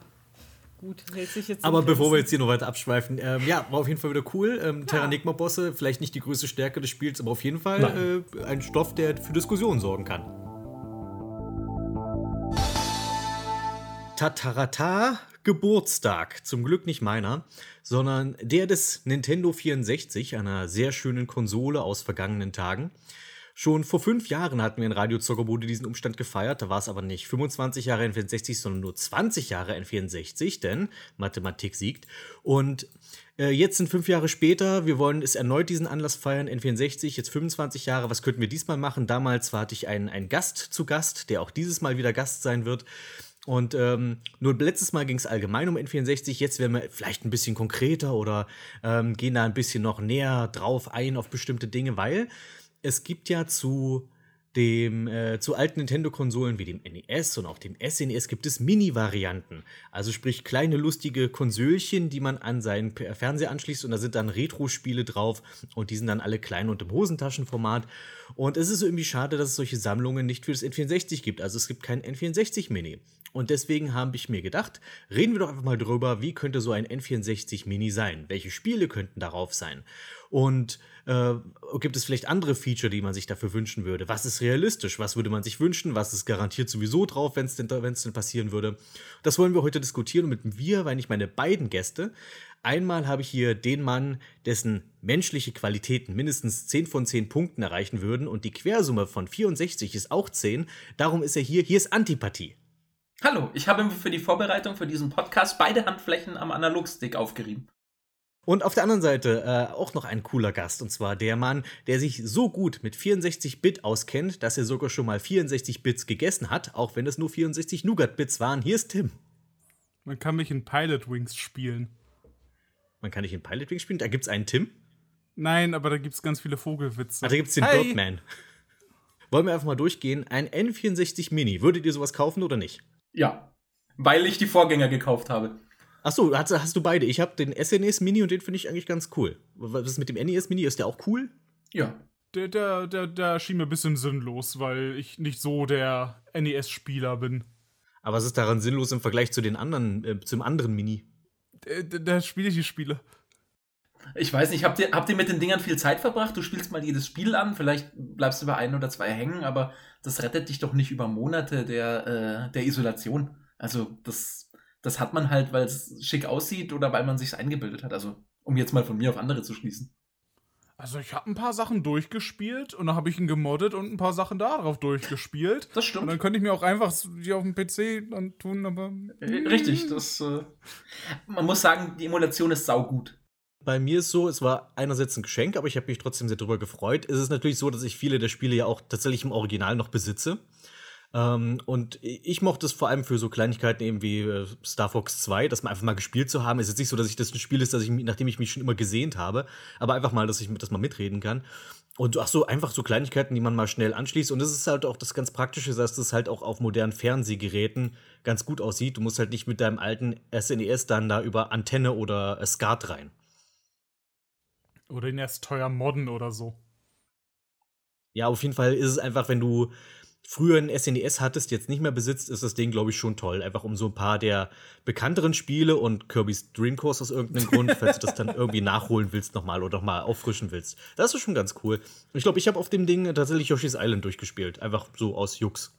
Gut, hält sich jetzt. Aber bevor wir jetzt hier noch weiter abschweifen, ähm, ja, war auf jeden Fall wieder cool. Ähm, Terranigma-Bosse, vielleicht nicht die größte Stärke des Spiels, aber auf jeden Fall äh, ein Stoff, der für Diskussionen sorgen kann. Tatarata Geburtstag. Zum Glück nicht meiner, sondern der des Nintendo 64, einer sehr schönen Konsole aus vergangenen Tagen. Schon vor fünf Jahren hatten wir in Radio Zockerbude diesen Umstand gefeiert. Da war es aber nicht 25 Jahre N64, sondern nur 20 Jahre N64, denn Mathematik siegt. Und äh, jetzt sind fünf Jahre später. Wir wollen es erneut diesen Anlass feiern. N64, jetzt 25 Jahre. Was könnten wir diesmal machen? Damals hatte ich einen, einen Gast zu Gast, der auch dieses Mal wieder Gast sein wird. Und ähm, nur letztes Mal ging es allgemein um N64. Jetzt werden wir vielleicht ein bisschen konkreter oder ähm, gehen da ein bisschen noch näher drauf ein auf bestimmte Dinge, weil es gibt ja zu dem äh, zu alten Nintendo-Konsolen wie dem NES und auch dem SNES gibt es Mini-Varianten. Also sprich kleine lustige Konsölchen, die man an seinen P- Fernseher anschließt und da sind dann Retro-Spiele drauf und die sind dann alle klein und im Hosentaschenformat. Und es ist irgendwie schade, dass es solche Sammlungen nicht für das N64 gibt. Also es gibt kein N64-Mini. Und deswegen habe ich mir gedacht, reden wir doch einfach mal drüber, wie könnte so ein N64 Mini sein? Welche Spiele könnten darauf sein? Und äh, gibt es vielleicht andere Feature, die man sich dafür wünschen würde? Was ist realistisch? Was würde man sich wünschen? Was ist garantiert sowieso drauf, wenn es denn, denn passieren würde? Das wollen wir heute diskutieren und mit wir, weil ich meine beiden Gäste. Einmal habe ich hier den Mann, dessen menschliche Qualitäten mindestens 10 von 10 Punkten erreichen würden und die Quersumme von 64 ist auch 10. Darum ist er hier. Hier ist Antipathie. Hallo, ich habe für die Vorbereitung für diesen Podcast beide Handflächen am Analogstick aufgerieben. Und auf der anderen Seite äh, auch noch ein cooler Gast, und zwar der Mann, der sich so gut mit 64-Bit auskennt, dass er sogar schon mal 64 Bits gegessen hat, auch wenn es nur 64 Nougat-Bits waren. Hier ist Tim. Man kann mich in Pilot Wings spielen. Man kann nicht in Pilot Wings spielen, da gibt's einen Tim. Nein, aber da gibt es ganz viele Vogelwitze. Ah, da gibt's den Hey! Birdman. Wollen wir einfach mal durchgehen. Ein N64 Mini, würdet ihr sowas kaufen oder nicht? Ja, weil ich die Vorgänger gekauft habe. Achso, hast, hast du beide. Ich habe den SNES Mini und den finde ich eigentlich ganz cool. Was ist mit dem NES Mini? Ist der auch cool? Ja. Der, der, der, der schien mir ein bisschen sinnlos, weil ich nicht so der NES-Spieler bin. Aber was ist daran sinnlos im Vergleich zu den anderen, äh, zum anderen Mini? Da, da, da spiele ich die Spiele. Ich weiß nicht, habt ihr, habt ihr mit den Dingern viel Zeit verbracht? Du spielst mal jedes Spiel an, vielleicht bleibst du bei ein oder zwei hängen, aber das rettet dich doch nicht über Monate der, äh, der Isolation. Also das, das hat man halt, weil es schick aussieht oder weil man sich eingebildet hat. Also um jetzt mal von mir auf andere zu schließen. Also ich habe ein paar Sachen durchgespielt und dann habe ich ihn gemoddet und ein paar Sachen darauf durchgespielt. Das stimmt. Und dann könnte ich mir auch einfach die auf dem PC dann tun, aber. Äh, Richtig, das. Äh, man muss sagen, die Emulation ist saugut. Bei mir ist so, es war einerseits ein Geschenk, aber ich habe mich trotzdem sehr darüber gefreut. Es ist natürlich so, dass ich viele der Spiele ja auch tatsächlich im Original noch besitze. Ähm, und ich mochte es vor allem für so Kleinigkeiten eben wie äh, Star Fox 2, dass man einfach mal gespielt zu haben. Es ist jetzt nicht so, dass ich das ein Spiel ist, dass ich, nachdem ich mich schon immer gesehnt habe, aber einfach mal, dass ich das mal mitreden kann. Und ach so, einfach so Kleinigkeiten, die man mal schnell anschließt. Und das ist halt auch das ganz Praktische, dass das halt auch auf modernen Fernsehgeräten ganz gut aussieht. Du musst halt nicht mit deinem alten SNES dann da über Antenne oder äh, SCART rein. Oder ihn erst teuer modden oder so. Ja, auf jeden Fall ist es einfach, wenn du früher ein SNES hattest, jetzt nicht mehr besitzt, ist das Ding, glaube ich, schon toll. Einfach um so ein paar der bekannteren Spiele und Kirby's Dream Course aus irgendeinem Grund, [LAUGHS] falls du das dann irgendwie nachholen willst nochmal oder mal auffrischen willst. Das ist schon ganz cool. Ich glaube, ich habe auf dem Ding tatsächlich Yoshi's Island durchgespielt. Einfach so aus Jux.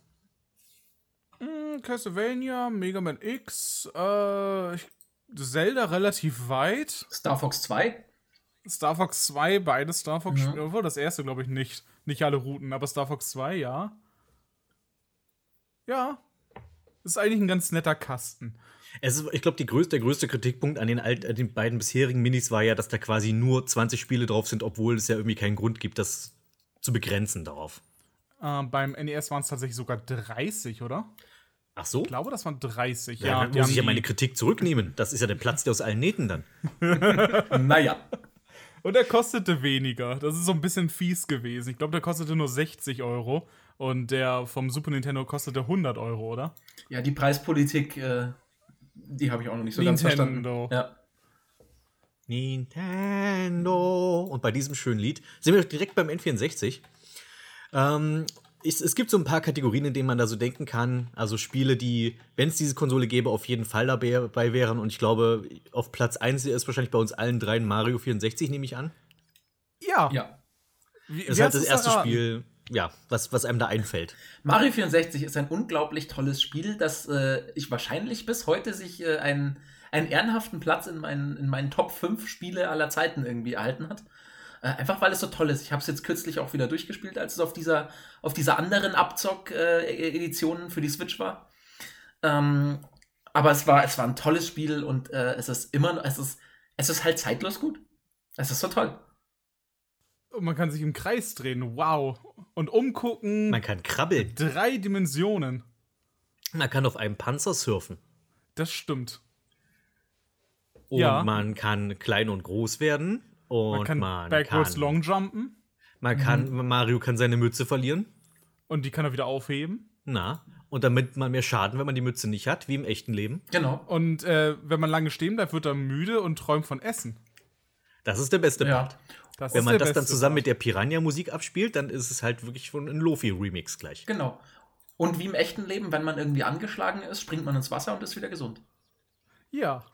Hm, Castlevania, Mega Man X, äh, Zelda relativ weit. Star Fox 2? Star Fox 2, beide Star Fox Mhm. Obwohl, das erste glaube ich nicht. Nicht alle Routen, aber Star Fox 2, ja. Ja. Ist eigentlich ein ganz netter Kasten. Es ist, ich glaube, größte, der größte Kritikpunkt an den, alt, an den beiden bisherigen Minis war ja, dass da quasi nur 20 Spiele drauf sind, obwohl es ja irgendwie keinen Grund gibt, das zu begrenzen darauf. Äh, beim NES waren es tatsächlich sogar 30, oder? Ach so? Ich glaube, das waren 30. Ja, Ja, dann muss ich ja meine Kritik zurücknehmen. Das ist ja der Platz, der aus allen Nähten dann. [LAUGHS] Naja. Und er kostete weniger. Das ist so ein bisschen fies gewesen. Ich glaube, der kostete nur 60 Euro. Und der vom Super Nintendo kostete 100 Euro, oder? Ja, die Preispolitik, äh, die habe ich auch noch nicht so ganz Nintendo. verstanden. Ja. Nintendo. Und bei diesem schönen Lied sind wir direkt beim N64. Ähm, es, es gibt so ein paar Kategorien, in denen man da so denken kann. Also Spiele, die, wenn es diese Konsole gäbe, auf jeden Fall dabei wären. Und ich glaube, auf Platz 1 ist wahrscheinlich bei uns allen dreien Mario 64, nehme ich an. Ja. ja. Wie, Das ist halt das erste erraten? Spiel, ja, was, was einem da einfällt. Mario 64 ist ein unglaublich tolles Spiel, das äh, ich wahrscheinlich bis heute sich äh, einen, einen ehrenhaften Platz in meinen, in meinen Top 5 Spiele aller Zeiten irgendwie erhalten hat. Äh, einfach weil es so toll ist. Ich habe es jetzt kürzlich auch wieder durchgespielt, als es auf dieser, auf dieser anderen Abzock-Edition für die Switch war. Ähm, aber es war, es war ein tolles Spiel und äh, es ist immer, es ist, es ist halt zeitlos gut. Es ist so toll. Und man kann sich im Kreis drehen. Wow. Und umgucken. Man kann krabbeln. Drei Dimensionen. Man kann auf einem Panzer surfen. Das stimmt. Und Ja. man kann klein und groß werden. Und Man kann man backwards kann, longjumpen. Man kann, Mario kann seine Mütze verlieren. Und die kann er wieder aufheben. Na. Und damit man mehr Schaden, wenn man die Mütze nicht hat, wie im echten Leben. Genau. Und äh, wenn man lange stehen bleibt, wird er müde und träumt von Essen. Das ist der beste Ja. Part. Das Wenn man das dann zusammen Part. mit der Piranha-Musik abspielt, dann ist es halt wirklich schon ein Lofi-Remix gleich. Genau. Und wie im echten Leben, wenn man irgendwie angeschlagen ist, springt man ins Wasser und ist wieder gesund. Ja.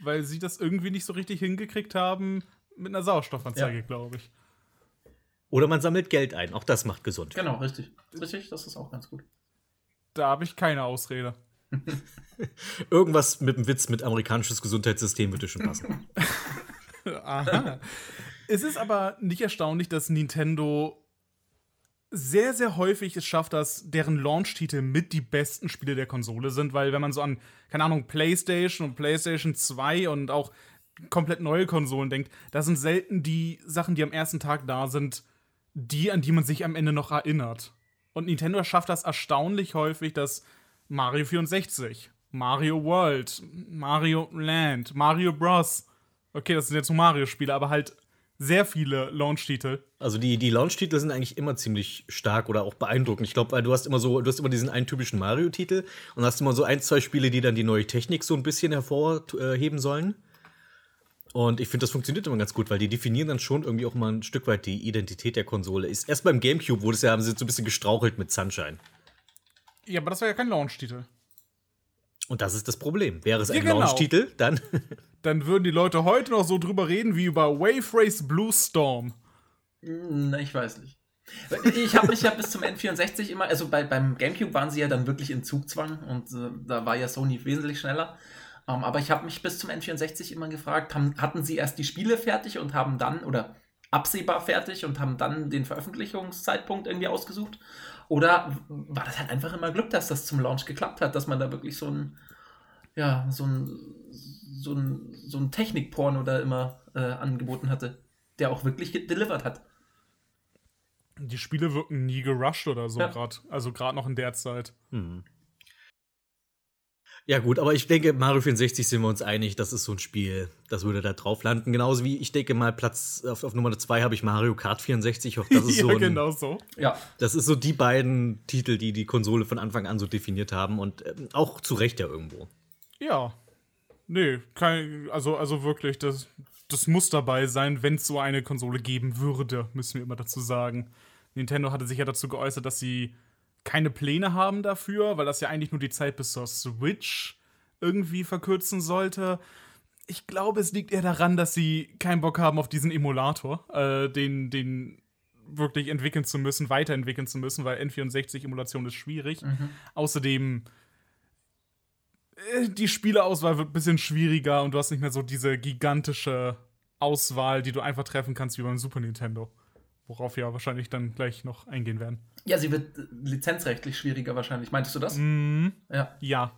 Weil sie das irgendwie nicht so richtig hingekriegt haben mit einer Sauerstoffanzeige, Ja. glaube ich. Oder man sammelt Geld ein. Auch das macht gesund. Genau, richtig. Richtig, das ist auch ganz gut. Da habe ich keine Ausrede. [LAUGHS] Irgendwas mit dem Witz mit amerikanisches Gesundheitssystem würde schon passen. [LAUGHS] Aha. Es ist aber nicht erstaunlich, dass Nintendo sehr, sehr häufig es schafft, dass deren Launch-Titel mit die besten Spiele der Konsole sind, weil wenn man so an, keine Ahnung, PlayStation und PlayStation 2 und auch komplett neue Konsolen denkt, da sind selten die Sachen, die am ersten Tag da sind, die, an die man sich am Ende noch erinnert. Und Nintendo schafft das erstaunlich häufig, dass Mario 64, Mario World, Mario Land, Mario Bros. Okay, das sind jetzt nur Mario-Spiele, aber halt sehr viele Launch-Titel. Also die, die Launch-Titel sind eigentlich immer ziemlich stark oder auch beeindruckend. Ich glaube, weil du hast immer so, du hast immer diesen einen typischen Mario-Titel und hast immer so ein, zwei Spiele, die dann die neue Technik so ein bisschen hervorheben sollen. Und ich finde, das funktioniert immer ganz gut, weil die definieren dann schon irgendwie auch mal ein Stück weit die Identität der Konsole. Ist erst beim GameCube wurde es ja, haben sie so ein bisschen gestrauchelt mit Sunshine. Ja, aber das war ja kein Launch-Titel. Und das ist das Problem. Wäre es Ja, ein genau. Launch-Titel, dann [LAUGHS] Dann würden die Leute heute noch so drüber reden wie über Wave Race Blue Storm. Hm, Ich weiß nicht. Ich habe mich ja bis zum N64 immer, also bei, beim GameCube waren sie ja dann wirklich in Zugzwang und äh, da war ja Sony wesentlich schneller. Ähm, aber ich habe mich bis zum N64 immer gefragt, haben, hatten sie erst die Spiele fertig und haben dann, oder absehbar fertig und haben dann den Veröffentlichungszeitpunkt irgendwie ausgesucht? Oder war das halt einfach immer Glück, dass das zum Launch geklappt hat, dass man da wirklich so ein, ja, so ein, so ein, so ein Technikporno da immer äh, angeboten hatte, der auch wirklich delivered hat? Die Spiele wirken nie gerusht oder so Ja. gerade. Also gerade noch in der Zeit. Ja, gut, aber ich denke, Mario 64 sind wir uns einig, das ist so ein Spiel, das würde da drauf landen. Genauso wie ich denke mal, Platz auf, auf Nummer 2 habe ich Mario Kart 64. Auch das ist [LAUGHS] so ja, ein, genau so. Ja, Das ist so die beiden Titel, die die Konsole von Anfang an so definiert haben und ähm, auch zu Recht ja irgendwo. Ja. Nee, kein, also, also wirklich, das, das muss dabei sein, wenn es so eine Konsole geben würde, müssen wir immer dazu sagen. Nintendo hatte sich ja dazu geäußert, dass sie keine Pläne haben dafür, weil das ja eigentlich nur die Zeit bis zur Switch irgendwie verkürzen sollte. Ich glaube, es liegt eher daran, dass sie keinen Bock haben auf diesen Emulator, äh, den, den wirklich entwickeln zu müssen, weiterentwickeln zu müssen, weil N64-Emulation ist schwierig. Außerdem äh, die Spieleauswahl wird ein bisschen schwieriger und du hast nicht mehr so diese gigantische Auswahl, die du einfach treffen kannst wie beim Super Nintendo. Worauf wir ja wahrscheinlich dann gleich noch eingehen werden. ja, sie wird lizenzrechtlich schwieriger wahrscheinlich. Meintest du das? Mhm. Ja. Ja.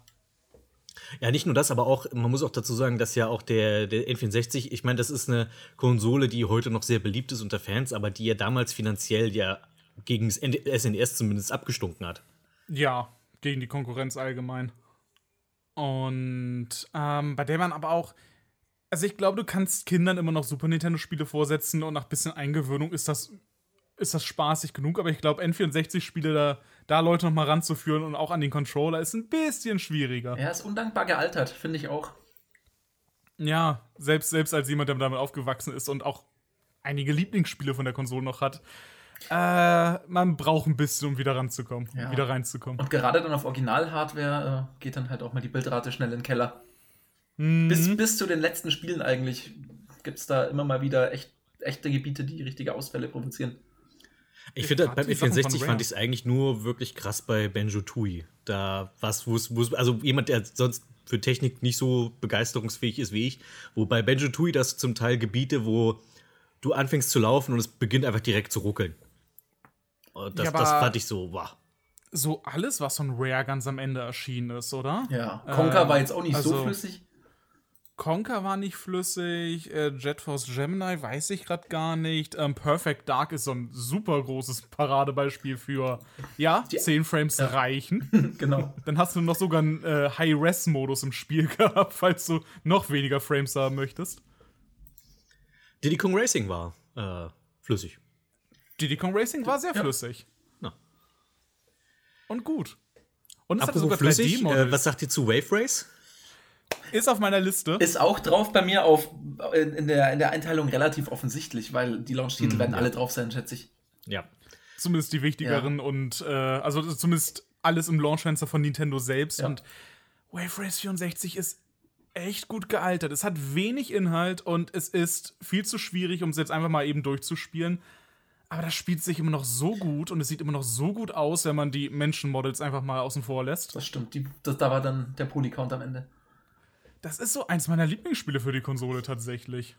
Ja, nicht nur das, aber auch, man muss auch dazu sagen, dass ja auch der, der N64, ich meine, das ist eine Konsole, die heute noch sehr beliebt ist unter Fans, aber die ja damals finanziell ja gegen das SNES zumindest abgestunken hat. Ja, gegen die Konkurrenz allgemein. Und ähm, bei der man aber auch. Also ich glaube, du kannst Kindern immer noch Super Nintendo-Spiele vorsetzen und nach bisschen Eingewöhnung ist das, ist das spaßig genug. Aber ich glaube, N64-Spiele da, da Leute noch mal ranzuführen und auch an den Controller ist ein bisschen schwieriger. Er ist undankbar gealtert, finde ich auch. Ja, selbst, selbst als jemand, der damit aufgewachsen ist und auch einige Lieblingsspiele von der Konsole noch hat, äh, man braucht ein bisschen, um wieder ranzukommen, um Ja. wieder reinzukommen. Und gerade dann auf Original-Hardware äh, geht dann halt auch mal die Bildrate schnell in den Keller. Mhm. Bis, bis zu den letzten Spielen eigentlich gibt es da immer mal wieder echt, echte Gebiete, die richtige Ausfälle provozieren. Ich finde, beim die Sachen von N64 Rare. fand ich es eigentlich nur wirklich krass bei Benjo Tui. Da was, wo es, wo es- also jemand, der sonst für Technik nicht so begeisterungsfähig ist wie ich, wo bei Benjo Tui das zum Teil Gebiete, wo du anfängst zu laufen und es beginnt einfach direkt zu ruckeln. Und das, Ja, das fand ich so, wow. so alles, was von Rare ganz am Ende erschienen ist, oder? Ja. Conker Ähm, war jetzt auch nicht so also- flüssig. Conker war nicht flüssig, äh, Jet Force Gemini weiß ich gerade gar nicht. Ähm, Perfect Dark ist so ein super großes Paradebeispiel für, ja, 10 Frames reichen. [LAUGHS] Genau. Dann hast du noch sogar einen äh, High-Res-Modus im Spiel [LAUGHS] gehabt, falls du noch weniger Frames haben möchtest. Diddy Kong Racing war äh, flüssig. Diddy Kong Racing war sehr Ja. flüssig. Na. Und gut. Und es hatte Apropos sogar flüssig, 3D-Models. äh, was sagt ihr zu Wave Race? Ist auf meiner Liste. Ist auch drauf bei mir auf, in, in, der, in der Einteilung relativ offensichtlich, weil die Launch-Titel werden alle drauf sein, schätze ich. Ja. Zumindest die wichtigeren und äh, also zumindest alles im Launchfenster von Nintendo selbst. Ja. Und Wave Race 64 ist echt gut gealtert. Es hat wenig Inhalt und es ist viel zu schwierig, um es jetzt einfach mal eben durchzuspielen. Aber das spielt sich immer noch so gut und es sieht immer noch so gut aus, wenn man die Menschenmodels einfach mal außen vor lässt. Das stimmt. Die, das, da war dann der Polycount am Ende. Das ist so eins meiner Lieblingsspiele für die Konsole tatsächlich.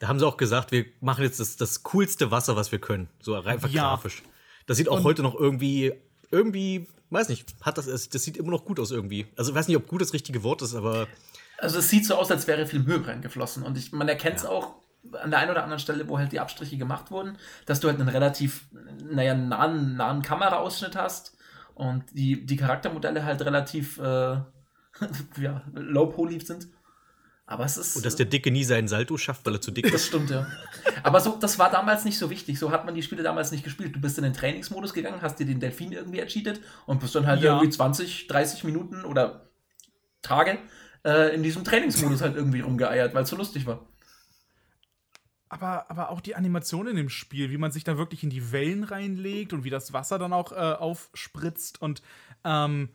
Da haben sie auch gesagt, wir machen jetzt das, das coolste Wasser, was wir können. So einfach Ja. grafisch. Das sieht auch Und- heute noch irgendwie, irgendwie, weiß nicht, hat das, es- das sieht immer noch gut aus irgendwie. Also ich weiß nicht, ob gut das richtige Wort ist, aber Also es sieht so aus, als wäre viel Mühe reingeflossen. Und ich, man erkennt es auch an der einen oder anderen Stelle, wo halt die Abstriche gemacht wurden, dass du halt einen relativ, naja, nahen, nahen Kameraausschnitt hast und die, die Charaktermodelle halt relativ äh, [LAUGHS] ja, low-poly sind. Aber es ist. und dass der Dicke nie seinen Salto schafft, weil er zu dick Das ist. stimmt, ja. Aber so, das war damals nicht so wichtig. So hat man die Spiele damals nicht gespielt. Du bist in den Trainingsmodus gegangen, hast dir den Delfin irgendwie ercheatet und bist dann halt Ja. irgendwie 20, 30 Minuten oder Tage äh, in diesem Trainingsmodus halt irgendwie rumgeeiert, weil es so lustig war. Aber, aber auch die Animation in dem Spiel, wie man sich da wirklich in die Wellen reinlegt und wie das Wasser dann auch äh, aufspritzt und ähm,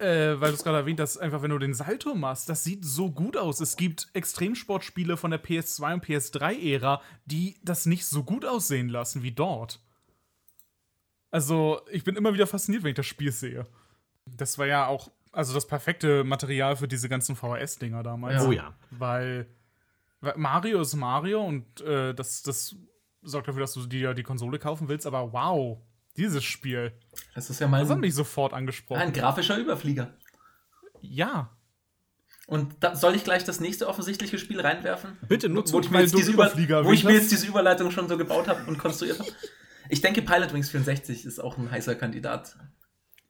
äh, weil du es gerade erwähnt hast, einfach wenn du den Salto machst, das sieht so gut aus. Es gibt Extremsportspiele von der PS2 und PS3-Ära, die das nicht so gut aussehen lassen wie dort. Also, ich bin immer wieder fasziniert, wenn ich das Spiel sehe. Das war ja auch, also das perfekte Material für diese ganzen VHS-Dinger damals. Oh ja. Weil, Weil Mario ist Mario und äh, das, das sorgt dafür, dass du dir die Konsole kaufen willst, aber wow, dieses Spiel. Das ist ja mal Das hat mich sofort angesprochen. ein grafischer Überflieger. ja. Und da, soll ich gleich das nächste offensichtliche Spiel reinwerfen? Bitte nutze wo ich mir jetzt diese, Über Überflieger wo ich mir jetzt diese Überleitung schon so gebaut habe und konstruiert habe. Ich denke, Pilot Wings 64 ist auch ein heißer Kandidat.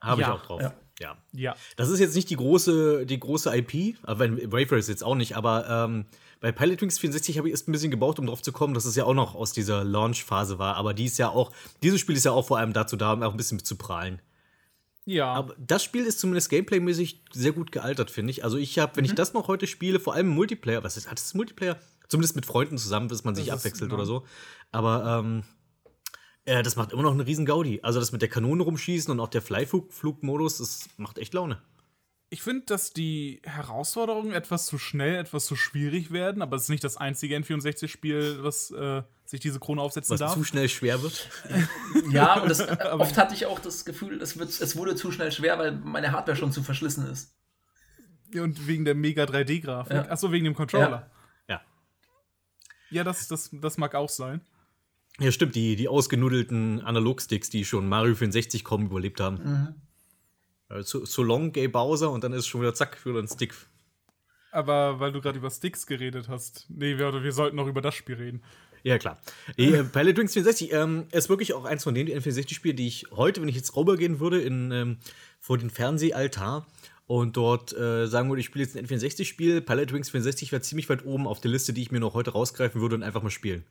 Habe ich Ja. auch drauf. Ja. ja. Ja. Das ist jetzt nicht die große, die große IP, aber Wayfarer ist jetzt auch nicht, aber ähm, bei Pilot Wings 64 habe ich erst ein bisschen gebraucht, um drauf zu kommen, dass es ja auch noch aus dieser Launch-Phase war. Aber die ist ja auch, dieses Spiel ist ja auch vor allem dazu da, um auch ein bisschen zu prahlen. Ja. Aber das Spiel ist zumindest gameplaymäßig sehr gut gealtert, finde ich. Also ich habe, wenn Mhm. ich das noch heute spiele, vor allem Multiplayer, was ist, hat es Multiplayer? Zumindest mit Freunden zusammen, dass man sich Das ist- abwechselt ja. oder so. Aber ähm, äh, das macht immer noch einen riesen Gaudi. Also das mit der Kanone rumschießen und auch der Flyflugmodus, das macht echt Laune. Ich finde, dass die Herausforderungen etwas zu schnell, etwas zu schwierig werden, aber es ist nicht das einzige N64-Spiel, was äh, sich diese Krone aufsetzen Was darf. zu schnell schwer wird. [LAUGHS] Ja, und das, [LAUGHS] äh, oft hatte ich auch das Gefühl, es, wird, es wurde zu schnell schwer, weil meine Hardware schon zu verschlissen ist. Ja, Und wegen der mega 3D-Grafik. Ja. Achso, wegen dem Controller. Ja. Ja, das, das, das mag auch sein. Ja, stimmt, die, die ausgenudelten Analogsticks, die schon Mario 64 kaum überlebt haben. Mhm. Äh, So, so long Gay Bowser und dann ist schon wieder zack, wieder ein Stick. Aber weil du gerade über Sticks geredet hast. Nee, wir, wir sollten noch über das Spiel reden. Ja, klar. Nee, äh, Pilot Wings 64 ähm, ist wirklich auch eins von den N64-Spielen, die ich heute, wenn ich jetzt rübergehen würde, in, ähm, vor den Fernsehaltar und dort äh, sagen würde, ich spiele jetzt ein N64-Spiel, Pilot Wings 64 wäre ziemlich weit oben auf der Liste, die ich mir noch heute rausgreifen würde und einfach mal spielen.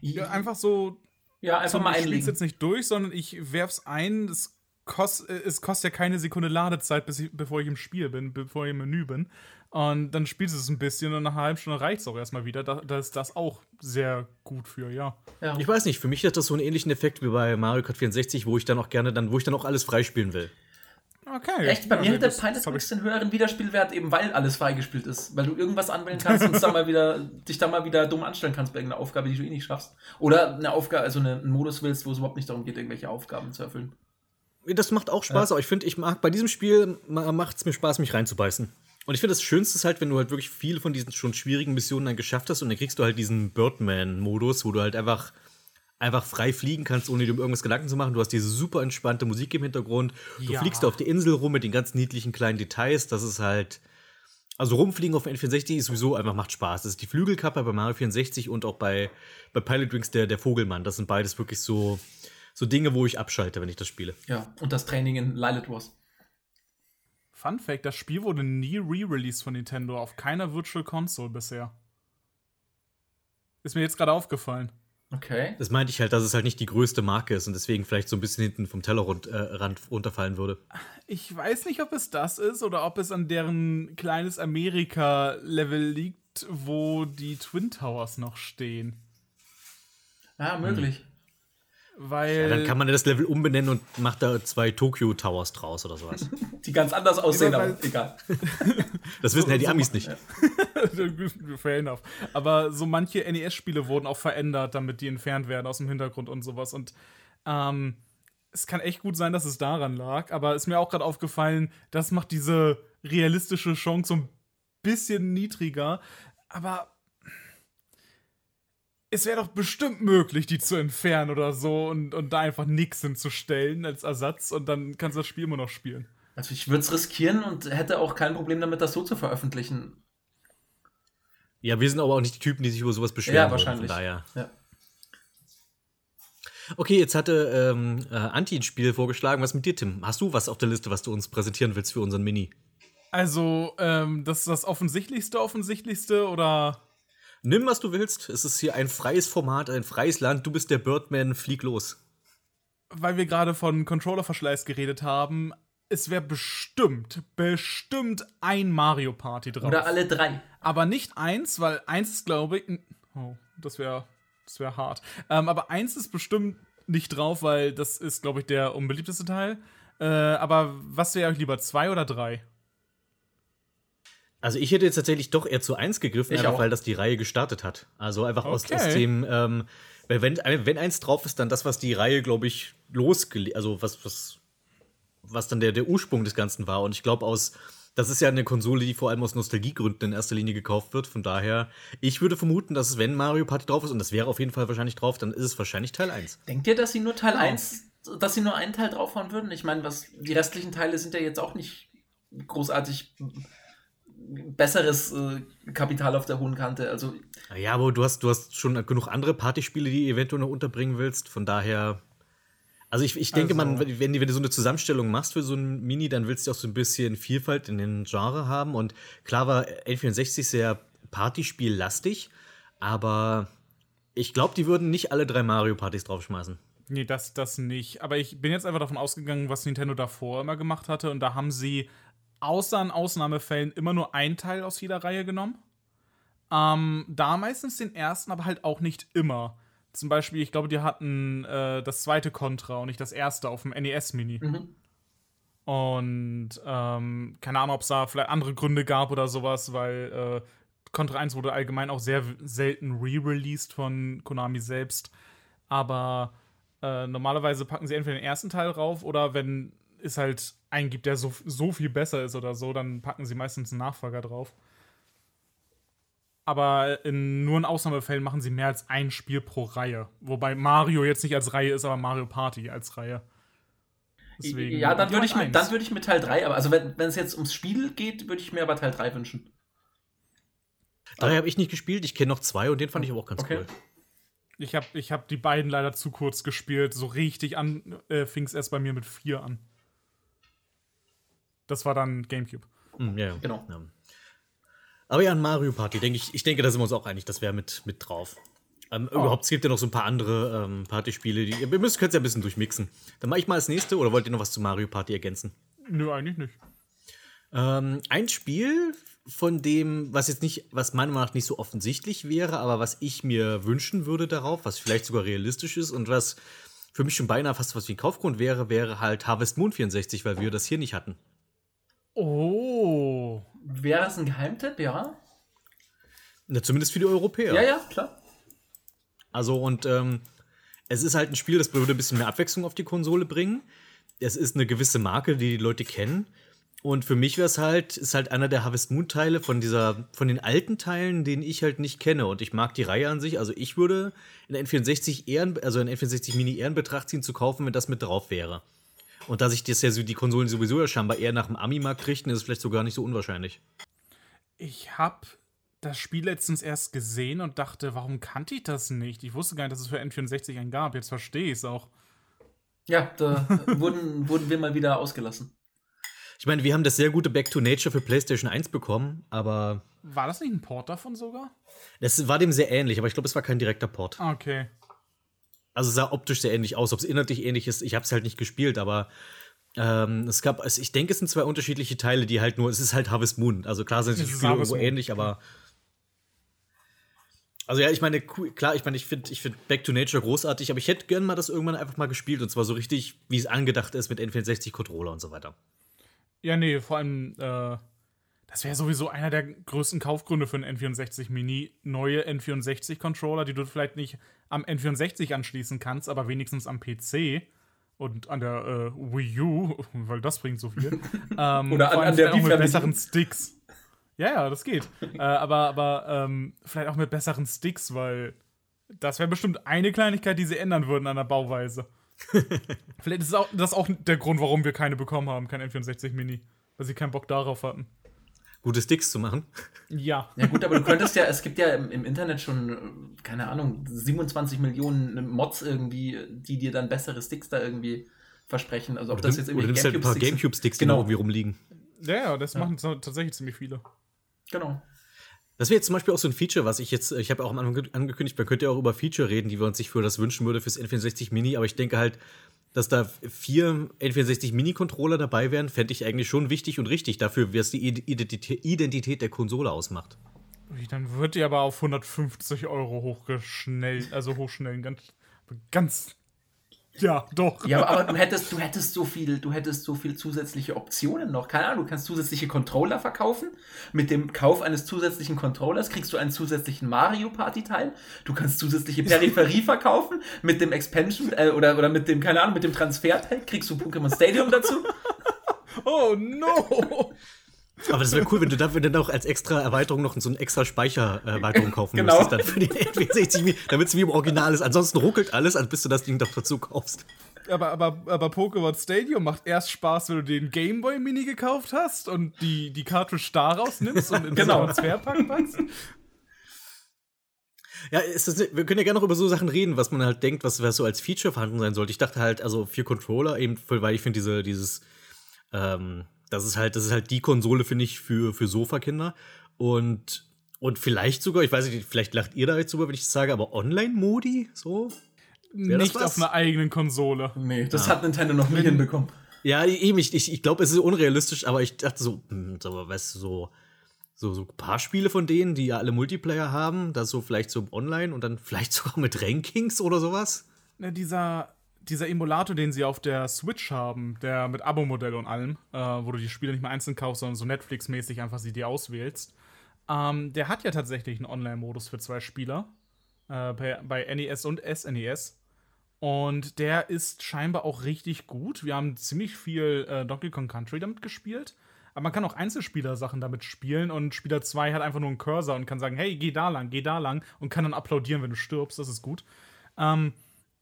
Ja, einfach so. Ja, einfach mal ich spiel's einlegen. jetzt nicht durch, sondern ich werf's ein. Es, kost, äh, es kostet ja keine Sekunde Ladezeit, bis ich, bevor ich im Spiel bin, bevor ich im Menü bin. Und dann spielst du es ein bisschen und nach einer halben Stunde reicht es auch erstmal wieder. Da, da ist das auch sehr gut für, ja. Ja. Ich weiß nicht, für mich hat das so einen ähnlichen Effekt wie bei Mario Kart 64, wo ich dann auch gerne dann, wo ich dann auch alles freispielen will. Okay. Echt? Bei ja, mir hat der Wings ich- den höheren Wiederspielwert, eben weil alles freigespielt ist. Weil du irgendwas anwählen kannst und dann mal wieder, dich dann mal wieder dumm anstellen kannst bei irgendeiner Aufgabe, die du eh nicht schaffst. Oder eine Aufgabe, also eine, einen Modus willst, wo es überhaupt nicht darum geht, irgendwelche Aufgaben zu erfüllen. Das macht auch Spaß, aber ich finde, ich mag bei diesem Spiel macht es mir Spaß, mich reinzubeißen. Und ich finde, das Schönste ist halt, wenn du halt wirklich viele von diesen schon schwierigen Missionen dann geschafft hast und dann kriegst du halt diesen Birdman-Modus, wo du halt einfach, einfach frei fliegen kannst, ohne dir irgendwas Gedanken zu machen. Du hast diese super entspannte Musik im Hintergrund. Du Ja. fliegst auf der Insel rum mit den ganz niedlichen kleinen Details. Das ist halt. Also rumfliegen auf dem N64 ist sowieso einfach macht Spaß. Das ist die Flügelkappe bei Mario 64 und auch bei, bei Pilot Wings der, der Vogelmann. Das sind beides wirklich so, so Dinge, wo ich abschalte, wenn ich das spiele. Ja, und das Training in Lilith Wars. Fun Fact: Das Spiel wurde nie re-released von Nintendo auf keiner Virtual Console bisher. Ist mir jetzt gerade aufgefallen. Okay. Das meinte ich halt, dass es halt nicht die größte Marke ist und deswegen vielleicht so ein bisschen hinten vom Tellerrand äh, runterfallen würde. Ich weiß nicht, ob es das ist oder ob es an deren kleines Amerika-Level liegt, wo die Twin Towers noch stehen. Ja, möglich. Weil. Ja, dann kann man das Level umbenennen und macht da zwei Tokyo Towers draus oder sowas. [LAUGHS] Die ganz anders aussehen, Ja, aber egal. [LAUGHS] Das wissen ja die Amis nicht. [LAUGHS] Fair enough. Aber so manche NES-Spiele wurden auch verändert, damit die entfernt werden aus dem Hintergrund und sowas. Und ähm, es kann echt gut sein, dass es daran lag. Aber ist mir auch gerade aufgefallen, das macht diese realistische Chance so ein bisschen niedriger. Aber es wäre doch bestimmt möglich, die zu entfernen oder so und, und da einfach nix hinzustellen als Ersatz und dann kannst du das Spiel immer noch spielen. Also ich würde es riskieren und hätte auch kein Problem damit, das so zu veröffentlichen. Ja, wir sind aber auch nicht die Typen, die sich über sowas beschweren. Ja, wahrscheinlich. Von daher. Ja. Okay, jetzt hatte ähm, äh, Anti ein Spiel vorgeschlagen. Was mit dir, Tim? Hast du was auf der Liste, was du uns präsentieren willst für unseren Mini? Also, ähm, das ist das offensichtlichste, offensichtlichste oder. Nimm, was du willst. Es ist hier ein freies Format, ein freies Land. Du bist der Birdman, flieg los. weil wir gerade von Controller-Verschleiß geredet haben, es wäre bestimmt, bestimmt ein Mario Party drauf. Oder alle drei. aber nicht eins, weil eins ist, glaube ich. Oh, das wäre das wär hart. Ähm, aber eins ist bestimmt nicht drauf, weil das ist, glaube ich, der unbeliebteste Teil. Äh, aber was wäre euch lieber, zwei oder drei? Also ich hätte jetzt tatsächlich doch eher zu eins gegriffen, Ich einfach auch. weil das die Reihe gestartet hat. Also einfach aus, Okay. aus dem, ähm, weil wenn, wenn eins drauf ist, dann das, was die Reihe, glaube ich, losgelegt, also was, was, was dann der, der Ursprung des Ganzen war. Und ich glaube, aus das ist ja eine Konsole, die vor allem aus Nostalgiegründen in erster Linie gekauft wird. Von daher, ich würde vermuten, dass es, wenn Mario Party drauf ist, und das wäre auf jeden Fall wahrscheinlich drauf, dann ist es wahrscheinlich Teil 1. Denkt ihr, dass sie nur Teil 1, dass sie nur einen Teil draufhauen würden? Ich meine, was die restlichen Teile sind ja jetzt auch nicht großartig besseres äh, Kapital auf der hohen Kante. Also Ja, aber du hast, du hast schon genug andere Partyspiele, die du eventuell noch unterbringen willst. Von daher. Also ich, ich denke, Also- man, wenn, wenn du wenn du so eine Zusammenstellung machst für so ein Mini, dann willst du auch so ein bisschen Vielfalt in den Genre haben. Und klar war N64 sehr Partyspiel-lastig, aber ich glaube, die würden nicht alle drei Mario-Partys draufschmeißen. Nee, das, das nicht. Aber ich bin jetzt einfach davon ausgegangen, was Nintendo davor immer gemacht hatte. Und da haben sie außer in Ausnahmefällen immer nur ein Teil aus jeder Reihe genommen. Ähm, da meistens den ersten, aber halt auch nicht immer. Zum Beispiel, ich glaube, die hatten äh, das zweite Contra und nicht das erste auf dem NES Mini. Und ähm, keine Ahnung, ob es da vielleicht andere Gründe gab oder sowas, weil äh, Contra 1 wurde allgemein auch sehr selten re-released von Konami selbst. Aber äh, normalerweise packen sie entweder den ersten Teil rauf oder wenn es halt einen gibt, der so, so viel besser ist oder so, dann packen sie meistens einen Nachfolger drauf. Aber in, nur in Ausnahmefällen machen sie mehr als ein Spiel pro Reihe. Wobei Mario jetzt nicht als Reihe ist, aber Mario Party als Reihe. Deswegen ja, dann würde ich, mit- dann würd ich mit Teil 3, aber also wenn, wenn es jetzt ums Spiel geht, würde ich mir aber Teil 3 wünschen. Drei habe ich nicht gespielt, ich kenne noch zwei und den fand ich aber auch ganz Okay. cool. Ich habe ich hab die beiden leider zu kurz gespielt. So richtig an äh, fing es erst bei mir mit vier an. Das war dann Gamecube. Hm, ja. Genau. Ja. Aber ja, ein Mario Party, denke ich, ich denke, da sind wir uns auch einig, das wäre mit, mit drauf. Ähm, Überhaupt, es gibt ja noch so ein paar andere ähm, Partyspiele, die ihr müsst könnt ja ein bisschen durchmixen. Dann mache ich mal das nächste oder wollt ihr noch was zu Mario Party ergänzen? Nö, eigentlich nicht. Ähm, ein Spiel, von dem, was jetzt nicht, was meiner Meinung nach nicht so offensichtlich wäre, aber was ich mir wünschen würde darauf, was vielleicht sogar realistisch ist und was für mich schon beinahe fast was wie ein Kaufgrund wäre, wäre halt Harvest Moon 64, weil wir das hier nicht hatten. Oh. Wäre es ein Geheimtipp, ja? Na, zumindest für die Europäer. Ja, ja, klar. Also und ähm, es ist halt ein Spiel, das würde ein bisschen mehr Abwechslung auf die Konsole bringen. Es ist eine gewisse Marke, die die Leute kennen. Und für mich wäre es halt, ist halt einer der Harvest Moon Teile von dieser, von den alten Teilen, den ich halt nicht kenne. Und ich mag die Reihe an sich. Also ich würde in der N64 eher, also in der N64 Mini eher in Betracht ziehen zu kaufen, wenn das mit drauf wäre. Und da sich das ja so, die Konsolen sowieso ja scheinbar eher nach dem Ami-Markt richten, ist es vielleicht sogar nicht so unwahrscheinlich. Ich habe das Spiel letztens erst gesehen und dachte, warum kannte ich das nicht? Ich wusste gar nicht, dass es für N64 einen gab. Jetzt verstehe ich es auch. Ja, da [LAUGHS] wurden, wurden wir mal wieder ausgelassen. Ich meine, wir haben das sehr gute Back to Nature für PlayStation 1 bekommen, aber War das nicht ein Port davon sogar? das war dem sehr ähnlich, aber ich glaube, es war kein direkter Port. Okay. Also sah optisch sehr ähnlich aus. Ob es inhaltlich ähnlich ist, ich habe es halt nicht gespielt, aber ähm, es gab, also ich denke, es sind zwei unterschiedliche Teile, die halt nur, es ist halt Harvest Moon. Also klar sind die Spiele irgendwo ähnlich, aber. Also ja, ich meine, klar, ich meine, ich finde ich find Back to Nature großartig, aber ich hätte gern mal das irgendwann einfach mal gespielt und zwar so richtig, wie es angedacht ist mit N64-Controller und so weiter. Ja, nee, vor allem, äh, das wäre sowieso einer der größten Kaufgründe für einen N64 Mini. Neue N64-Controller, die du vielleicht nicht am N64 anschließen kannst, aber wenigstens am PC und an der äh, Wii U, [LAUGHS] weil das bringt so viel. [LAUGHS] ähm, Oder an- an der auch mit besseren Sticks. Ja, ja, das geht. äh, aber aber ähm, vielleicht auch mit besseren Sticks, weil das wäre bestimmt eine Kleinigkeit, die sie ändern würden an der Bauweise. [LAUGHS] Vielleicht ist auch, das auch der Grund, warum wir keine bekommen haben, kein N64 Mini. Weil sie keinen Bock darauf hatten. Gute Sticks zu machen. Ja. Ja gut, aber du könntest ja, es gibt ja im, im Internet schon, äh, keine Ahnung, 27 Millionen Mods irgendwie, die dir dann bessere Sticks da irgendwie versprechen. Also ob das jetzt Oder irgendwie nimmst halt ein paar Gamecube-Sticks die Genau. noch irgendwie rumliegen. Ja, ja, das machen so- tatsächlich ziemlich viele. Genau. Das wäre jetzt zum Beispiel auch so ein Feature, was ich jetzt, ich habe auch am Anfang angekündigt, man könnte ja auch über Feature reden, die wir uns sich für das wünschen würde fürs N64 Mini, aber ich denke halt, dass da vier N64 Mini-Controller dabei wären, fände ich eigentlich schon wichtig und richtig dafür, was die Identität, der Konsole ausmacht. Dann wird die aber auf 150 Euro hochgeschnellt, also hochschnellen, ganz, ganz, ja, doch. Ja, aber, aber du hättest, du hättest so viel, du hättest so viel zusätzliche Optionen noch. Keine Ahnung, du kannst zusätzliche Controller verkaufen. Mit dem Kauf eines zusätzlichen Controllers kriegst du einen zusätzlichen Mario Party Teil. Du kannst zusätzliche Peripherie [LAUGHS] verkaufen. Mit dem Expansion äh, oder, oder mit dem, keine Ahnung, mit dem Transferteil kriegst du Pokémon Stadium dazu. Oh no! Aber das wäre cool, wenn du dafür dann auch als extra Erweiterung noch so eine extra Speichererweiterung kaufen [LAUGHS] Genau. müsstest, dann für die N64, damit es wie im Original ist. Ansonsten ruckelt alles, als bis du das Ding doch dazu kaufst. Aber, aber, aber Pokémon Stadium macht erst Spaß, wenn du den Gameboy Mini gekauft hast und die, die Cartridge da rausnimmst und in den Genau. Transferpack packst. Ja, das, wir können ja gerne noch über so Sachen reden, was man halt denkt, was, was so als Feature vorhanden sein sollte. Ich dachte halt, also für Controller eben, weil ich finde diese, dieses, ähm, das ist halt, das ist halt die Konsole, finde ich, für, für Sofakinder. Und, und vielleicht sogar, ich weiß nicht, vielleicht lacht ihr da jetzt drüber, wenn ich das sage, aber Online-Modi, so? Wär das Nicht auf einer eigenen Konsole. Nee, das hat Nintendo noch nie hinbekommen. Ja, eben, ich, ich, ich glaube, es ist unrealistisch, aber ich dachte so, hm, so, weißt du, so, so, so ein paar Spiele von denen, die ja alle Multiplayer haben, das so vielleicht so online und dann vielleicht [LAUGHS] sogar mit Rankings oder sowas. Ne, dieser, dieser Emulator, den sie auf der Switch haben, der mit Abo-Modell und allem, äh, wo du die Spiele nicht mehr einzeln kaufst, sondern so Netflix-mäßig einfach sie dir auswählst, ähm, der hat ja tatsächlich einen Online-Modus für zwei Spieler äh, bei, bei NES und SNES. Und der ist scheinbar auch richtig gut. Wir haben ziemlich viel äh, Donkey Kong Country damit gespielt. Aber man kann auch Einzelspieler-Sachen damit spielen und Spieler 2 hat einfach nur einen Cursor und kann sagen, hey, geh da lang, geh da lang und kann dann applaudieren, wenn du stirbst. Das ist gut. Ähm,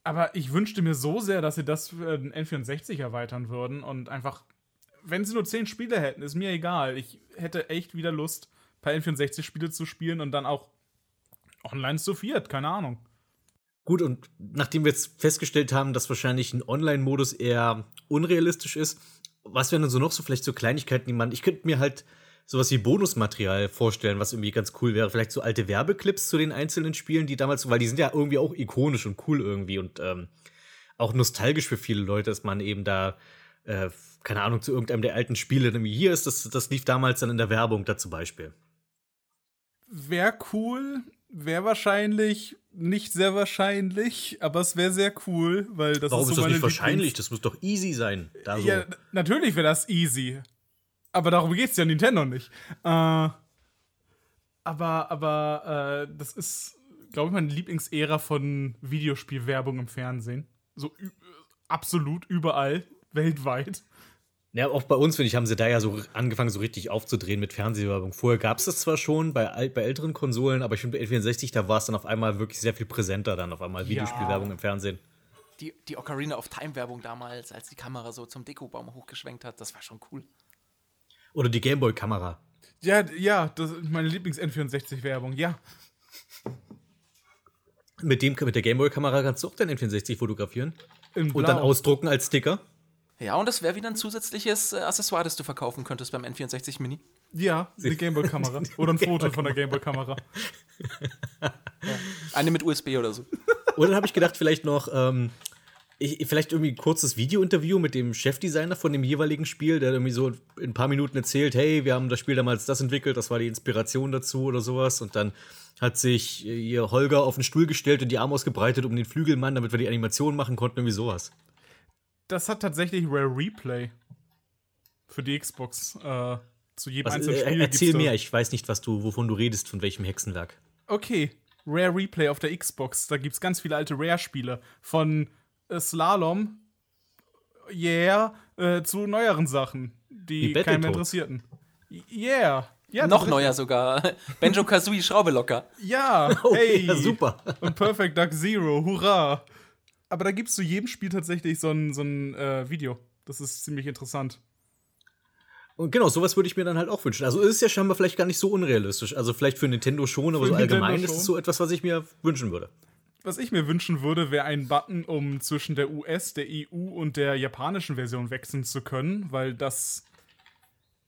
aber ich wünschte mir so sehr, dass sie das für den N64 erweitern würden und einfach, wenn sie nur 10 Spiele hätten, ist mir egal. Ich hätte echt wieder Lust, ein paar N64-Spiele zu spielen und dann auch online zu viert, keine Ahnung. Gut, und nachdem wir jetzt festgestellt haben, dass wahrscheinlich ein Online-Modus eher unrealistisch ist, was wären denn so noch so vielleicht so Kleinigkeiten, die man. Ich könnte mir halt sowas wie Bonusmaterial vorstellen, was irgendwie ganz cool wäre. Vielleicht so alte Werbeclips zu den einzelnen Spielen, die damals, weil die sind ja irgendwie auch ikonisch und cool irgendwie und ähm, auch nostalgisch für viele Leute, dass man eben da, äh, keine Ahnung, zu irgendeinem der alten Spiele, irgendwie hier ist, das, das lief damals dann in der Werbung da zum Beispiel. Wäre cool, wäre wahrscheinlich nicht sehr wahrscheinlich, aber es wäre sehr cool, weil das Warum ist ist so das meine nicht wahrscheinlich? Lieblings- Das muss doch easy sein. Da so. Ja, natürlich wäre das easy. Aber darum geht's ja Nintendo nicht. Äh, aber, aber, äh, das ist, glaube ich, meine Lieblingsära von Videospielwerbung im Fernsehen. So absolut überall, weltweit. Ja, auch bei uns, finde ich, haben sie da ja so angefangen, so richtig aufzudrehen mit Fernsehwerbung. Vorher gab es das zwar schon bei, bei älteren Konsolen, aber ich finde, bei N64, da war es dann auf einmal wirklich sehr viel präsenter, dann auf einmal Videospielwerbung im Fernsehen. Die, die Ocarina of Time Werbung damals, als die Kamera so zum Dekobaum hochgeschwenkt hat, das war schon cool. Oder die Gameboy-Kamera. Ja, ja, das ist meine Lieblings-N64-Werbung, ja. Mit, dem, mit der Gameboy-Kamera kannst du auch dein N64 fotografieren In und dann ausdrucken als Sticker. Ja, und das wäre wieder ein zusätzliches äh, Accessoire, das du verkaufen könntest beim N64 Mini. Ja, eine Gameboy-Kamera. [LAUGHS] Oder ein Foto von der Gameboy-Kamera. [LAUGHS] Eine mit USB oder so. Und dann habe ich gedacht, vielleicht noch, ähm, ich, vielleicht irgendwie ein kurzes Video-Interview mit dem Chefdesigner von dem jeweiligen Spiel, der irgendwie so in ein paar Minuten erzählt, hey, wir haben das Spiel damals das entwickelt, das war die Inspiration dazu oder sowas. Und dann hat sich hier Holger auf den Stuhl gestellt und die Arme ausgebreitet um den Flügelmann, damit wir die Animation machen konnten, irgendwie sowas. Das hat tatsächlich Rare Replay für die Xbox. Äh, zu jedem Was, einzelnen äh, Spiel. erzähl gibt's da- mehr, ich weiß nicht, was du, wovon du redest, von welchem Hexenwerk. Okay, Rare Replay auf der Xbox. Da gibt's ganz viele alte Rare-Spiele. Von äh, Slalom, yeah, äh, zu neueren Sachen, die keinen interessierten. Yeah. Ja, Noch neuer sogar. [LAUGHS] Benjo Kazooie Schraube locker. Ja, [LAUGHS] Oh, hey. ja, super. Und Perfect Duck Zero, hurra. Aber da gibt's zu jedem Spiel tatsächlich so ein, so ein äh, Video. Das ist ziemlich interessant. Und genau, sowas würde ich mir dann halt auch wünschen. Also ist es ja scheinbar vielleicht gar nicht so unrealistisch. Also vielleicht für Nintendo schon, aber Für so Nintendo allgemein ist es so etwas, was ich mir wünschen würde. Was ich mir wünschen würde, wäre ein Button, um zwischen der US, der EU und der japanischen Version wechseln zu können, weil das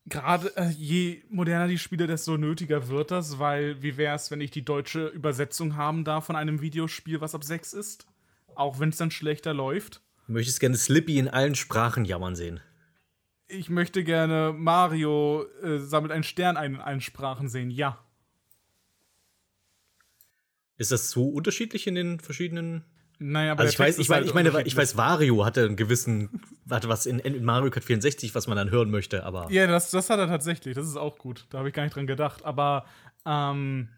gerade äh, je moderner die Spiele, desto nötiger wird das, weil wie wäre es, wenn ich die deutsche Übersetzung haben darf von einem Videospiel, was ab 6 ist? Auch wenn es dann schlechter läuft. Du möchtest gerne Slippy in allen Sprachen jammern sehen. Ich möchte gerne Mario äh, sammelt einen Stern ein in allen Sprachen sehen, ja. Ist das so unterschiedlich in den verschiedenen? Naja, aber Also ich weiß, ich ist meine, halt ich meine, ich weiß, Wario hatte einen gewissen, hatte was in, in Mario Kart 64, was man dann hören möchte, aber Ja, das, das hat er tatsächlich. Das ist auch gut. Da habe ich gar nicht dran gedacht. Aber, ähm,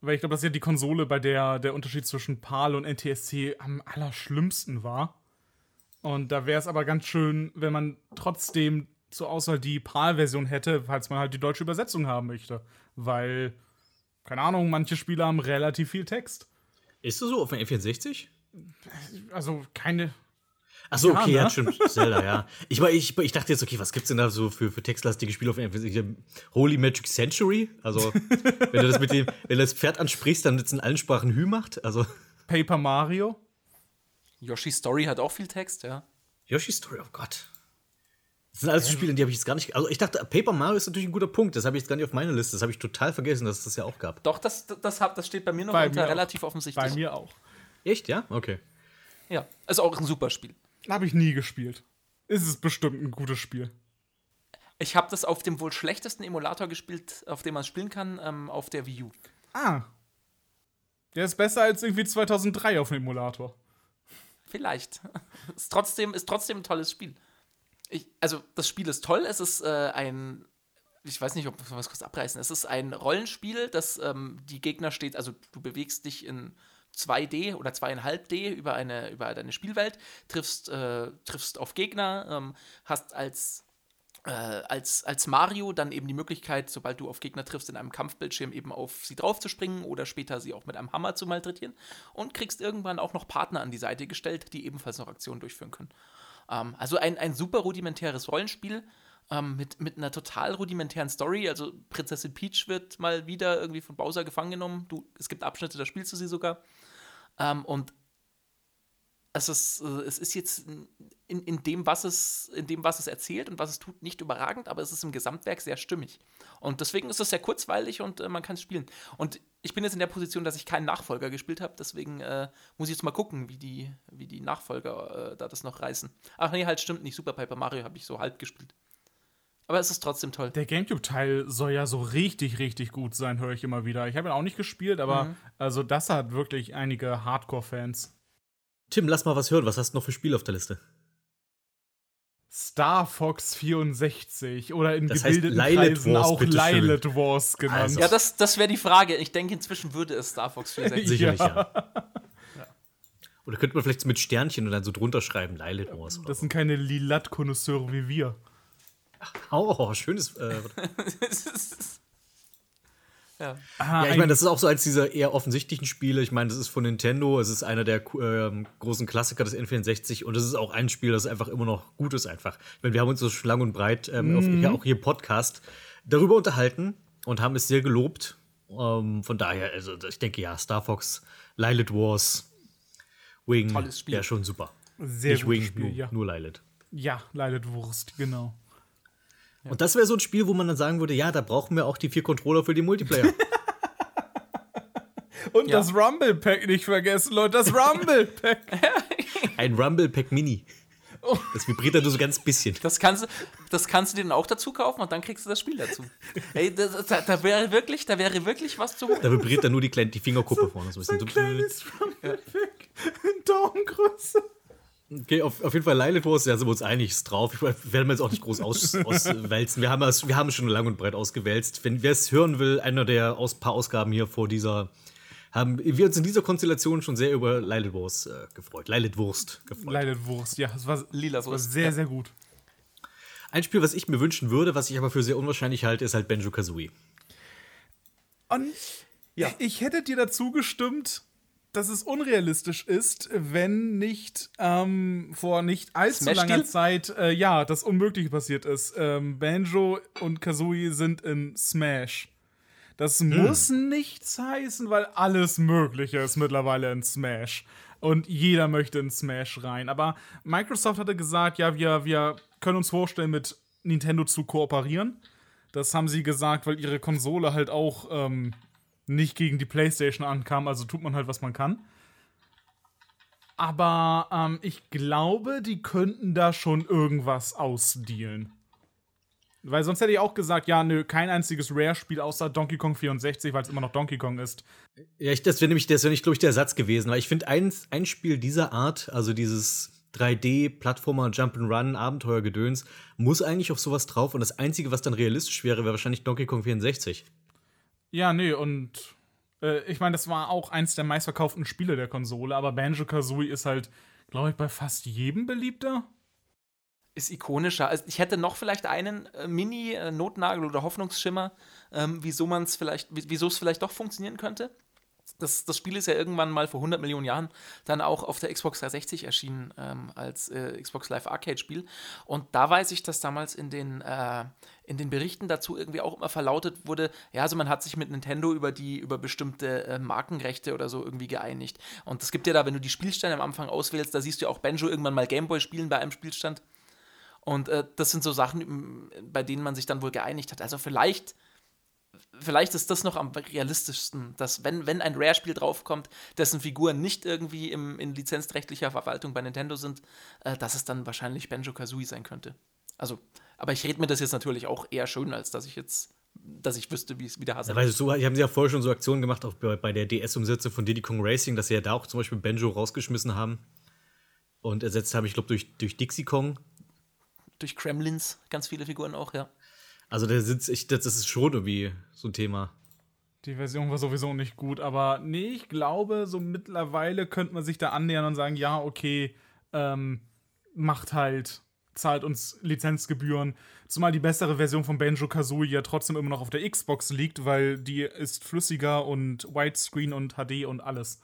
weil ich glaube, das ist ja die Konsole, bei der der Unterschied zwischen PAL und NTSC am allerschlimmsten war. Und da wäre es aber ganz schön, wenn man trotzdem zur Auswahl die PAL-Version hätte, falls man halt die deutsche Übersetzung haben möchte. Weil, keine Ahnung, manche Spiele haben relativ viel Text. Ist das so auf dem N64? Also keine. Achso, Ja, okay, ja, ne? stimmt. Zelda, ja. Ich, war- ich, ich dachte jetzt, okay, was gibt's denn da so für, für textlastige Spiele auf dem N64? Holy Magic Century? Also, wenn du das mit dem, wenn du das Pferd ansprichst, dann jetzt in allen Sprachen Hü macht. Also, Paper Mario. Yoshi's Story hat auch viel Text, ja. Yoshi's Story, oh Gott. Das sind alles so Spiele, die habe ich jetzt gar nicht. Also, ich dachte, Paper Mario ist natürlich ein guter Punkt. Das habe ich jetzt gar nicht auf meiner Liste. Das habe ich total vergessen, dass es das ja auch gab. Doch, das, das, hab, das steht bei mir noch Bei unter mir auch. relativ offensichtlich. Bei mir auch. Echt, ja? Okay. Ja, ist auch ein super Spiel. Habe ich nie gespielt. Ist es bestimmt ein gutes Spiel. Ich habe das auf dem wohl schlechtesten Emulator gespielt, auf dem man spielen kann, ähm, auf der Wii U. Ah. Der ist besser als irgendwie 2003 auf dem Emulator. Vielleicht. [LAUGHS] ist, trotzdem, ist trotzdem ein tolles Spiel. Ich, also, das Spiel ist toll. Es ist äh, ein. Ich weiß nicht, ob wir was kurz abreißen. Es ist ein Rollenspiel, das ähm, die Gegner steht. Also, du bewegst dich in 2D oder 2,5D über eine, über deine Spielwelt, triffst, äh, triffst auf Gegner, ähm, hast als äh, als, als Mario dann eben die Möglichkeit, sobald du auf Gegner triffst, in einem Kampfbildschirm eben auf sie draufzuspringen oder später sie auch mit einem Hammer zu malträtieren und kriegst irgendwann auch noch Partner an die Seite gestellt, die ebenfalls noch Aktionen durchführen können. Ähm, also ein, ein super rudimentäres Rollenspiel ähm, mit, mit einer total rudimentären Story. Also Prinzessin Peach wird mal wieder irgendwie von Bowser gefangen genommen. Du, es gibt Abschnitte, da spielst du sie sogar. Ähm, und es ist, äh, es ist jetzt in, in, dem, was es, in dem, was es erzählt und was es tut, nicht überragend, aber es ist im Gesamtwerk sehr stimmig. Und deswegen ist es sehr kurzweilig und äh, man kann es spielen. Und ich bin jetzt in der Position, dass ich keinen Nachfolger gespielt habe, deswegen äh, muss ich jetzt mal gucken, wie die, wie die Nachfolger äh, da das noch reißen. Ach nee, halt stimmt nicht. Super Paper Mario habe ich so halb gespielt. Aber es ist trotzdem toll. Der GameCube-Teil soll ja so richtig, richtig gut sein, höre ich immer wieder. Ich habe ihn auch nicht gespielt, aber Mhm. also das hat wirklich einige Hardcore-Fans. Tim, lass mal was hören. Was hast du noch für Spiele auf der Liste? Star Fox 64 oder in Das heißt gebildeten Lilith Kreisen Wars, auch. Lilith Wars genannt. Also. Ja, das, das wäre die Frage. Ich denke, inzwischen würde es Star Fox 64. Sicherlich, Ja. [LAUGHS] ja. Oder könnte man vielleicht mit Sternchen und dann so drunter schreiben, Lilith Wars. Das sind keine Lilat-Konnoisseure wie wir. Oh, schönes. Äh, [LAUGHS] [LAUGHS] ja. Ah, ja, ich meine, das ist auch so eins dieser eher offensichtlichen Spiele. Ich meine, das ist von Nintendo. Es ist einer der ähm, großen Klassiker des N64 und es ist auch ein Spiel, das einfach immer noch gut ist einfach. Ich meine, wir haben uns so lang und breit ähm, auf, ja, auch hier im Podcast darüber unterhalten und haben es sehr gelobt. Ähm, von daher, also ich denke ja, Star Fox, Lilith Wars, Wing, Tolles Spiel. wäre schon super. Sehr Nicht gutes Wing, Spiel, nur, ja. nur Lilith. Ja, Lilith Wurst, genau. Und das wäre so ein Spiel, wo man dann sagen würde, ja, da brauchen wir auch die vier Controller für die Multiplayer. [LAUGHS] Und Ja. das Rumble Pack nicht vergessen, Leute, das Rumble Pack. [LAUGHS] Ein Rumble Pack Mini. Das vibriert dann nur so ganz bisschen. Das kannst, du- das kannst du dir dann auch dazu kaufen und dann kriegst du das Spiel dazu. Ey, das, da, da wäre wirklich, da wäre wirklich was zu holen. Da vibriert dann nur die, kleine, die Fingerkuppe vorne so ein So bisschen. ein kleines Rumble Pack in Daumengröße. Okay, auf, auf jeden Fall Lilith Wars, da sind wir uns einig, ist drauf. Ich werde mir jetzt auch nicht groß aus, [LAUGHS] auswälzen. Wir haben, es, wir haben es schon lang und breit ausgewälzt. Wenn wer es hören will, einer der aus, paar Ausgaben hier vor dieser, haben wir uns in dieser Konstellation schon sehr über Lilith Wars äh, gefreut. Lilith Wurst gefreut. Lilith Wurst, ja, es war, Lila es war Wurst, sehr, ja. sehr gut. Ein Spiel, was ich mir wünschen würde, was ich aber für sehr unwahrscheinlich halte, ist halt Banjo Kazooie. Und ich hätte dir dazu gestimmt, dass es unrealistisch ist, wenn nicht ähm, vor nicht allzu Smash langer Deal? Zeit äh, ja das Unmögliche passiert ist. Ähm, Banjo und Kazooie sind in Smash. Das muss nichts heißen, weil alles Mögliche ist mittlerweile in Smash. Und jeder möchte in Smash rein. Aber Microsoft hatte gesagt, ja, wir, wir können uns vorstellen, mit Nintendo zu kooperieren. Das haben sie gesagt, weil ihre Konsole halt auch ähm, nicht gegen die PlayStation ankam, also tut man halt, was man kann. Aber ähm, ich glaube, die könnten da schon irgendwas ausdealen. Weil sonst hätte ich auch gesagt, ja, nö, kein einziges Rare-Spiel außer Donkey Kong 64, weil es immer noch Donkey Kong ist. Ja, ich, das wäre nämlich, das wäre nicht, glaube ich, der Satz gewesen, weil ich finde, ein, ein Spiel dieser Art, also dieses 3D-Plattformer, Jump'n'Run, Abenteuergedöns, muss eigentlich auf sowas drauf und das Einzige, was dann realistisch wäre, wäre wahrscheinlich Donkey Kong 64. Ja, nee, und äh, ich meine, das war auch eins der meistverkauften Spiele der Konsole, aber Banjo Kazooie ist halt, glaube ich, bei fast jedem beliebter. ist ikonischer. Also ich hätte noch vielleicht einen äh, Mini-Notnagel oder Hoffnungsschimmer, ähm, wieso man es vielleicht, wieso es vielleicht doch funktionieren könnte. Das, das Spiel ist ja irgendwann mal vor 100 Millionen Jahren dann auch auf der Xbox 360 erschienen ähm, als äh, Xbox Live Arcade Spiel. Und da weiß ich, dass damals in den, äh, in den Berichten dazu irgendwie auch immer verlautet wurde, ja, also man hat sich mit Nintendo über die, über bestimmte äh, Markenrechte oder so irgendwie geeinigt. Und es gibt ja da, wenn du die Spielstände am Anfang auswählst, da siehst du ja auch Banjo irgendwann mal Gameboy spielen bei einem Spielstand. Und äh, das sind so Sachen, bei denen man sich dann wohl geeinigt hat. Also vielleicht vielleicht ist das noch am realistischsten, dass wenn, wenn ein Rare-Spiel draufkommt, dessen Figuren nicht irgendwie im, in lizenzrechtlicher Verwaltung bei Nintendo sind, äh, dass es dann wahrscheinlich Banjo-Kazooie sein könnte. Also, aber ich rede mir das jetzt natürlich auch eher schön, als dass ich jetzt, dass ich wüsste, wie es wieder hasst. Ja, weil so, haben sie ja vorher schon so Aktionen gemacht, auch bei, bei der DS-Umsetzung von Diddy Kong Racing, dass sie ja da auch zum Beispiel Banjo rausgeschmissen haben und ersetzt haben, ich glaube, durch, durch Dixie Kong. Durch Kremlins, ganz viele Figuren auch, ja. Also der sitzt, ich, das ist schon irgendwie so ein Thema. Die Version war sowieso nicht gut, aber nee, ich glaube, so mittlerweile könnte man sich da annähern und sagen, ja, okay, ähm, macht halt, zahlt uns Lizenzgebühren. Zumal die bessere Version von Banjo Kazooie ja trotzdem immer noch auf der Xbox liegt, weil die ist flüssiger und Widescreen und HD und alles.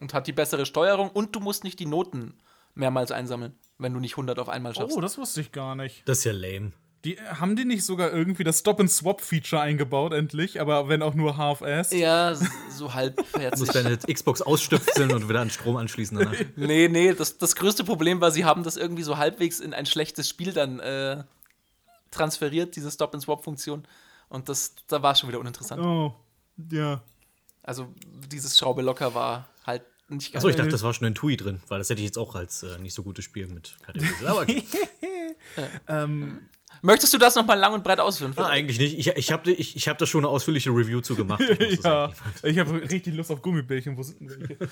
Und hat die bessere Steuerung und du musst nicht die Noten mehrmals einsammeln, wenn du nicht 100 auf einmal schaffst. Oh, das wusste ich gar nicht. Das ist ja lame. Die, haben die nicht sogar irgendwie das Stop-and-Swap-Feature eingebaut, endlich? Aber wenn auch nur half-ass? Ja, so halbherzig. [LAUGHS] Du musst deine Xbox ausstöpseln und wieder an Strom anschließen. Danach. [LAUGHS] Nee, nee, das, das größte Problem war, sie haben das irgendwie so halbwegs in ein schlechtes Spiel dann äh, transferiert, diese Stop-and-Swap-Funktion. Und das, da war es schon wieder uninteressant. Oh, ja. Also, dieses Schraube locker war halt nicht Achso, ich dachte, das war schon in TUI drin, weil das hätte ich jetzt auch als äh, nicht so gutes Spiel mit kategorisiert. Aber okay. [LAUGHS] ähm, Möchtest du das nochmal lang und breit ausführen? Ah, eigentlich nicht. Ich, ich habe ich, ich hab da schon eine ausführliche Review zu [LAUGHS] gemacht. Ich ja, ich habe richtig Lust auf Gummibärchen. Wo sind denn welche? [LAUGHS]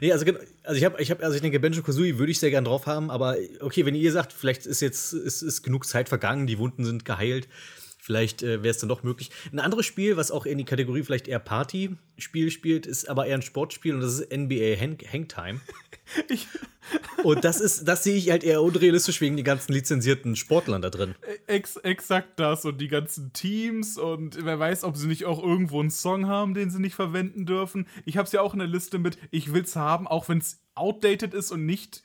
Nee, also, also ich habe, ich hab, also ich denke, Benjo Kazooie würde ich sehr gern drauf haben, aber okay, wenn ihr sagt, vielleicht ist jetzt ist, ist genug Zeit vergangen, die Wunden sind geheilt, vielleicht äh, wäre es dann doch möglich. Ein anderes Spiel, was auch in die Kategorie vielleicht eher Party-Spiel spielt, ist aber eher ein Sportspiel und das ist NBA Hang Hangtime. [LAUGHS] und das ist, das sehe ich halt eher unrealistisch wegen den ganzen lizenzierten Sportlern da drin. Ex exakt das und die ganzen Teams und wer weiß, ob sie nicht auch irgendwo einen Song haben, den sie nicht verwenden dürfen. Ich habe es ja auch in der Liste mit, ich will es haben, auch wenn es outdated ist und nicht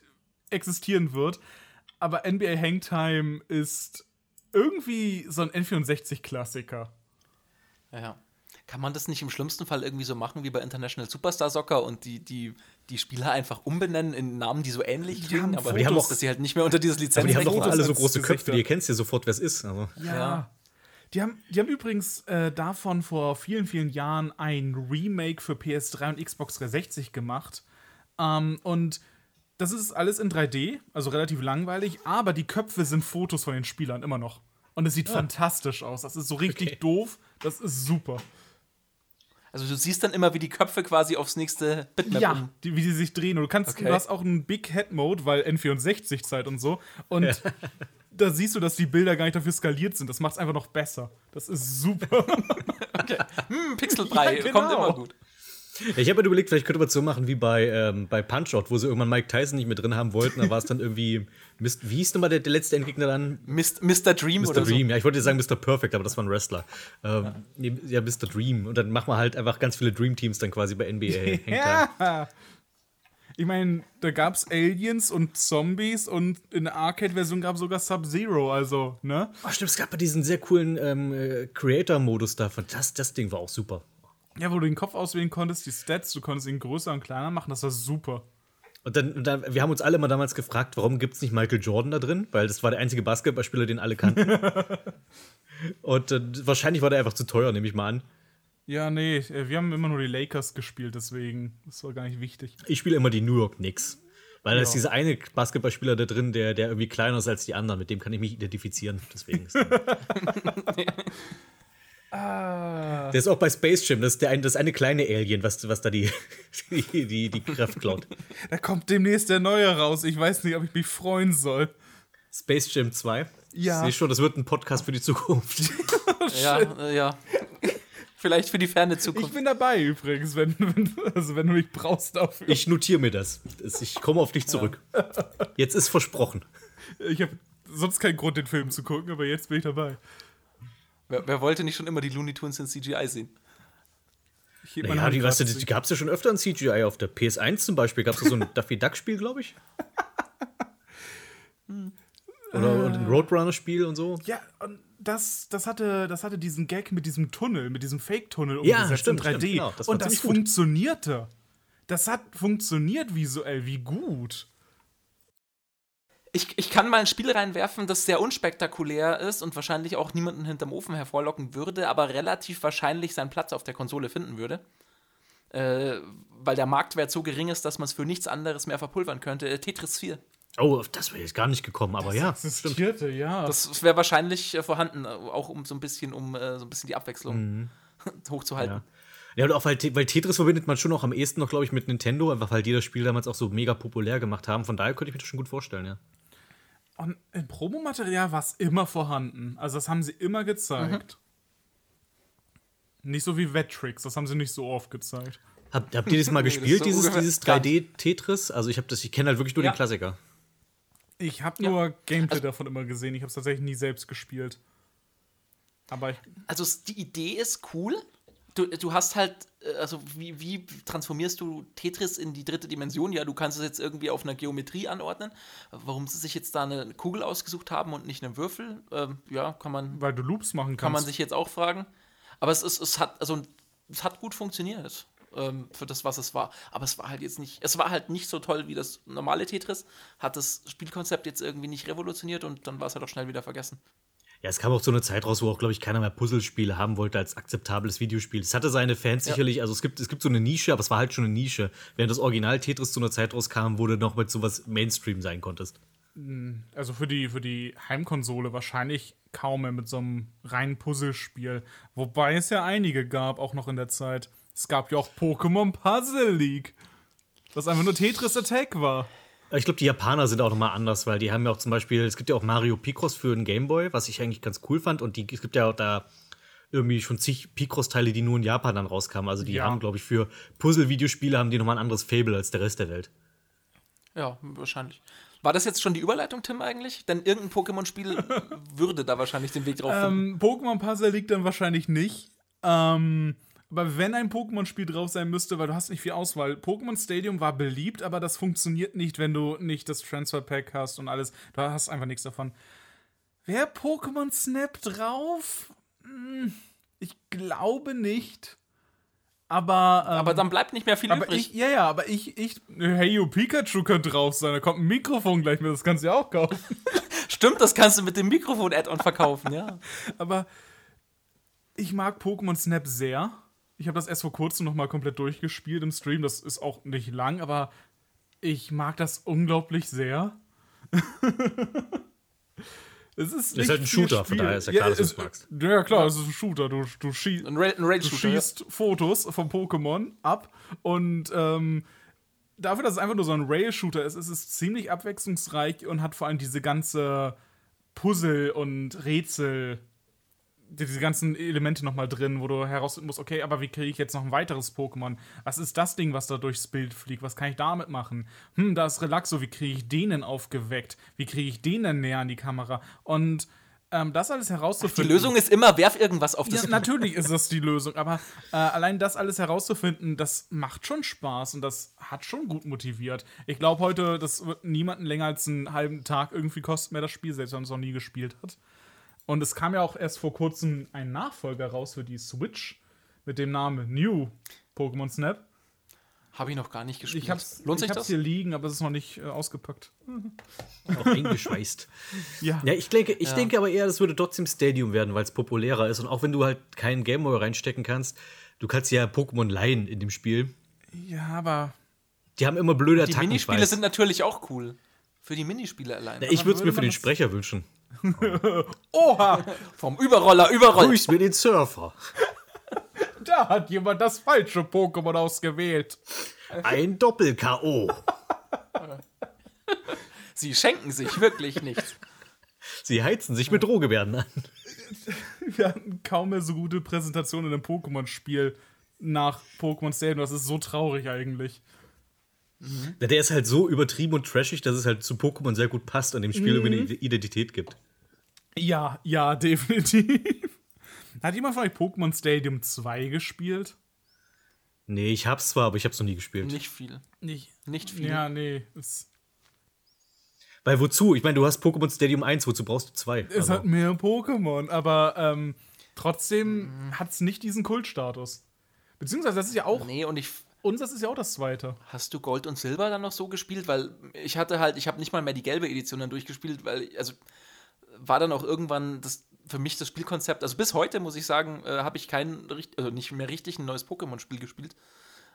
existieren wird. Aber NBA Hangtime ist irgendwie so ein N64-Klassiker. Ja. Kann man das nicht im schlimmsten Fall irgendwie so machen wie bei International Superstar Soccer und die, die, die Spieler einfach umbenennen in Namen, die so ähnlich klingen, aber die haben auch, dass sie halt nicht mehr unter dieses Lizenz Aber die haben doch alle so große Köpfe, ihr kennt ja sofort, wer es ist. Also. Ja. ja. Die haben, die haben übrigens äh, davon vor vielen, vielen Jahren ein Remake für PS3 und Xbox 360 gemacht. Ähm, und das ist alles in 3D, also relativ langweilig, aber die Köpfe sind Fotos von den Spielern immer noch. Und es sieht ja. fantastisch aus. Das ist so richtig okay. doof. Das ist super. Also du siehst dann immer, wie die Köpfe quasi aufs nächste Bitmap Ja, die, wie sie sich drehen. Und du kannst, okay. du hast auch einen Big Head Mode, weil N64-Zeit und so. Und ja. da siehst du, dass die Bilder gar nicht dafür skaliert sind. Das macht es einfach noch besser. Das ist super. [LAUGHS] okay. Hm, Pixelbrei, [LAUGHS] ja, genau. kommt immer gut. Ich habe mir überlegt, vielleicht könnte man es so machen wie bei, ähm, bei Punch-Out, wo sie irgendwann Mike Tyson nicht mehr drin haben wollten. Da war es dann irgendwie. Mist, wie hieß denn mal der, der letzte Endgegner dann? Mist, Mr. Dream Mr. oder Dream, so. ja, ich wollte sagen Mr. Perfect, aber das war ein Wrestler. Ähm, ja. Ja, Mr. Dream. Und dann machen wir halt einfach ganz viele Dream-Teams dann quasi bei NBA. [LAUGHS] ja. Ich meine, da gab es Aliens und Zombies und in der Arcade-Version gab es sogar Sub-Zero, also, ne? Oh, stimmt, es gab ja diesen sehr coolen ähm, äh, Creator-Modus davon. Das, das Ding war auch super. Ja, wo du den Kopf auswählen konntest, die Stats, du konntest ihn größer und kleiner machen, das war super. Und dann, und dann wir haben uns alle mal damals gefragt, warum gibt es nicht Michael Jordan da drin? Weil das war der einzige Basketballspieler, den alle kannten. [LAUGHS] und äh, wahrscheinlich war der einfach zu teuer, nehme ich mal an. Ja, nee, äh, wir haben immer nur die Lakers gespielt, deswegen, das war gar nicht wichtig. Ich spiele immer die New York Knicks. Weil ja. da ist dieser eine Basketballspieler da drin, der, der irgendwie kleiner ist als die anderen, mit dem kann ich mich identifizieren. Deswegen ist [LAUGHS] [LAUGHS] Ah. Der ist auch bei Space Jam, das ist der ein, das eine kleine Alien, was, was da die, [LAUGHS] die, die, die Kraft klaut. Da kommt demnächst der neue raus. Ich weiß nicht, ob ich mich freuen soll. Space Jam 2? Ja. Ich sehe schon, das wird ein Podcast für die Zukunft. [LAUGHS] ja, äh, ja. Vielleicht für die ferne Ich Zukunft. bin dabei übrigens, wenn, wenn, also wenn du mich brauchst dafür. Ich notiere mir das. Das- Ich komme auf dich zurück. Jetzt ist versprochen. Ich habe sonst keinen Grund, den Film zu gucken, aber jetzt bin ich dabei. Wer, wer wollte nicht schon immer die Looney Tunes in CGI sehen? Meine Naja, die, weißt du, die gab es ja schon öfter in CGI. Auf der PS1 zum Beispiel gab es so ein [LAUGHS] Duffy Duck-Spiel, glaube ich. Oder ein Roadrunner-Spiel und so. Ja, und das, das, hatte, das hatte diesen Gag mit diesem Tunnel, mit diesem Fake-Tunnel Ja, umgesetzt stimmt, in 3D. stimmt, genau, das und das funktionierte. Das hat funktioniert visuell, wie gut. Ich, ich kann mal ein Spiel reinwerfen, das sehr unspektakulär ist und wahrscheinlich auch niemanden hinterm Ofen hervorlocken würde, aber relativ wahrscheinlich seinen Platz auf der Konsole finden würde. Äh, weil der Marktwert so gering ist, dass man es für nichts anderes mehr verpulvern könnte. Äh, Tetris 4. Oh, auf das wäre jetzt gar nicht gekommen, aber ja. Existierte, ja. Das wäre wahrscheinlich äh, vorhanden, äh, auch um so ein bisschen, um äh, so ein bisschen die Abwechslung [LAUGHS] hochzuhalten. Ja. Ja, und auch weil, weil Tetris verbindet man schon auch am ehesten noch, glaube ich, mit Nintendo, einfach weil die das Spiel damals auch so mega populär gemacht haben. Von daher könnte ich mir das schon gut vorstellen, ja. Und im Promomaterial war es immer vorhanden. Also das haben sie immer gezeigt. Nicht so wie Wettricks, das haben sie nicht so oft gezeigt. Habt, habt ihr das mal [LAUGHS] Nee, das gespielt, so dieses, dieses gar 3D-Tetris? Also ich habe das, ich kenne halt wirklich nur Ja. den Klassiker. Ich habe nur Gameplay davon immer gesehen, ich habe es tatsächlich nie selbst gespielt. Aber ich, Also die Idee ist cool. Du, du hast halt, äh, also wie, wie transformierst du Tetris in die dritte Dimension? Ja, du kannst es jetzt irgendwie auf einer Geometrie anordnen. Warum sie sich jetzt da eine Kugel ausgesucht haben und nicht einen Würfel, ähm, ja, kann man, weil du Loops machen kannst. kann man sich jetzt auch fragen. Aber es, ist, es hat, also es hat gut funktioniert ähm, für das, was es war. Aber es war halt jetzt nicht, es war halt nicht so toll wie das normale Tetris. Hat das Spielkonzept jetzt irgendwie nicht revolutioniert und dann war es halt auch schnell wieder vergessen. Ja, es kam auch so eine Zeit raus, wo auch, glaube ich, keiner mehr Puzzlespiele haben wollte als akzeptables Videospiel. Es hatte seine Fans sicherlich, also es gibt, es gibt so eine Nische, aber es war halt schon eine Nische. Während das Original Tetris zu einer Zeit rauskam, wo du noch mit sowas Mainstream sein konntest. Also für die, für die Heimkonsole wahrscheinlich kaum mehr mit so einem reinen Puzzlespiel. Wobei es ja einige gab, auch noch in der Zeit. Es gab ja auch Pokémon Puzzle League. Was einfach nur Tetris Attack war. Ich glaube, die Japaner sind auch noch mal anders, weil die haben ja auch zum Beispiel, es gibt ja auch Mario Picross für den Gameboy, was ich eigentlich ganz cool fand. Und die, es gibt ja auch da irgendwie schon zig Picross-Teile, die nur in Japan dann rauskamen. Also die Ja. haben, glaube ich, für Puzzle-Videospiele haben die noch mal ein anderes Fable als der Rest der Welt. Ja, wahrscheinlich. War das jetzt schon die Überleitung, Tim, eigentlich? Denn irgendein Pokémon-Spiel [LAUGHS] würde da wahrscheinlich den Weg drauf finden. Ähm, Pokémon Puzzle League dann wahrscheinlich nicht. Ähm, aber wenn ein Pokémon-Spiel drauf sein müsste, weil du hast nicht viel Auswahl. Pokémon Stadium war beliebt, aber das funktioniert nicht, wenn du nicht das Transfer Pack hast und alles. Du hast einfach nichts davon. Wäre Pokémon Snap drauf? Hm, ich glaube nicht. Aber, ähm, Aber dann bleibt nicht mehr viel aber übrig. ich, ja, ja, aber ich, ich, hey, yo, Pikachu könnte drauf sein. Da kommt ein Mikrofon gleich mit, das kannst du ja auch kaufen. [LAUGHS] Stimmt, das kannst du mit dem Mikrofon-Add-on verkaufen, ja. [LAUGHS] Aber ich mag Pokémon Snap sehr. Ich habe das erst vor kurzem noch mal komplett durchgespielt im Stream. Das ist auch nicht lang, aber ich mag das unglaublich sehr. [LAUGHS] es ist, nicht halt ein Shooter, von Spiel. daher ist ja klar, dass du es magst. Ja, klar, es ist ein Shooter. Du, du, schie Ein, Ra ein du Raid-Shooter. ja. schießt Fotos vom Pokémon ab und ähm, dafür, dass es einfach nur so ein Rail-Shooter ist, ist es ziemlich abwechslungsreich und hat vor allem diese ganze Puzzle und Rätsel, diese ganzen Elemente nochmal drin, wo du herausfinden musst, okay, aber wie kriege ich jetzt noch ein weiteres Pokémon? Was ist das Ding, was da durchs Bild fliegt? Was kann ich damit machen? Hm, da ist Relaxo, wie kriege ich den denn aufgeweckt? Wie kriege ich den denn näher an die Kamera? Und ähm, das alles Die herauszufinden. Lösung ist immer, werf irgendwas auf das Ja, natürlich ist das die Lösung, aber äh, allein das alles herauszufinden, das macht schon Spaß und das hat schon gut motiviert. Ich glaube heute, das wird niemanden länger als einen halben Tag irgendwie kosten, mehr das Spiel, selbst wenn man es noch nie gespielt hat. Und es kam ja auch erst vor kurzem ein Nachfolger raus für die Switch mit dem Namen New Pokémon Snap. Habe ich noch gar nicht gespielt. Ich hab's, Lohnt ich sich hab's das? hier liegen, aber es ist noch nicht äh, ausgepackt. [LAUGHS] Auch eingeschweißt. [LAUGHS] Ja. Ja, ich denke, ich Ja. denke aber eher, das würde trotzdem Stadium werden, weil es populärer ist. Und auch wenn du halt keinen Gameboy reinstecken kannst, du kannst ja Pokémon leihen in dem Spiel. Ja, aber Die haben immer blöde Die Attacken. ich Minispiele sind natürlich auch cool. Für die Minispiele allein. Ja, ich würde es mir für den Sprecher wünschen. [LAUGHS] Oha, Vom Überroller, Überroller. Grüß mir den Surfer. [LAUGHS] da hat jemand das falsche Pokémon ausgewählt. Ein Doppel-K.O. [LAUGHS] Sie schenken sich wirklich nichts. Sie heizen sich mit Drohgebärden an. wir hatten kaum mehr so gute Präsentationen in einem Pokémon-Spiel nach Pokémon Stadium. Das ist so traurig eigentlich. Ja, der ist halt so übertrieben und trashig, dass es halt zu Pokémon sehr gut passt und dem Spiel Mhm. irgendwie eine Identität gibt. Ja, ja, [LAUGHS] definitiv. Hat jemand von euch Pokémon Stadium 2 gespielt? Nee, ich hab's zwar, aber ich hab's noch nie gespielt. Nicht viel. Nicht. Nicht viel. Ja, nee. Es, Weil wozu? Ich meine, du hast Pokémon Stadium 1, wozu brauchst du zwei? es Also, hat mehr Pokémon, aber ähm, trotzdem hat es nicht diesen Kultstatus. Beziehungsweise, das ist ja auch. Nee, und ich. Und das ist ja auch das zweite. Hast du Gold und Silber dann noch so gespielt? Weil ich hatte halt, ich habe nicht mal mehr die gelbe Edition dann durchgespielt, weil, also war dann auch irgendwann das für mich das Spielkonzept, also bis heute muss ich sagen, äh, habe ich kein, also nicht mehr richtig ein neues Pokémon-Spiel gespielt,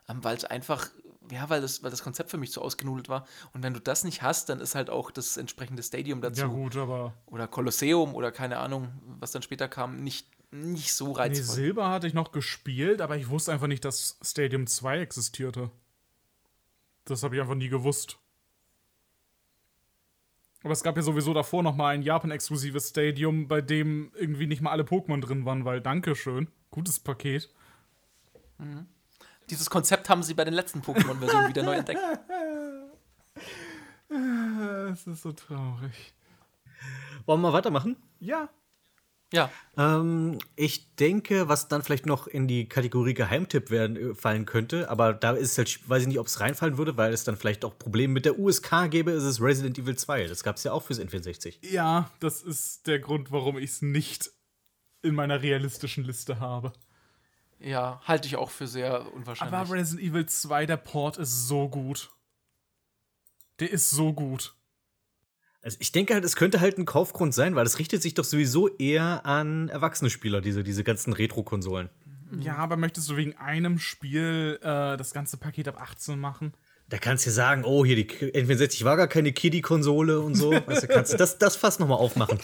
ähm, weil es einfach, ja, weil das, weil das Konzept für mich so ausgenudelt war. Und wenn du das nicht hast, dann ist halt auch das entsprechende Stadium dazu. Ja, gut, aber. Oder Kolosseum oder keine Ahnung, was dann später kam, nicht, nicht so Nee, reizvoll. Silber hatte ich noch gespielt, aber ich wusste einfach nicht, dass Stadium 2 existierte. Das habe ich einfach nie gewusst. Aber es gab ja sowieso davor noch mal ein Japan-exklusives Stadium, bei dem irgendwie nicht mal alle Pokémon drin waren, weil Dankeschön, gutes Paket. Dieses Konzept haben sie bei den letzten Pokémon-Versionen wieder neu entdeckt. [LAUGHS] Es ist so traurig. wollen wir mal weitermachen? Ja. Ja, Ähm, ich denke, was dann vielleicht noch in die Kategorie Geheimtipp werden, äh, fallen könnte, aber da ist halt, weiß ich nicht, ob es reinfallen würde, weil es dann vielleicht auch Probleme mit der USK gäbe, ist es Resident Evil 2. Das gab es ja auch fürs N64. Ja, das ist der Grund, warum ich es nicht in meiner realistischen Liste habe. ja, halte ich auch für sehr unwahrscheinlich. Aber Resident Evil 2, der Port ist so gut. Der ist so gut. Also ich denke halt, es könnte halt ein Kaufgrund sein, weil es richtet sich doch sowieso eher an erwachsene Spieler, diese, diese ganzen Retro-Konsolen. Ja, aber möchtest du wegen einem Spiel äh, das ganze Paket ab 18 machen? Da kannst du ja sagen, oh, hier die K- N64 war gar keine Kiddie-Konsole und so. Weißt [LAUGHS] du, kannst du das, das Fass nochmal aufmachen.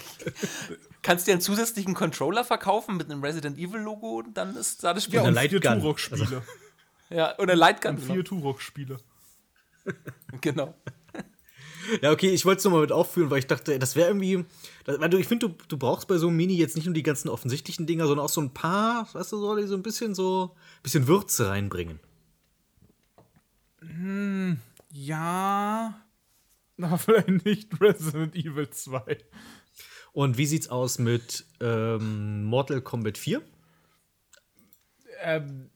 Kannst dir einen zusätzlichen Controller verkaufen mit einem Resident Evil Logo und dann ist da das Spiel. Ja, und eine vier. Turok-Spiele. Ja, oder Lightgun. Und vier Turok-Spiele. Genau. Ja, okay, ich wollte es nochmal mit aufführen, weil ich dachte, das wäre irgendwie. Das, weil du, ich finde, du, du brauchst bei so einem Mini jetzt nicht nur die ganzen offensichtlichen Dinger, sondern auch so ein paar, weißt du, so, die so ein bisschen so bisschen Würze reinbringen. Ja. [LAUGHS] Aber vielleicht nicht Resident Evil 2. Und wie sieht's aus mit ähm, Mortal Kombat 4? Ähm,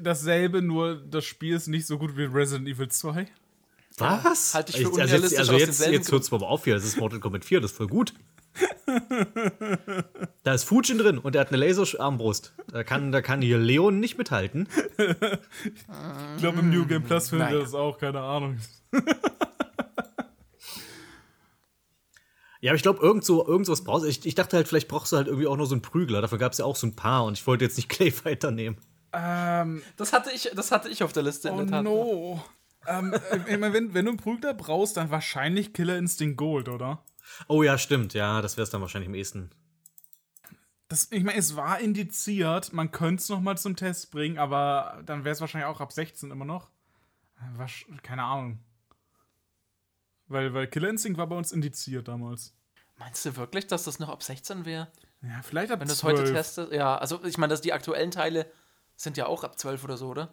dasselbe, nur das Spiel ist nicht so gut wie Resident Evil 2. Was? halte ich für also jetzt, also aus jetzt, jetzt hört's mal auf hier, das ist Mortal Kombat 4, das ist voll gut. da ist Fujin drin und er hat eine Laserarmbrust. Da kann, da kann hier Leon nicht mithalten. Ich glaube, im New Game Plus findet ihr das auch, keine Ahnung. Ja, aber ich glaube, irgend, so, irgend sowas brauchst du. Ich, ich dachte halt, vielleicht brauchst du halt irgendwie auch noch so einen Prügler. Dafür gab es ja auch so ein paar und ich wollte jetzt nicht [LAUGHS] Clayfighter nehmen. Ähm, Das hatte ich, das hatte ich auf der Liste in oh der Tat. no. Ähm, äh, ich mein, wenn, wenn du einen Prügler brauchst, dann wahrscheinlich Killer Instinct Gold, oder? Oh ja, stimmt. Ja, das wäre es dann wahrscheinlich am ehesten. Das, ich meine, es war indiziert, man könnte es noch mal zum Test bringen, aber dann wäre es wahrscheinlich auch ab 16 immer noch. Äh, wasch- keine Ahnung. Weil, weil Killer Instinct war bei uns indiziert damals. Meinst du wirklich, dass das noch ab 16 wäre? Ja, vielleicht ab Wenn du es 12. heute testest? Ja, also ich meine, dass die aktuellen Teile sind ja auch ab 12 oder so, oder?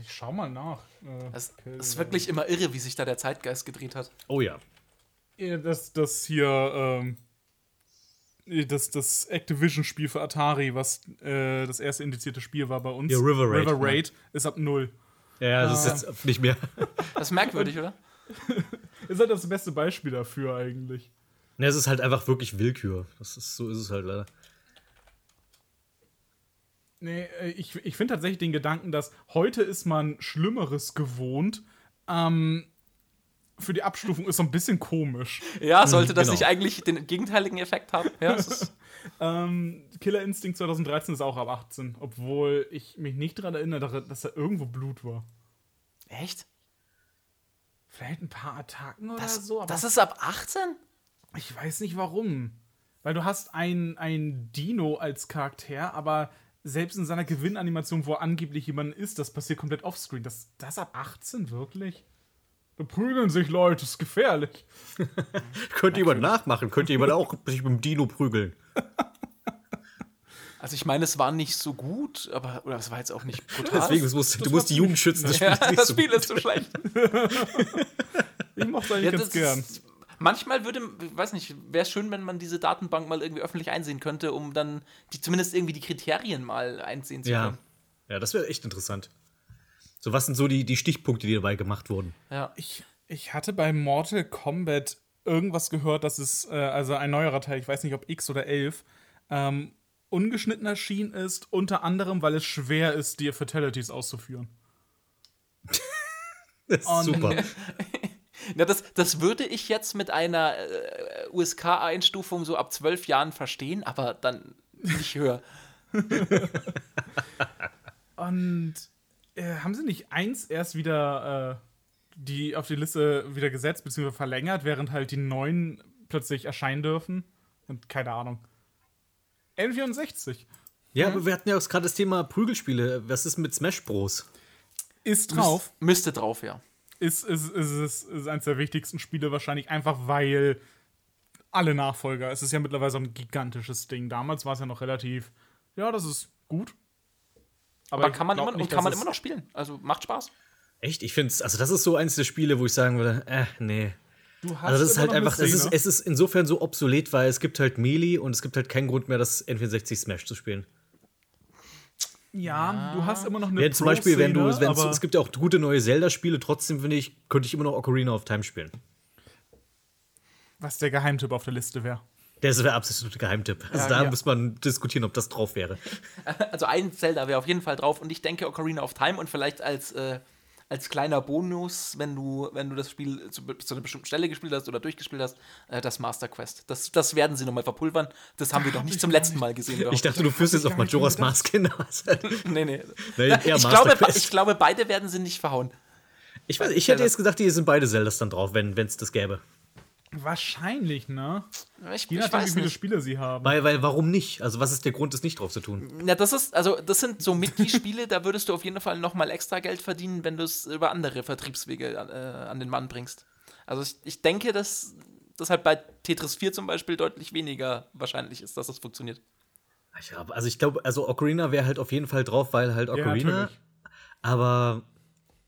Ich schau mal nach. Äh, Es ist wirklich immer irre, wie sich da der Zeitgeist gedreht hat. Oh ja. Ja, Das, das hier, ähm, das, das Activision-Spiel für Atari, was äh, das erste indizierte Spiel war bei uns. Ja, River Raid, River Raid ist ab null. Ja, das ist jetzt nicht mehr. Das ist merkwürdig, oder? [LAUGHS] Ist halt das beste Beispiel dafür eigentlich. Ne, es ist halt einfach wirklich Willkür. Das ist, so ist es halt leider. Nee, äh, ich, ich finde tatsächlich den Gedanken, dass heute ist man Schlimmeres gewohnt. Ähm, für die Abstufung ist so ein bisschen komisch. Ja, sollte das genau. nicht eigentlich den gegenteiligen Effekt haben? Ja, [LAUGHS] Ähm, Killer Instinct 2013 ist auch ab 18, obwohl ich mich nicht daran erinnere, dass da irgendwo Blut war. echt? Vielleicht ein paar Attacken oder Das, so, aber das ist ab 18? ich weiß nicht warum. Weil du hast ein, ein Dino als Charakter, aber selbst in seiner Gewinnanimation, wo er angeblich jemand ist, das passiert komplett offscreen. Das, das ab 18 wirklich? Da prügeln sich Leute, das ist gefährlich. [LAUGHS] Könnte jemand nachmachen, könnte jemand auch sich mit dem Dino prügeln. Also ich meine, es war nicht so gut, aber oder es war jetzt auch nicht brutal. Deswegen, du musst, du musst die Jugend schützen. Das Spiel ja, ist nicht das so Spiel gut. ist so schlecht. [LAUGHS] Ich mochte eigentlich Ja, ganz gern. ist, manchmal würde, ich weiß nicht, wäre es schön, wenn man diese Datenbank mal irgendwie öffentlich einsehen könnte, um dann die, zumindest irgendwie die Kriterien mal einsehen zu Ja. können. ja, das wäre echt interessant. So, was sind so die, die Stichpunkte, die dabei gemacht wurden? Ja. Ich, ich hatte bei Mortal Kombat irgendwas gehört, dass es, äh, also ein neuerer Teil, ich weiß nicht, ob X oder 11, ähm, ungeschnitten erschienen ist, unter anderem, weil es schwer ist, die Fatalities auszuführen. [LAUGHS] Das ist Und- super. [LAUGHS] Ja, das, das würde ich jetzt mit einer äh, USK-Einstufung so ab zwölf Jahren verstehen, aber dann nicht höher. [LAUGHS] Und äh, haben sie nicht eins erst wieder äh, die auf die Liste wieder gesetzt bzw. verlängert, während halt die neuen plötzlich erscheinen dürfen? Und keine Ahnung. N64 Ja, aber wir hatten ja auch gerade das Thema Prügelspiele. Was ist mit Smash Bros? ist drauf. Müsste drauf, ja. Ist, ist, ist, ist, ist eines der wichtigsten Spiele wahrscheinlich, einfach weil alle Nachfolger, es ist ja mittlerweile so ein gigantisches Ding. Damals war es ja noch relativ, ja, das ist gut. Aber ich kann man, immer, nicht, und kann man es- immer noch spielen. Also macht Spaß. Echt? Ich finde es, also das ist so eins der Spiele, wo ich sagen würde, äh, nee. Du hast Also das ist halt einfach, das ist, es ist insofern so obsolet, weil es gibt halt Melee und es gibt halt keinen Grund mehr, das N64 Smash zu spielen. Ja, du hast immer noch eine Ja, zum Beispiel, wenn du, aber es gibt ja auch gute neue Zelda-Spiele, trotzdem finde ich, könnte ich immer noch Ocarina of Time spielen. was der Geheimtipp auf der Liste wäre. Das wäre absolut Geheimtipp. Also Ja, da ja. muss man diskutieren, ob das drauf wäre. Also ein Zelda wäre auf jeden Fall drauf und ich denke Ocarina of Time und vielleicht als, äh, als kleiner Bonus, wenn du, wenn du das Spiel zu, zu einer bestimmten Stelle gespielt hast oder durchgespielt hast, äh, das Master Quest. Das, das werden sie nochmal verpulvern. Das haben wir doch nicht zum letzten Mal gesehen. Ich überhaupt. dachte, du führst jetzt auf Majora's Mask hinaus. [LAUGHS] nee, nee. Eher ich, glaube, ich glaube, beide werden sie nicht verhauen. Ich, weiß, ich hätte jetzt gedacht, die sind beide Zeldas dann drauf, wenn es das gäbe. Wahrscheinlich, ne? Ich, Je ich nachdem, wie viele nicht. Spiele sie haben. Weil, weil, warum nicht? Also, was ist der Grund, es nicht drauf zu tun? Ja, das ist, also das sind so mit die Spiele, da würdest du auf jeden Fall nochmal extra Geld verdienen, wenn du es über andere Vertriebswege äh, an den Mann bringst. Also ich, ich denke, dass das halt bei Tetris 4 zum Beispiel deutlich weniger wahrscheinlich ist, dass das funktioniert. Ich hab, also, ich glaube, also Ocarina wäre halt auf jeden Fall drauf, weil halt Ocarina. natürlich. aber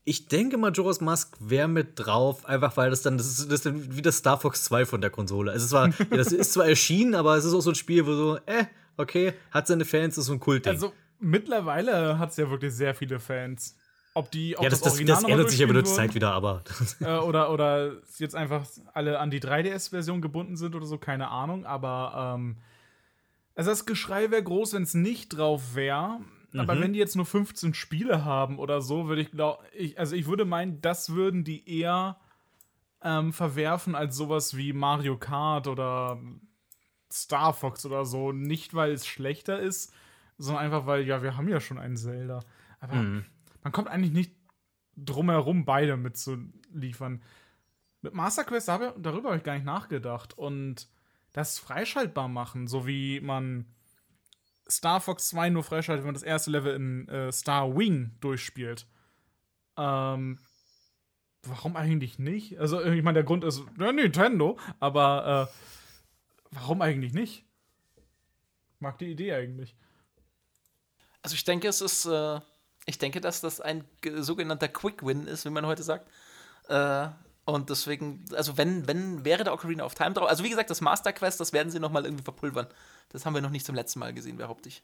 ich denke, Majora's Mask wäre mit drauf, einfach weil das dann, das ist, das ist dann wie das Star Fox 2 von der Konsole. Also, es war, ja, [LAUGHS] das ist zwar erschienen, aber es ist auch so ein Spiel, wo so, äh, okay, hat seine Fans, ist so ein Kultding. Also mittlerweile hat es ja wirklich sehr viele Fans. Ob die auch ja, das, das, Original das nochmal ändert sich ja mit der Zeit wieder, aber. äh, oder, oder jetzt einfach alle an die 3DS-Version gebunden sind oder so, keine Ahnung. Aber ähm, also das Geschrei wäre groß, wenn es nicht drauf wäre. Aber Mhm. wenn die jetzt nur 15 Spiele haben oder so, würde ich glauben, ich, also ich würde meinen, das würden die eher ähm, verwerfen als sowas wie Mario Kart oder Star Fox oder so. Nicht, weil es schlechter ist, sondern einfach, weil, ja, wir haben ja schon einen Zelda. Aber Mhm. man kommt eigentlich nicht drum herum, beide mitzuliefern. Mit Master Quest habe, darüber habe ich gar nicht nachgedacht. Und das freischaltbar machen, so wie man Star Fox 2 nur freischaltet, wenn man das erste Level in äh, Star Wing durchspielt. Ähm, warum eigentlich nicht? Also, ich meine, der Grund ist ja, Nintendo, aber äh, warum eigentlich nicht? Mag die Idee eigentlich. Also ich denke, es ist, äh, ich denke, dass das ein ge- sogenannter Quick Win ist, wie man heute sagt. Äh, und deswegen, also wenn, wenn, wäre der Ocarina of Time drauf. Also wie gesagt, das Master Quest, das werden sie nochmal irgendwie verpulvern. Das haben wir noch nicht zum letzten Mal gesehen, behaupte ich.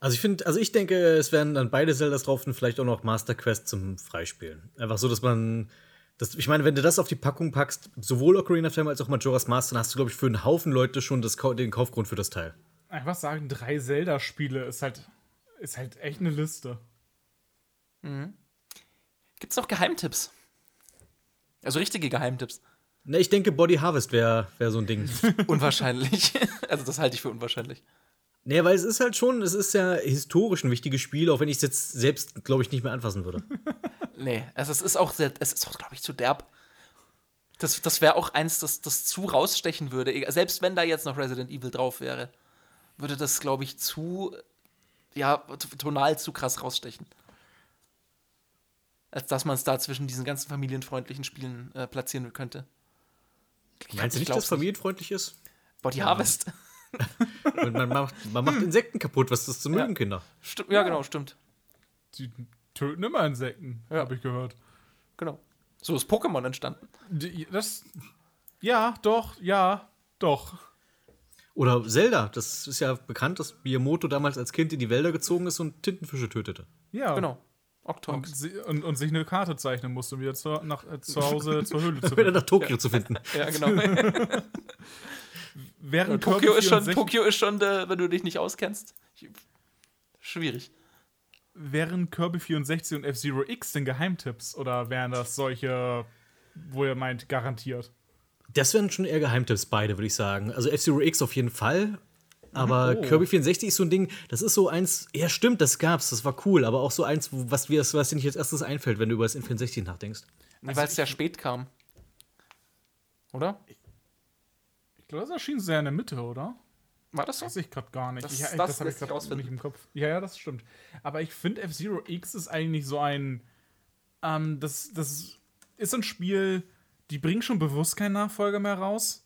Also ich finde, also ich denke, es werden dann beide Zeldas drauf und vielleicht auch noch Master Quest zum Freispielen. Einfach so, dass man. Das, ich meine, wenn du das auf die Packung packst, sowohl Ocarina of Time als auch Majora's Mask, dann hast du, glaube ich, für einen Haufen Leute schon das, den Kaufgrund für das Teil. Einfach sagen, drei Zelda-Spiele ist halt, ist halt echt eine Liste. Gibt es noch Geheimtipps? Also richtige Geheimtipps. Ne, ich denke, Body Harvest wäre wär so ein Ding. [LAUGHS] Unwahrscheinlich. [LAUGHS] also das halte ich für unwahrscheinlich. nee, weil es ist halt schon, es ist ja historisch ein wichtiges Spiel, auch wenn ich es jetzt selbst, glaube ich, nicht mehr anfassen würde. [LAUGHS] Nee, also es ist auch sehr, es ist auch, glaube ich, zu derb. Das, das wäre auch eins, das, das zu rausstechen würde. Selbst wenn da jetzt noch Resident Evil drauf wäre, würde das, glaube ich, zu, ja, tonal zu krass rausstechen. Als dass man es da zwischen diesen ganzen familienfreundlichen Spielen äh, platzieren könnte. Ich- Meinst du ich nicht, dass familienfreundlich ist? Body Harvest. [LAUGHS] Und man macht, man macht Insekten kaputt. Was ist das zu mögen, Kinder? Stimmt, ja, genau, stimmt. Die töten immer Insekten, Ja. habe ich gehört. Genau. So ist Pokémon entstanden. Die, das. Ja, doch, ja, doch. Oder Zelda. Das ist ja bekannt, dass Miyamoto damals als Kind in die Wälder gezogen ist und Tintenfische tötete. Ja. Genau. Und, Octox. sie, und, und sich eine Karte zeichnen musste, um wieder zu, nach, äh, zu Hause [LAUGHS] zur Höhle zu Wieder finden. nach Tokio zu finden. Ja, genau. [LAUGHS] Während Tokio ist schon, 64 Tokio ist schon äh, wenn du dich nicht auskennst, schwierig. Wären Kirby 64 und F-Zero X denn Geheimtipps? Oder wären das solche, wo ihr meint, garantiert? Das wären schon eher Geheimtipps, beide, würde ich sagen. Also F-Zero X auf jeden Fall. Aber Oh. Kirby 64 ist so ein Ding, das ist so eins, ja stimmt, das gab's, das war cool, aber auch so eins, wo- was, wir, was dir nicht als erstes einfällt, wenn du über das N64 nachdenkst. Nee, Weil es sehr spät kam. Oder? Ich glaube, das erschien sehr in der Mitte, oder? War das so? Weiß ich gerade gar nicht. Das- ich, das das habe ich gerade nicht im Kopf. Ja, ja, das stimmt. Aber ich finde, F-Zero X ist eigentlich so ein. Ähm, das, das ist ein Spiel, die bringen schon bewusst keinen Nachfolger mehr raus.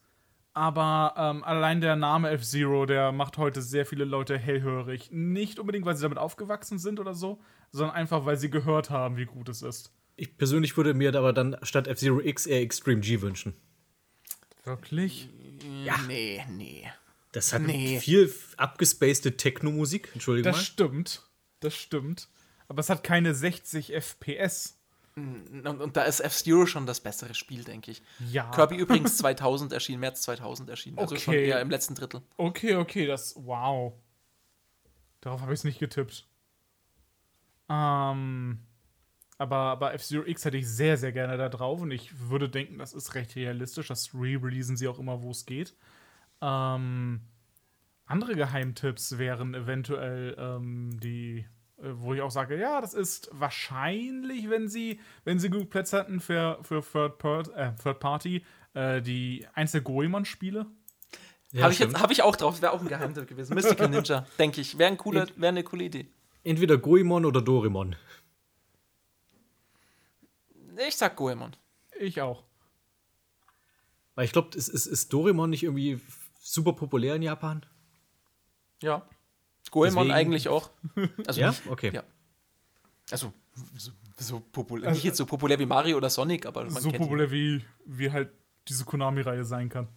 Aber ähm, allein der Name F-Zero, der macht heute sehr viele Leute hellhörig. Nicht unbedingt, weil sie damit aufgewachsen sind oder so, sondern einfach, weil sie gehört haben, wie gut es ist. Ich persönlich würde mir aber dann statt F-Zero X eher Extreme G wünschen. Wirklich? Ja. Nee, nee. Das hat Nee. viel abgespacede Techno-Musik, entschuldige Das mal. stimmt. Das stimmt. Aber es hat keine 60 FPS. Und, und da ist F-Zero schon das bessere Spiel, denke ich. Ja. Kirby [LAUGHS] übrigens 2000 erschienen, März 2000 erschienen. Also schon Okay. eher im letzten Drittel. Okay, okay, das. Wow. Darauf habe ich es nicht getippt. Ähm. Aber, aber F-Zero X hätte ich sehr, sehr gerne da drauf und ich würde denken, das ist recht realistisch. Das re-releasen sie auch immer, wo es geht. Ähm, andere Geheimtipps wären eventuell ähm, die, wo ich auch sage, ja, das ist wahrscheinlich, wenn sie, wenn sie genug Plätze hatten für, für Third, Part, äh, Third Party, äh, die einzelnen Goemon-Spiele. Ja, habe ich, jetzt- hab ich auch drauf, wäre auch ein Geheimtipp gewesen. Mystical Ninja, [LAUGHS] denke ich. Wäre ein cooler- wär eine coole Idee. Entweder Goemon oder Dorimon. Ich sag Goemon. Ich auch. Weil ich glaube, ist, ist, ist Dorimon nicht irgendwie super populär in Japan? Ja. Goemon Deswegen- eigentlich auch. Also Ja? nicht- Okay. Ja. Also so, so populär. nicht jetzt so populär wie Mario oder Sonic, aber man so kennt ihn. populär wie, wie halt diese Konami-Reihe sein kann.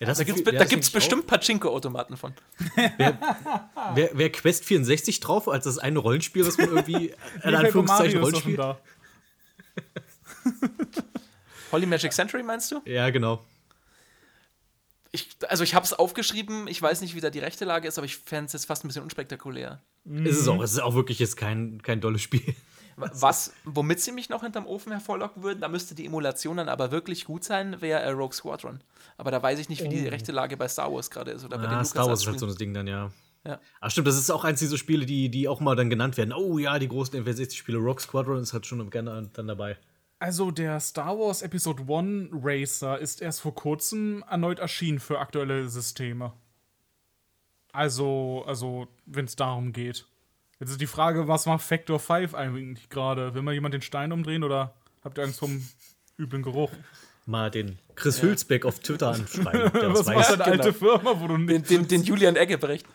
Ja, das Da gibt es ja, gibt's bestimmt Pachinko-Automaten von. auch. Wäre wär Quest 64 drauf, als das eine Rollenspiel, was man irgendwie, [LAUGHS] in Anführungszeichen, Rollenspiel? da. Holy Magic Century meinst du? Ja, genau. Ich, also ich habe es aufgeschrieben, ich weiß nicht, wie da die rechte Lage ist, aber ich fände es jetzt fast ein bisschen unspektakulär. Ist es auch. Es ist auch wirklich jetzt kein, kein dolles Spiel. Wa- Was, womit sie mich noch hinterm Ofen hervorlocken würden, da müsste die Emulation dann aber wirklich gut sein, wäre äh, Rogue Squadron. Aber da weiß ich nicht, wie die rechte Lage bei Star Wars gerade ist oder bei den Ah, Star Wars ist halt so ein Ding dann, ja. Ja. Ah, stimmt, das ist auch eins dieser Spiele, die, die auch mal dann genannt werden. Oh ja, die großen N64-Spiele. Rock Squadron ist halt schon gerne dann dabei. Also der Star Wars Episode 1 Racer ist erst vor kurzem erneut erschienen für aktuelle Systeme. Also, also wenn es darum geht. Jetzt ist die Frage, was macht Factor 5 eigentlich gerade? Will mal jemand den Stein umdrehen oder habt ihr Angst vom üblen Geruch? Mal den Chris Hülsbeck auf Twitter anschreiben. Der [LAUGHS] was macht deine alte genau. Firma, wo du Den, nicht den, den Julian Eggebrecht.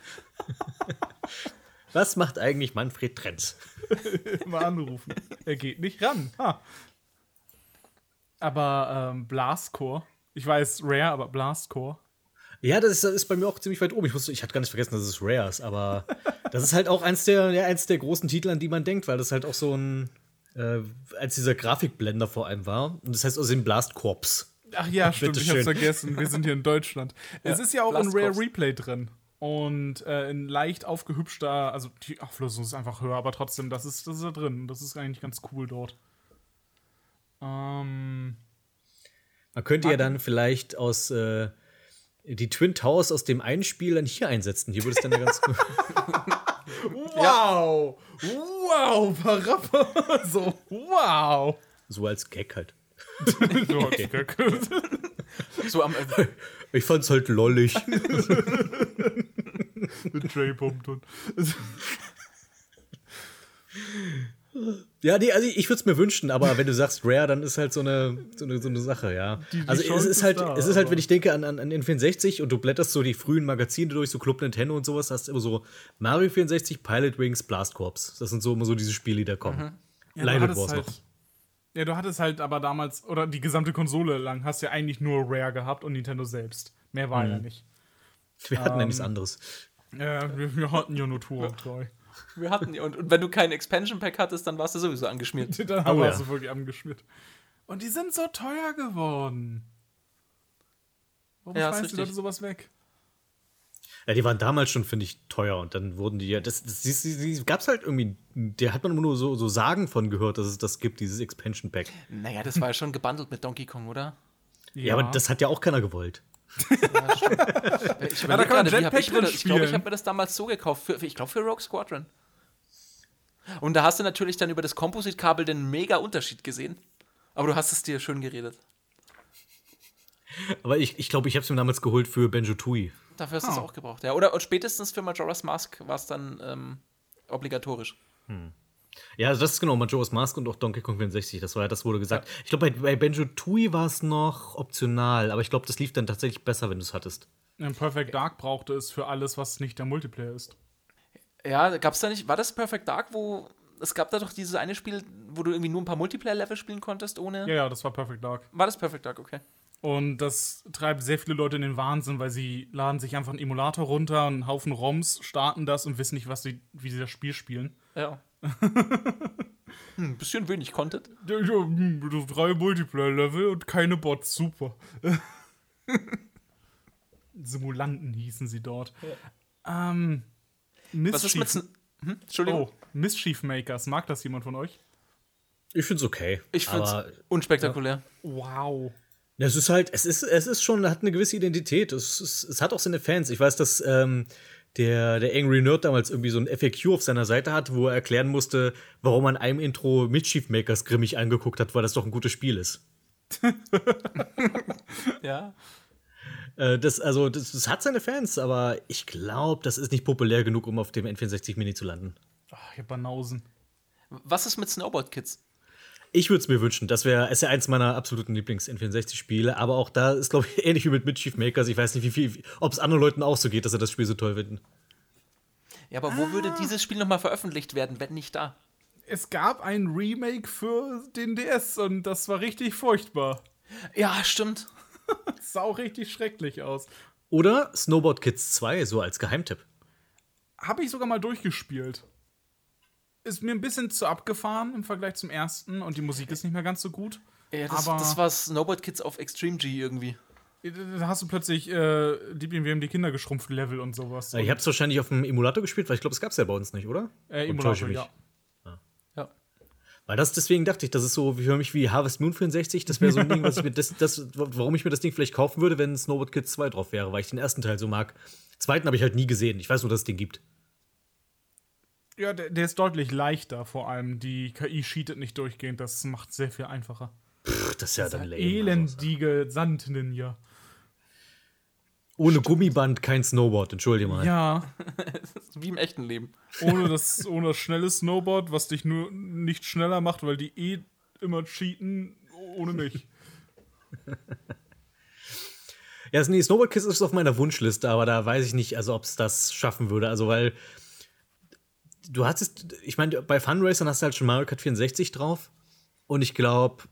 Was macht eigentlich Manfred Trenz? [LAUGHS] mal anrufen? er geht nicht ran. Ha. Aber ähm, Blastcore. Ich weiß, Rare, aber Blastcore. Ja, das ist, das ist bei mir auch ziemlich weit oben. Ich, wusste, ich hatte gar nicht vergessen, dass es Rare ist, aber [LAUGHS] das ist halt auch eins der, ja, eins der großen Titel, an die man denkt, weil das halt auch so ein, äh, als dieser Grafikblender vor allem war. Und das heißt also in Blast Corps. Ach ja, stimmt, ich hab's vergessen. Wir sind hier in Deutschland. [LAUGHS] es ist ja auch ein Rare. Replay drin. Und äh, in leicht aufgehübschter, also die Auflösung ist einfach höher, aber trotzdem, das ist, das ist da drin. Das ist eigentlich ganz cool dort. Ähm, Man könnte ja dann vielleicht aus äh, die Twin Towers aus dem einen Spiel dann hier einsetzen. Hier würde es dann ja ganz gut. [LAUGHS] wow! Wow, Parappa! [LAUGHS] so, wow! so als Gag halt. [LAUGHS] So, okay. So am, äh, Ich fand's halt lollig. Mit Trey Pumpton. Ja, nee, also ich würde es mir wünschen, aber wenn du sagst Rare, dann ist halt so eine, so eine, so eine Sache, ja. Die- die also es Chance ist ist halt, da, es ist halt, wenn ich denke an, an, an N64 und du blätterst so die frühen Magazine durch, so Club Nintendo und sowas, hast du immer so Mario 64, Pilot Wings, Blast Corps. Das sind so immer so diese Spiele, die da kommen. Ja, du Light hattest Wars halt, noch. Ja, du hattest halt aber damals, oder die gesamte Konsole lang, hast ja eigentlich nur Rare gehabt und Nintendo selbst. Mehr war ja Mhm. nicht. Wir hatten ja Ähm, nichts anderes. Ja, wir, wir hatten ja nur Turok 3. Wir hatten die. Und, und wenn du kein Expansion Pack hattest, dann warst du sowieso angeschmiert. [LAUGHS] Dann Oh haben wir ja. sie wirklich angeschmiert. Und die sind so teuer geworden. Warum Ja, schmeißen die. Leute sowas weg? Ja, die waren damals schon, finde ich, teuer und dann wurden die ja, das, das, das, das, das gab's halt irgendwie, der hat man immer nur so, so Sagen von gehört, dass es das gibt, dieses Expansion Pack. Naja, das war ja schon gebundelt mit Donkey Kong, oder? Ja, aber das hat ja auch keiner gewollt. [LAUGHS] Ich da überlege kann man gerade, wie hab ich das, ich glaube, ich habe mir das damals so gekauft, für, ich glaube für Rogue Squadron. Und da hast du natürlich dann über das Composite-Kabel den mega Unterschied gesehen. Aber du hast es dir schön geredet. Aber ich glaube, ich, glaub, ich habe es mir damals geholt für Benjo Tui. Dafür hast du es Ah. auch gebraucht. Ja, oder und spätestens für Majora's Mask war es dann ähm, obligatorisch. Ja, also das ist genau Majora's Mask und auch Donkey Kong 64. Das war ja, das wurde gesagt. Ich glaube, bei, bei Benjo Tui war es noch optional, aber ich glaube, das lief dann tatsächlich besser, wenn du es hattest. In Perfect Dark brauchte es für alles, was nicht der Multiplayer ist. Ja, gab's da nicht, war das Perfect Dark, wo es gab da doch dieses eine Spiel, wo du irgendwie nur ein paar Multiplayer-Level spielen konntest, ohne. Ja, ja, das war Perfect Dark. War das Perfect Dark, okay. Und das treibt sehr viele Leute in den Wahnsinn, weil sie laden sich einfach einen Emulator runter und einen Haufen ROMs, starten das und wissen nicht, was sie, wie sie das Spiel spielen. Ja. [LAUGHS] hm, bisschen wenig Content. Ja, ja, hm, drei Multiplayer-Level und keine Bots, super. [LAUGHS] Simulanten hießen sie dort. Ähm, Was ist mit. Mischief, Hm? Entschuldigung. oh, Mischief Makers, mag das jemand von euch? Ich finde es okay. Ich finde aber es unspektakulär. Wow. Ja, Es ist halt, es ist, es ist schon, hat eine gewisse Identität. Es, ist, es hat auch seine Fans. Ich weiß, dass ähm, der, der Angry Nerd damals irgendwie so ein FAQ auf seiner Seite hat, wo er erklären musste, warum man einem Intro Mischief Makers grimmig angeguckt hat, weil das doch ein gutes Spiel ist. [LAUGHS] Ja. Äh, das, also, das, das hat seine Fans, aber ich glaube, das ist nicht populär genug, um auf dem N64 Mini zu landen. Ach, ich hab Banausen. Was ist mit Snowboard Kids? Ich würde es mir wünschen. Das wäre ist ja eins meiner absoluten Lieblings-N64-Spiele. Aber auch da ist, glaube ich, [LAUGHS] ähnlich wie mit Mischief Makers. Ich weiß nicht, wie viel, ob es anderen Leuten auch so geht, dass sie das Spiel so toll finden. Ja, aber wo würde dieses Spiel nochmal veröffentlicht werden, wenn nicht da? Es gab ein Remake für den DS und das war richtig furchtbar. Ja, stimmt. [LAUGHS] Sah auch richtig schrecklich aus. Oder Snowboard Kids 2, so als Geheimtipp. Habe ich sogar mal durchgespielt. Ist mir ein bisschen zu abgefahren im Vergleich zum ersten und die Musik ist nicht mehr ganz so gut. Ja, das, Aber- das war Snowboard Kids auf Extreme G irgendwie. Da hast du plötzlich, äh, die, wir haben die Kinder geschrumpft Level und sowas. Ich habe es wahrscheinlich auf dem Emulator gespielt, weil ich glaube, es gab es ja bei uns nicht, oder? äh, Emulator, mich? ja. Ja. Weil das, deswegen dachte ich, das ist so für mich wie Harvest Moon 64. Das wäre so ein Ding, was ich mir das, das, warum ich mir das Ding vielleicht kaufen würde, wenn Snowboard Kids 2 drauf wäre, weil ich den ersten Teil so mag. Zweiten habe ich halt nie gesehen. Ich weiß nur, dass es den gibt. Ja, der, der ist deutlich leichter, vor allem. Die KI cheatet nicht durchgehend, das macht sehr viel einfacher. Pff, das ist ja dann lame. Elendige Sandninja. Ohne Gummiband kein Snowboard, entschuldige mal. Ja, [LAUGHS] Wie im echten Leben. ohne das, [LAUGHS] ohne das schnelle Snowboard, was dich nur nicht schneller macht, weil die eh immer cheaten, ohne mich. [LAUGHS] Ja, nee, Snowboard Kids ist auf meiner Wunschliste, aber da weiß ich nicht, also ob es das schaffen würde. Also, weil du hattest, ich meine, bei Funracern hast du halt schon Mario Kart 64 drauf. Und ich glaube,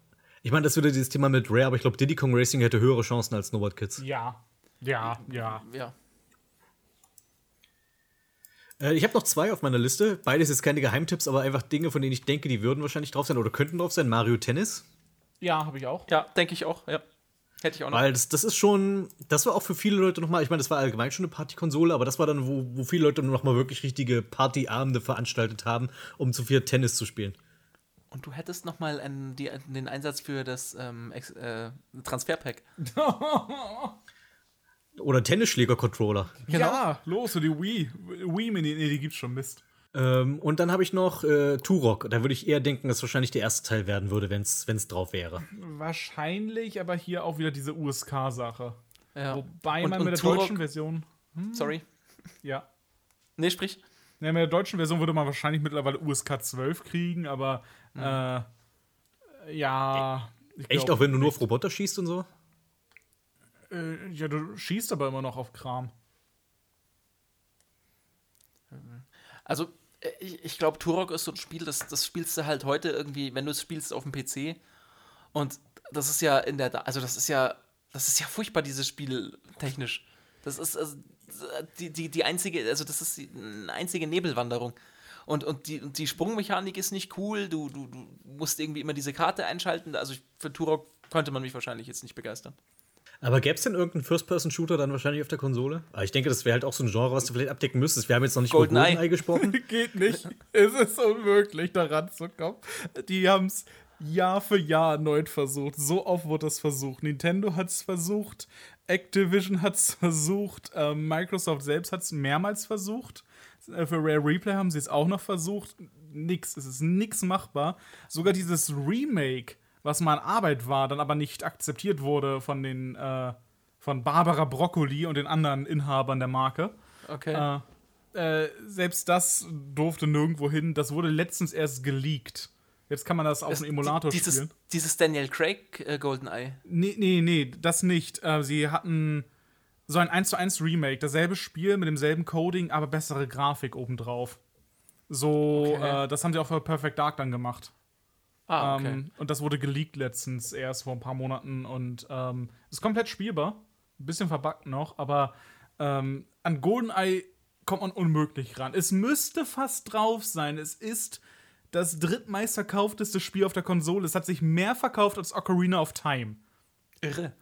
ich meine, das würde dieses Thema mit Rare, aber ich glaube, Diddy Kong Racing hätte höhere Chancen als Snowboard Kids. Ja, ja, ja. Ja. Äh, ich habe noch zwei auf meiner Liste. Beides jetzt keine Geheimtipps, aber einfach Dinge, von denen ich denke, die würden wahrscheinlich drauf sein oder könnten drauf sein. Mario Tennis. Ja, habe ich auch. Ja, denke ich auch. Ja. Hätte ich auch noch. Weil das, das ist schon, das war auch für viele Leute nochmal, ich meine, das war allgemein schon eine Partykonsole, aber das war dann, wo, wo viele Leute nochmal wirklich richtige Partyabende veranstaltet haben, um zu viel Tennis zu spielen. Und du hättest noch mal einen, die, den Einsatz für das ähm, äh, Transferpack. Oder Tennisschläger-Controller. Ja, los, so die Wii. Wii Mini, nee, die gibt's schon, Mist. Ähm, und dann habe ich noch äh, Turok. Da würde ich eher denken, dass wahrscheinlich der erste Teil werden würde, wenn es drauf wäre. Wahrscheinlich, aber hier auch wieder diese USK-Sache. Ja. Wobei Und- man und mit der Turok- deutschen Version. Sorry. Ja. Nee, sprich. Ja, mit der deutschen Version würde man wahrscheinlich mittlerweile USK 12 kriegen, aber äh, ja. ich Echt, glaub auch wenn du nur auf. Roboter schießt und so? Äh, ja, du schießt aber immer noch auf Kram. Also, ich, ich glaube, Turok ist so ein Spiel, das, das spielst du halt heute irgendwie, wenn du es spielst auf dem PC. Und das ist ja in der, also das ist ja, das ist ja furchtbar, dieses Spiel technisch. Das ist also, die, die, die einzige, also das ist die, eine einzige Nebelwanderung. Und, und, die, und die Sprungmechanik ist nicht cool, du, du, du musst irgendwie immer diese Karte einschalten. Also für Turok könnte man mich wahrscheinlich jetzt nicht begeistern. Aber gäbe es denn irgendeinen First-Person-Shooter dann wahrscheinlich auf der Konsole? Aber ich denke, das wäre halt auch so ein Genre, was du vielleicht abdecken müsstest. Wir haben jetzt noch nicht GoldenEye. über GoldenEye gesprochen. [LAUGHS] Geht nicht. es ist unmöglich, da ranzukommen. Die haben es Jahr für Jahr erneut versucht. So oft wurde es versucht. Nintendo hat es versucht, Activision hat es versucht, ähm, Microsoft selbst hat es mehrmals versucht. Äh, Für Rare Replay haben sie es auch noch versucht. Nix, es ist nix machbar. Sogar dieses Remake, was mal Arbeit war, dann aber nicht akzeptiert wurde von den äh, von Barbara Broccoli und den anderen Inhabern der Marke. Okay. Äh, äh, selbst das durfte nirgendwo hin. Das wurde letztens erst geleakt. Jetzt kann man das auf einem Emulator die- dieses, spielen. Dieses Daniel Craig äh, GoldenEye. Nee, nee, nee, das nicht. Äh, sie hatten so ein 1 zu 1 Remake, dasselbe Spiel mit demselben Coding, aber bessere Grafik obendrauf. So, Okay. äh, das haben sie auch für Perfect Dark dann gemacht. Ah, okay. Ähm, und das wurde geleakt letztens erst vor ein paar Monaten und ähm, ist komplett spielbar. Ein bisschen verbuggt noch, aber ähm, an GoldenEye kommt man unmöglich ran. Es müsste fast drauf sein. Es ist das drittmeistverkaufteste Spiel auf der Konsole. Es hat sich mehr verkauft als Ocarina of Time. Irre.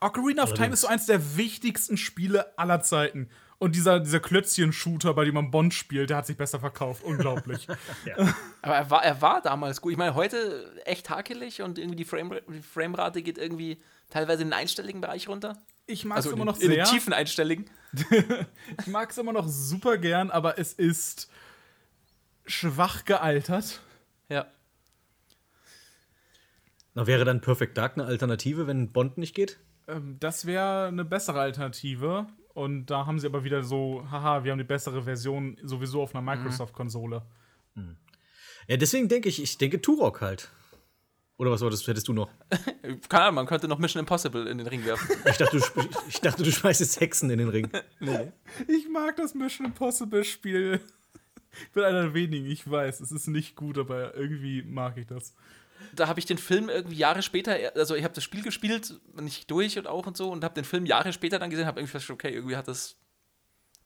Ocarina of Time ist so eins der wichtigsten Spiele aller Zeiten. Und dieser, dieser Klötzchen-Shooter, bei dem man Bond spielt, der hat sich besser verkauft. Unglaublich. [LAUGHS] [LAUGHS] Aber er war, er war damals gut. Ich meine, heute echt hakelig und irgendwie die, Frame, die Framerate geht irgendwie teilweise in den einstelligen Bereich runter. Ich mag Also es in, immer noch in sehr. den tiefen einstelligen. [LAUGHS] Ich mag es immer noch super gern, aber es ist schwach gealtert. Ja. Na, wäre dann Perfect Dark eine Alternative, wenn Bond nicht geht? Ähm, das wäre eine bessere Alternative. Und da haben sie aber wieder so, haha, wir haben die bessere Version sowieso auf einer Microsoft-Konsole. Ja, deswegen denke ich, ich denke Turok halt. Oder was wolltest, hättest du noch? [LAUGHS] Keine Ahnung, man könnte noch Mission Impossible in den Ring werfen. [LAUGHS] Ich dachte, du, ich dachte, du schmeißt jetzt Hexen in den Ring. [LAUGHS] Ich mag das Mission Impossible-Spiel. Ich bin einer der wenigen, ich weiß, es ist nicht gut, aber irgendwie mag ich das. Da habe ich den Film irgendwie Jahre später, also ich habe das Spiel gespielt, nicht durch und auch und so, und habe den Film Jahre später dann gesehen, habe irgendwie festgestellt, okay, irgendwie hat das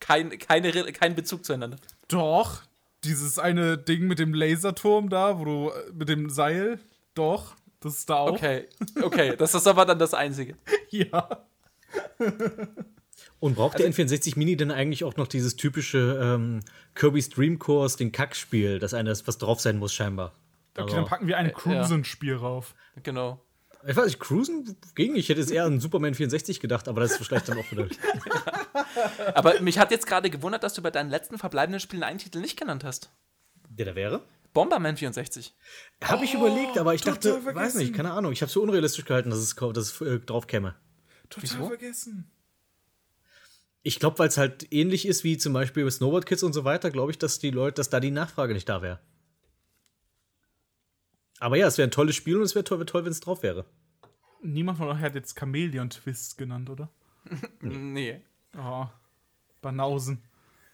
kein, keine, keinen Bezug zueinander. Doch, dieses eine Ding mit dem Laserturm da, wo du äh, mit dem Seil, doch, das ist da auch. Okay, okay, das ist aber dann das Einzige. [LAUGHS] Ja. Und braucht der N64 Mini denn eigentlich auch noch dieses typische ähm, Kirby's Dream Course, den Kackspiel, das eine ist, was drauf sein muss, scheinbar? Okay, Also- dann packen wir ein ja. Cruisen-Spiel rauf. Genau. Ich weiß nicht, Cruisen ging. Ich hätte jetzt eher an Superman 64 gedacht, aber das ist vielleicht dann auch wieder. [LAUGHS] Aber mich hat jetzt gerade gewundert, dass du bei deinen letzten verbleibenden Spielen einen Titel nicht genannt hast. Der da wäre? Bomberman 64. Habe ich überlegt, aber ich total dachte, weiß vergessen. nicht, keine Ahnung. Ich habe es für unrealistisch gehalten, dass es, dass es äh, drauf käme. Total vergessen. Ich glaube, weil es halt ähnlich ist wie zum Beispiel bei Snowboard Kids und so weiter, glaube ich, dass die Leute, dass da die Nachfrage nicht da wäre. Aber ja, es wäre ein tolles Spiel und es wäre toll, wär toll wenn es drauf wäre. Niemand von euch hat jetzt Chameleon Twist genannt, oder? [LAUGHS] Nee. Oh, Banausen.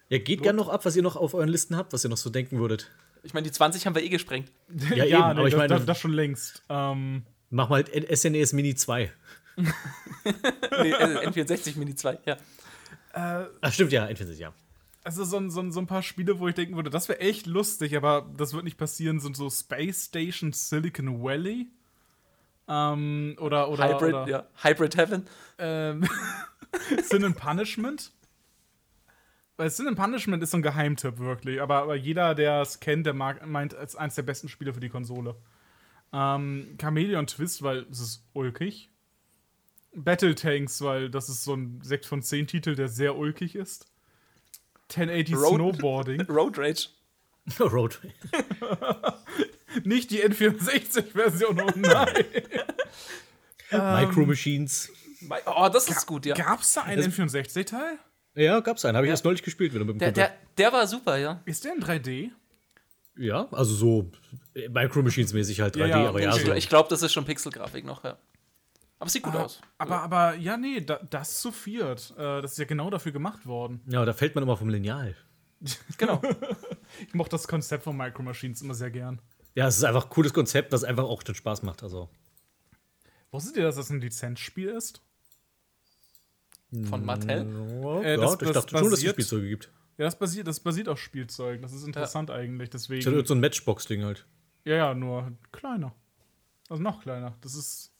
Ja, geht gern noch ab, was ihr noch auf euren Listen habt, was ihr noch so denken würdet. Ich meine, die 20 haben wir eh gesprengt. [LAUGHS] Ja, eben, aber ich das, meine- das, das schon längst. Ähm, Mach mal SNES Mini 2. [LAUGHS] Nee, äh, N64 Mini 2, ja. Ach, stimmt, ja, N64, ja. Also so, ein- so, ein- so ein paar Spiele, wo ich denken würde, das wäre echt lustig, aber das wird nicht passieren, sind so Space Station Silicon Valley. Ähm, oder, oder, Hybrid, oder ja. Hybrid Heaven. ähm, [LAUGHS] Sin and Punishment. Weil Sin and Punishment ist so ein Geheimtipp, wirklich. Aber, aber jeder, der es kennt, der mag, meint, es ist eines der besten Spiele für die Konsole. Ähm, Chameleon Twist, weil es ist ulkig. Battle Tanks, weil das ist so ein 6 von 10 Titel, der sehr ulkig ist. 1080 Road- Snowboarding. [LAUGHS] Road Rage. [LAUGHS] Road. [LAUGHS] Nicht die N64-Version, oh nein. Micro Machines. Oh, das ist gut, ja. Gab's da einen N64-Teil? Ja, gab's einen. Habe ich Ja. erst neulich gespielt wieder mit dem Der, der, der war super, ja. Ist der in 3D? Ja, also so äh, Micro Machines mäßig halt 3D, Ja, ja, aber ja, okay. so. Ich glaube, das ist schon Pixelgrafik noch, ja. Aber sieht gut Ah, aus. Aber, aber ja, nee, da, das zu viert. Äh, das ist ja genau dafür gemacht worden. Ja, da fällt man immer vom Lineal. [LAUGHS] Genau. Ich mochte das Konzept von Micro Machines immer sehr gern. Ja, es ist einfach ein cooles Konzept, was einfach auch den Spaß macht. Also. Wusstet ihr, dass das ein Lizenzspiel ist? Von Mattel. Ja, Äh, ja, das- ich das dachte schon, dass es basiert- Spielzeuge gibt. Ja, das basiert, das basiert auf Spielzeugen. Das ist interessant eigentlich. Das Deswegen. ist halt so ein Matchbox-Ding halt. Ja, ja, nur kleiner. Also noch kleiner. Das ist.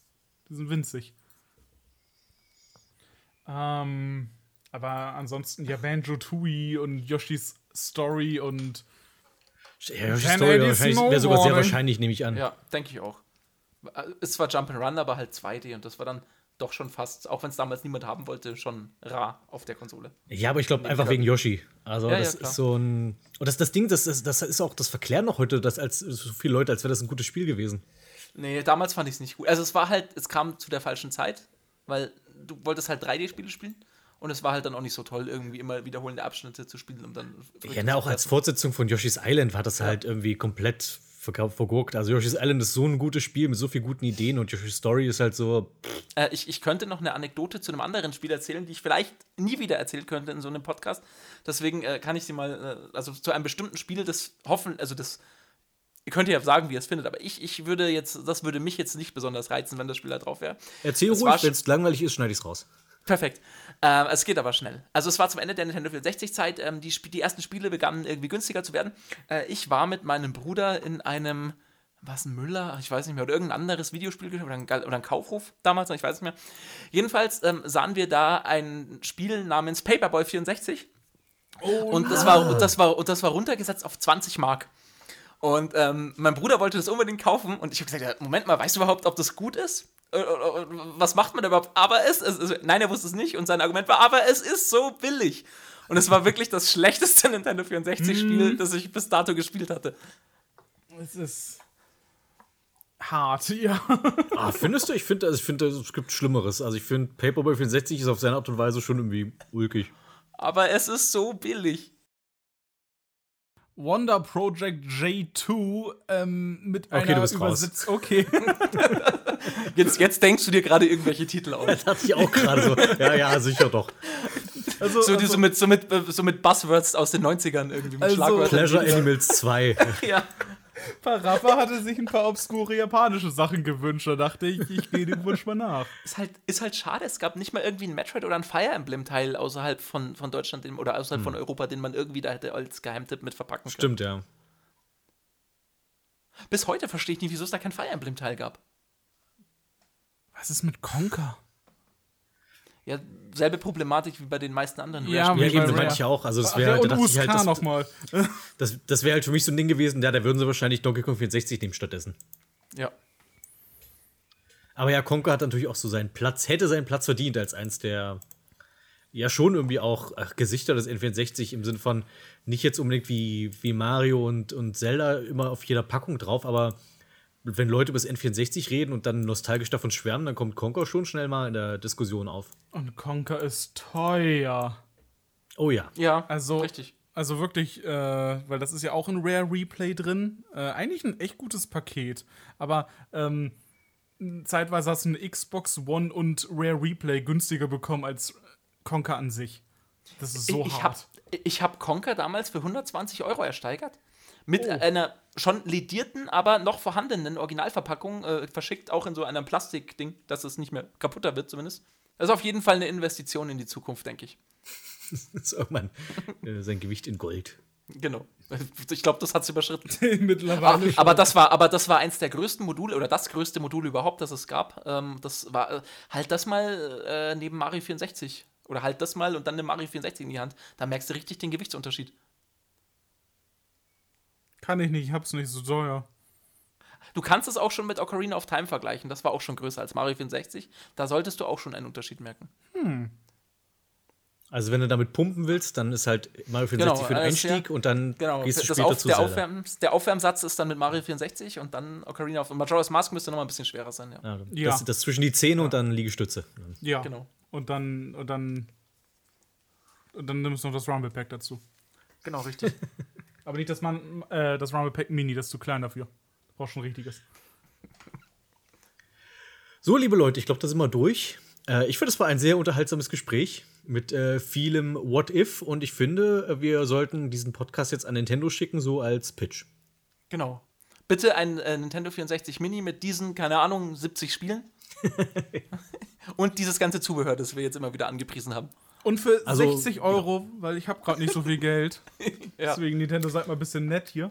Die sind winzig. Ähm, aber ansonsten, ja, Banjo Tooie und Yoshis Story und. Ja, Yoshi's Story wäre sogar sehr wahrscheinlich, nehme ich an. Ja, denke ich auch. Ist zwar Jump'n'Run, aber halt 2D und das war dann doch schon fast, auch wenn es damals niemand haben wollte, schon rar auf der Konsole. Ja, aber ich glaube einfach wegen Yoshi. Also Ja, das ja, ist so ein. Und das, das Ding, das ist, das ist auch, das verklären noch heute das als so viele Leute, als wäre das ein gutes Spiel gewesen. Nee, damals fand ich es nicht gut. Also es war halt, es kam zu der falschen Zeit, weil du wolltest halt 3D-Spiele spielen und es war halt dann auch nicht so toll, irgendwie immer wiederholende Abschnitte zu spielen, um dann. Ja, ne, auch als Fortsetzung von Yoshi's Island war das halt irgendwie komplett vergurkt. Also Yoshi's Island ist so ein gutes Spiel mit so vielen guten Ideen und Yoshi's Story ist halt so. Äh, ich, ich könnte noch eine Anekdote zu einem anderen Spiel erzählen, die ich vielleicht nie wieder erzählen könnte in so einem Podcast. Deswegen äh, kann ich sie mal, äh, also zu einem bestimmten Spiel, das hoffen, also das, ihr könnt ja sagen, wie ihr es findet, aber ich, ich würde jetzt, das würde mich jetzt nicht besonders reizen, wenn das Spiel da drauf wäre. Erzähl Das ruhig, wenn es langweilig ist, schneide ich es raus. Perfekt. Ähm, es geht aber schnell. Also es war zum Ende der Nintendo 64-Zeit. Ähm, die, die ersten Spiele begannen irgendwie günstiger zu werden. Äh, ich war mit meinem Bruder in einem, was ein Müller, ich weiß nicht mehr, oder irgendein anderes Videospiel oder ein, oder ein Kaufhof damals, ich weiß nicht mehr. Jedenfalls ähm, sahen wir da ein Spiel namens Paperboy 64. und das war, und das war, und das war runtergesetzt auf 20 Mark. Und ähm, mein Bruder wollte das unbedingt kaufen und ich habe gesagt, ja, Moment mal, weißt du überhaupt, ob das gut ist? Äh, äh, äh, Was macht man da überhaupt? Aber es, es nein, er wusste es nicht und sein Argument war, aber es ist so billig. Und es war wirklich das [LAUGHS] schlechteste Nintendo 64-Spiel, das ich bis dato gespielt hatte. Es ist. hart, [LAUGHS] ja. Ah, findest du? Ich finde, also ich finde, es gibt Schlimmeres. Also ich finde, Paperboy 64 ist auf seine Art und Weise schon irgendwie ulkig. Aber es ist so billig. Wonder Project J2 ähm, mit einer Okay, du bist raus. Übersetz- Okay. [LAUGHS] Jetzt, jetzt denkst du dir gerade irgendwelche Titel aus. Das hatte ich auch gerade so. Ja, ja, sicher doch. Also, So, also, so, mit, so, mit, äh, so mit Buzzwords aus den 90ern irgendwie, mit Also-. Pleasure Animals 2. [LAUGHS] Ja. Parappa hatte sich ein paar obskure japanische Sachen gewünscht. Da dachte ich, ich gehe dem Wunsch mal nach. Ist halt, ist halt schade, es gab nicht mal irgendwie ein Metroid oder ein Fire Emblem-Teil außerhalb von, von Deutschland den, oder außerhalb von Europa, den man irgendwie da hätte als Geheimtipp mit verpacken können. Stimmt, ja. Bis heute verstehe ich nicht, wieso es da kein Fire Emblem-Teil gab. Was ist mit Conker? Ja, selbe Problematik wie bei den meisten anderen Ja, Rare-Spielen. Ja, eben, meinte ich auch. Also, das wäre halt, da ich halt, das, [LAUGHS] das, das wäre halt für mich so ein Ding gewesen, ja, da würden sie wahrscheinlich Donkey Kong 64 nehmen stattdessen. Ja. Aber ja, Conker hat natürlich auch so seinen Platz, hätte seinen Platz verdient als eins der ja schon irgendwie auch ach, Gesichter des N64 im Sinne von nicht jetzt unbedingt wie, wie Mario und, und Zelda immer auf jeder Packung drauf, aber wenn Leute über das N64 reden und dann nostalgisch davon schwärmen, dann kommt Conker schon schnell mal in der Diskussion auf. Und Conker ist teuer. Oh ja. Ja, Also, richtig. Also wirklich, äh, weil das ist ja auch ein Rare Replay drin. Äh, eigentlich ein echt gutes Paket. Aber ähm, zeitweise hast du eine Xbox One und Rare Replay günstiger bekommen als Conker an sich. Das ist so ich ich hart. habe ich hab Conker damals für 120 Euro ersteigert. Mit Oh. einer schon ledierten, aber noch vorhandenen Originalverpackung äh, verschickt, auch in so einem Plastikding, dass es nicht mehr kaputter wird, zumindest. Das ist auf jeden Fall eine Investition in die Zukunft, denke ich. [LAUGHS] Das ist irgendwann äh, sein Gewicht in Gold. Genau. [LAUGHS] Ich glaube, das hat es überschritten. [LAUGHS] Mittlerweile Aber, aber, das war, aber das war eins der größten Module oder das größte Modul überhaupt, das es gab. Ähm, das war äh, halt das mal äh, neben Mario 64. Oder halt das mal und dann eine Mario 64 in die Hand. Da merkst du richtig den Gewichtsunterschied. Kann ich nicht, ich hab's nicht so teuer. Du kannst es auch schon mit Ocarina of Time vergleichen. Das war auch schon größer als Mario 64. Da solltest du auch schon einen Unterschied merken. Also wenn du damit pumpen willst, dann ist halt Mario 64 Genau, für den äh, ist ja- Einstieg und dann Genau, gehst du das später auf, zu der. Aufwärm, der Aufwärmsatz ist dann mit Mario 64 und dann Ocarina of Majora's Mask müsste noch mal ein bisschen schwerer sein. Ja. Ja, Ja. Das, das zwischen die Zähne und dann Liegestütze. Ja. Genau. Und dann, und dann Und dann nimmst du noch das Rumble Pack dazu. Genau, richtig. [LAUGHS] Aber nicht das, man, äh, das Rumble Pack Mini, das ist zu klein dafür. Du brauchst schon ein richtiges. So, liebe Leute, ich glaube, da sind wir durch. Äh, ich finde, es war ein sehr unterhaltsames Gespräch mit äh, vielem What If und ich finde, wir sollten diesen Podcast jetzt an Nintendo schicken, so als Pitch. genau. Bitte ein äh, Nintendo 64 Mini mit diesen, keine Ahnung, 70 Spielen. [LAUGHS] Und dieses ganze Zubehör, das wir jetzt immer wieder angepriesen haben. Und für Also, 60 Euro, weil ich habe gerade nicht so viel Geld. [LAUGHS] Ja. Deswegen, Nintendo, seid mal ein bisschen nett hier.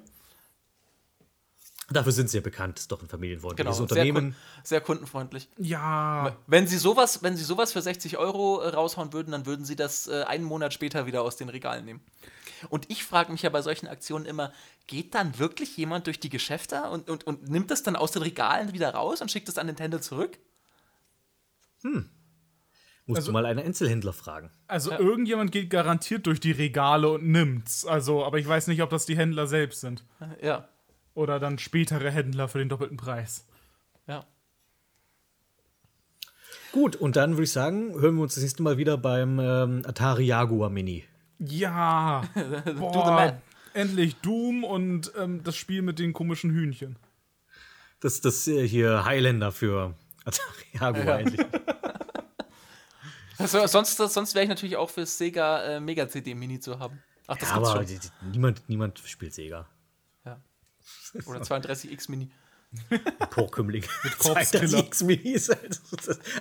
Dafür sind sie ja bekannt, ist doch ein familienfreundliches Genau, sehr, Unternehmen. kun sehr kundenfreundlich. Ja. Wenn sie sowas, wenn sie sowas für 60 Euro äh, raushauen würden, dann würden sie das äh, einen Monat später wieder aus den Regalen nehmen. Und ich frage mich ja bei solchen Aktionen immer, geht dann wirklich jemand durch die Geschäfte und, und, und nimmt das dann aus den Regalen wieder raus und schickt es an Nintendo zurück? Musst Also- du mal einen Einzelhändler fragen. Also irgendjemand geht garantiert durch die Regale und nimmt's. Also, aber ich weiß nicht, ob das die Händler selbst sind. Ja, Oder dann spätere Händler für den doppelten Preis. ja. Gut, und dann würde ich sagen, hören wir uns das nächste Mal wieder beim ähm, Atari Jaguar Mini. Ja. [LAUGHS] Do the Boah, man. endlich Doom und ähm, das Spiel mit den komischen Hühnchen. Das das äh, hier Highlander für Atari Jaguar Ja. endlich. [LAUGHS] Also, sonst sonst wäre ich natürlich auch für Sega äh, Mega CD Mini zu haben. Ach, das Ja, gibt's aber schon. die, die, niemand, niemand spielt Sega. Oder 32X Mini. Porkümmling. Mit Korpskiller. [LAUGHS] Mini halt,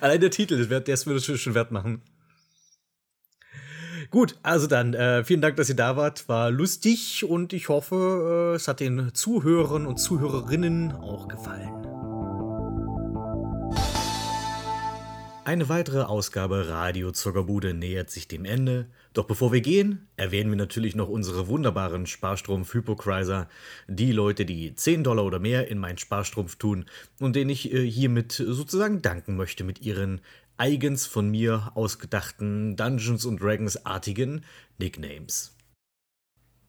allein der Titel, das, das würde es schon- schon wert machen. Gut, also dann, äh, vielen Dank, dass ihr da wart. War lustig und ich hoffe, äh, es hat den Zuhörern und Zuhörerinnen auch gefallen. Eine weitere Ausgabe Radio Zuckerbude nähert sich dem Ende. Doch bevor wir gehen, erwähnen wir natürlich noch unsere wunderbaren Sparstrumpf-Hypochraiser. Die Leute, die 10 Dollar oder mehr in meinen Sparstrumpf tun und denen ich äh, hiermit sozusagen danken möchte mit ihren eigens von mir ausgedachten Dungeons Dragons-artigen Nicknames.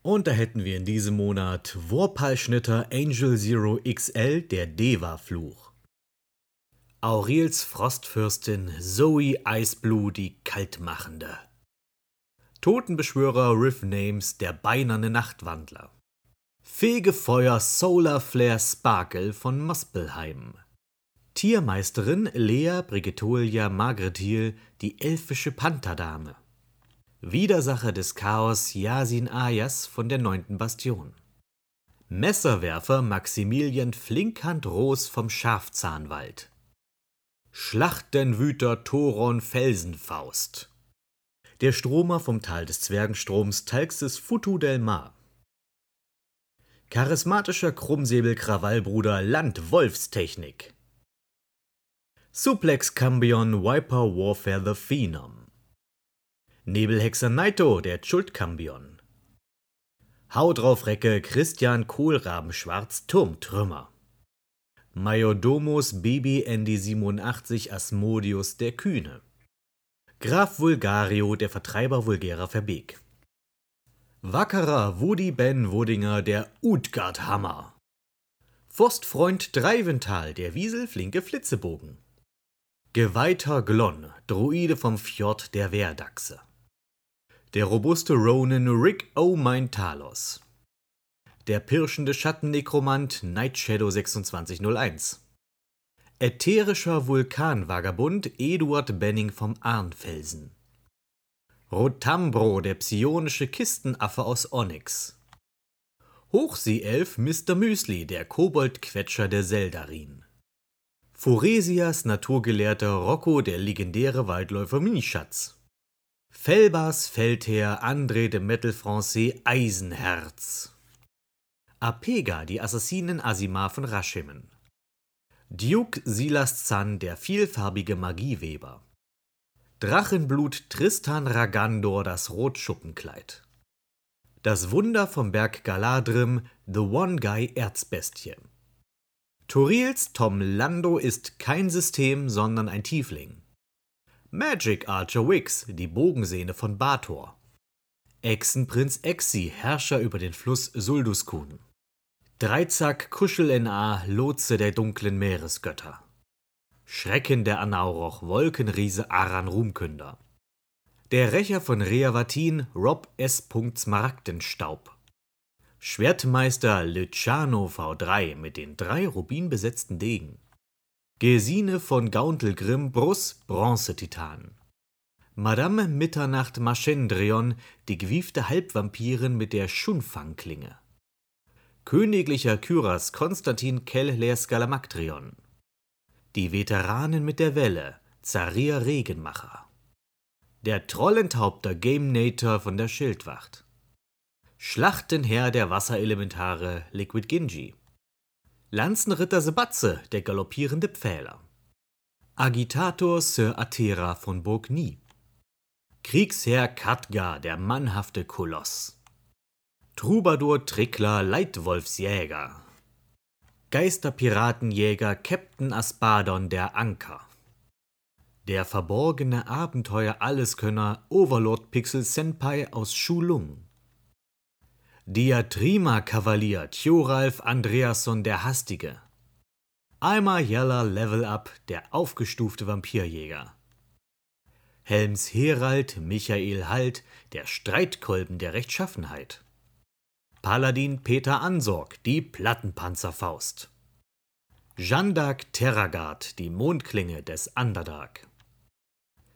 Und da hätten wir in diesem Monat Warpal-Schnitter Angel Zero XL, der Deva-Fluch. Aurels Frostfürstin Zoe Iceblue, die Kaltmachende. Totenbeschwörer Riff Names, der beinerne Nachtwandler. Fegefeuer Solar Flare Sparkle von Mospelheim. Tiermeisterin Lea Brigetolia Margretil, die elfische Pantherdame. Widersacher des Chaos Yasin Ayas von der neunten Bastion. Messerwerfer Maximilian Flinkhand Roos vom Schafzahnwald. Schlachtenwüter Thoron Felsenfaust. Der Stromer vom Tal des Zwergenstroms Talxes Futu del Mar. Charismatischer Krummsäbel-Krawallbruder Land Wolfstechnik. Suplex Cambion Viper Warfare the Phenom. Nebelhexer Naito, der Schuld-Cambion. Hau drauf Recke Christian Kohlrabenschwarz Turmtrümmer. Majordomus Baby Andy 87 Asmodius der Kühne. Graf Vulgario, der Vertreiber vulgärer Verbeek. Wackerer Woody Ben Wodinger, der Utgard Hammer. Forstfreund Dreivental, der Wiesel flinke Flitzebogen. Geweihter Glonn, Druide vom Fjord der Wehrdachse. Der robuste Ronin Rick O'Mine Talos. Der pirschende Schattennekromant Nightshadow 2601. Ätherischer Vulkanvagabund Eduard Benning vom Arnfelsen. Rotambro, der psionische Kistenaffe aus Onyx. Hochseeelf Mr. Müsli, der Koboldquetscher der Seldarin. Foresias Naturgelehrter Rocco, der legendäre Waldläufer Minischatz. Felbas Feldherr André de Metal Francais Eisenherz. Apega, die Assassinen Asimar von Rashimen. Duke Silas Zahn, der vielfarbige Magieweber. Drachenblut Tristan Ragandor, das Rotschuppenkleid. Das Wunder vom Berg Galadrim, The One Guy Erzbestie. Torils Tom Lando ist kein System, sondern ein Tiefling. Magic Archer Wix, die Bogensehne von Bator. Echsenprinz Exi, Herrscher über den Fluss Sulduskun. Dreizack Kuschel NA, Lotse der dunklen Meeresgötter. Schrecken der Anauroch, Wolkenriese Aran Ruhmkünder. Der Rächer von Reavatin, Rob S. Smaragdenstaub. Schwertmeister Luciano V3 mit den drei rubinbesetzten Degen. Gesine von Gauntelgrim Brus, Bronzetitan. Madame Mitternacht Maschendrion, die gewiefte Halbvampirin mit der Schunfangklinge. Königlicher Kyras Konstantin Kellers Skalamaktrion. Die Veteranen mit der Welle, Zaria Regenmacher. Der Trollenthaupter Game-Nator von der Schildwacht. Schlachtenherr der Wasserelementare Liquid Ginji. Lanzenritter Sebatze, der galoppierende Pfähler. Agitator Sir Atera von Burg Nie. Kriegsherr Katgar, der mannhafte Koloss. Troubadour Trickler Leitwolfsjäger. Geisterpiratenjäger Captain Aspadon der Anker. Der verborgene Abenteuer-Alleskönner Overlord Pixel Senpai aus Schulung. Diatrima-Kavalier Thjoralf Andreasson der Hastige. Eimer Yeller Level Up der aufgestufte Vampirjäger. Helms Herald Michael Halt der Streitkolben der Rechtschaffenheit. Paladin Peter Ansorg die Plattenpanzerfaust. Jandak Terragard die Mondklinge des Underdark.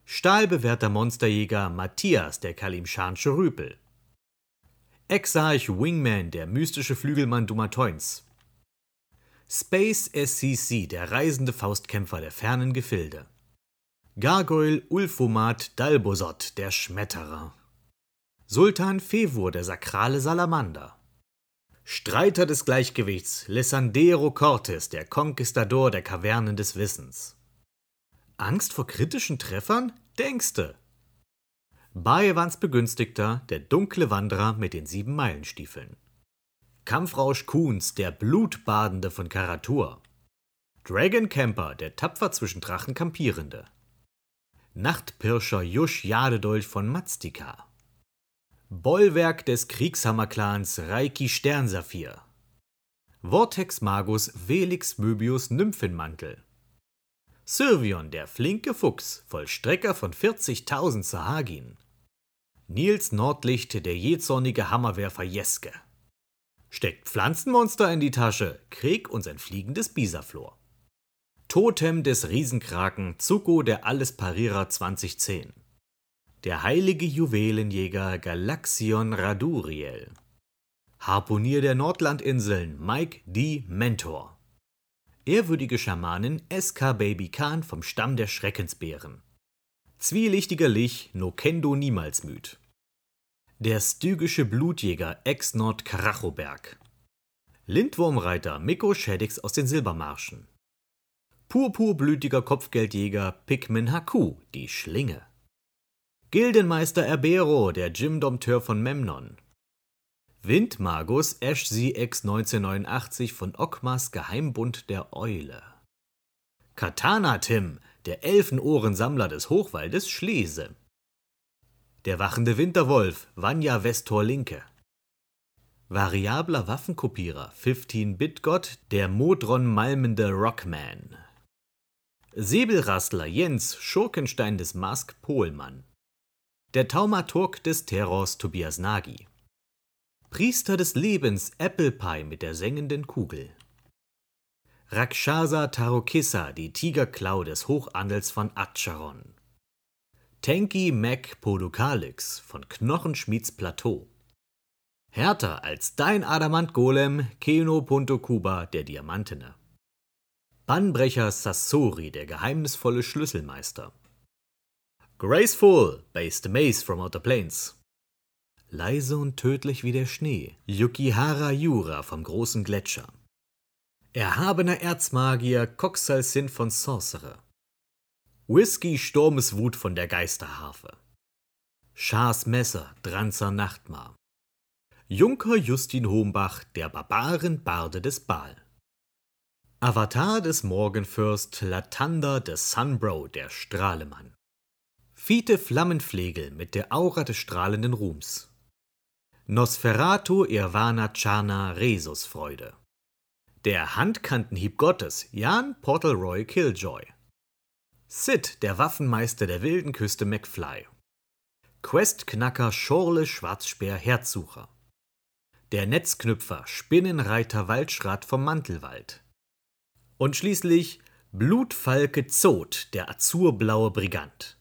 Stahlbewährter Monsterjäger Matthias der Kalimschansche Rüpel. Exarch Wingman, der mystische Flügelmann Dumatoins. Space SCC, der reisende Faustkämpfer der fernen Gefilde. Gargoyle Ulfomat Dalbosot, der Schmetterer. Sultan Fevur, der sakrale Salamander. Streiter des Gleichgewichts Lessandero Cortes, der Konquistador der Kavernen des Wissens. Angst vor kritischen Treffern? Denkste! Bayewans Begünstigter, der dunkle Wanderer mit den sieben Meilenstiefeln. Kampfrausch Kuhns, der Blutbadende von Karatur. Dragon Camper, der tapfer zwischen Drachen kampierende. Nachtpirscher Jusch Jadedolch von Mazdika. Bollwerk des Kriegshammerclans Reiki Sternsaphir. Vortex Magus Velix Möbius Nymphenmantel. Sylvion, der flinke Fuchs, Vollstrecker von 40.000 Sahagin. Nils Nordlicht, der jähzornige Hammerwerfer Jeske. Steckt Pflanzenmonster in die Tasche, Krieg und sein fliegendes Bisaflor. Totem des Riesenkraken Zuko der Allesparierer 2010. Der heilige Juwelenjäger Galaxion Raduriel. Harpunier der Nordlandinseln Mike D. Mentor. Ehrwürdige Schamanin SK Baby Khan vom Stamm der Schreckensbären. Zwielichtiger Lich no Kendo niemals müd. Der stygische Blutjäger Ex-Nord Karachoberg. Lindwurmreiter Mikko Shaddix aus den Silbermarschen. Purpurblütiger Kopfgeldjäger Pikmin Haku, die Schlinge. Gildenmeister Erbero, der Jim-Dompteur von Memnon. Windmagus Ashsea X 1989 von Okmas Geheimbund der Eule. Katana Tim, der Elfenohrensammler des Hochwaldes Schlese. Der wachende Winterwolf Vanya Vestor Linke. Variabler Waffenkopierer 15-Bit-Gott der Modron malmende Rockman. Säbelrastler Jens Schurkenstein des Mask Pohlmann. Der Taumaturg des Terrors Tobias Nagy. Priester des Lebens Apple Pie mit der sengenden Kugel. Rakshasa Tarokissa, die Tigerklau des Hochadels von Acheron. Tenki Mac Podokalix von Knochenschmieds Plateau. Härter als dein Adamant-Golem Keno Punto Kuba, der Diamantene. Bannbrecher Sassori, der geheimnisvolle Schlüsselmeister. Graceful, based Maze from Outer Plains. Leise und tödlich wie der Schnee, Yukihara Yura vom großen Gletscher. Erhabener Erzmagier Coxal Sin von Sorcerer. Whisky Sturmeswut von der Geisterharfe. Schars Messer Dranzer Nachtmar. Junker Justin Hombach, der Barbaren Barde des Baal. Avatar des Morgenfürst Latanda des Sunbro, der Strahlemann. Fiete Flammenflegel mit der Aura des strahlenden Ruhms. Nosferatu Irvana Chana Resusfreude. Der Handkantenhieb Gottes Jan Portalroy Killjoy. Sid, der Waffenmeister der wilden Küste McFly. Questknacker Schorle Schwarzspeer Herzsucher. Der Netzknüpfer Spinnenreiter Waldschrat vom Mantelwald. Und schließlich Blutfalke Zot, der azurblaue Brigant.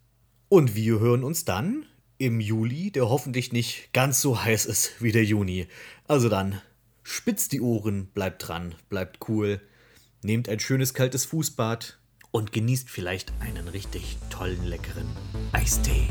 Und wir hören uns dann im Juli, der hoffentlich nicht ganz so heiß ist wie der Juni. Also dann, spitzt die Ohren, bleibt dran, bleibt cool, nehmt ein schönes kaltes Fußbad und genießt vielleicht einen richtig tollen, leckeren Eistee.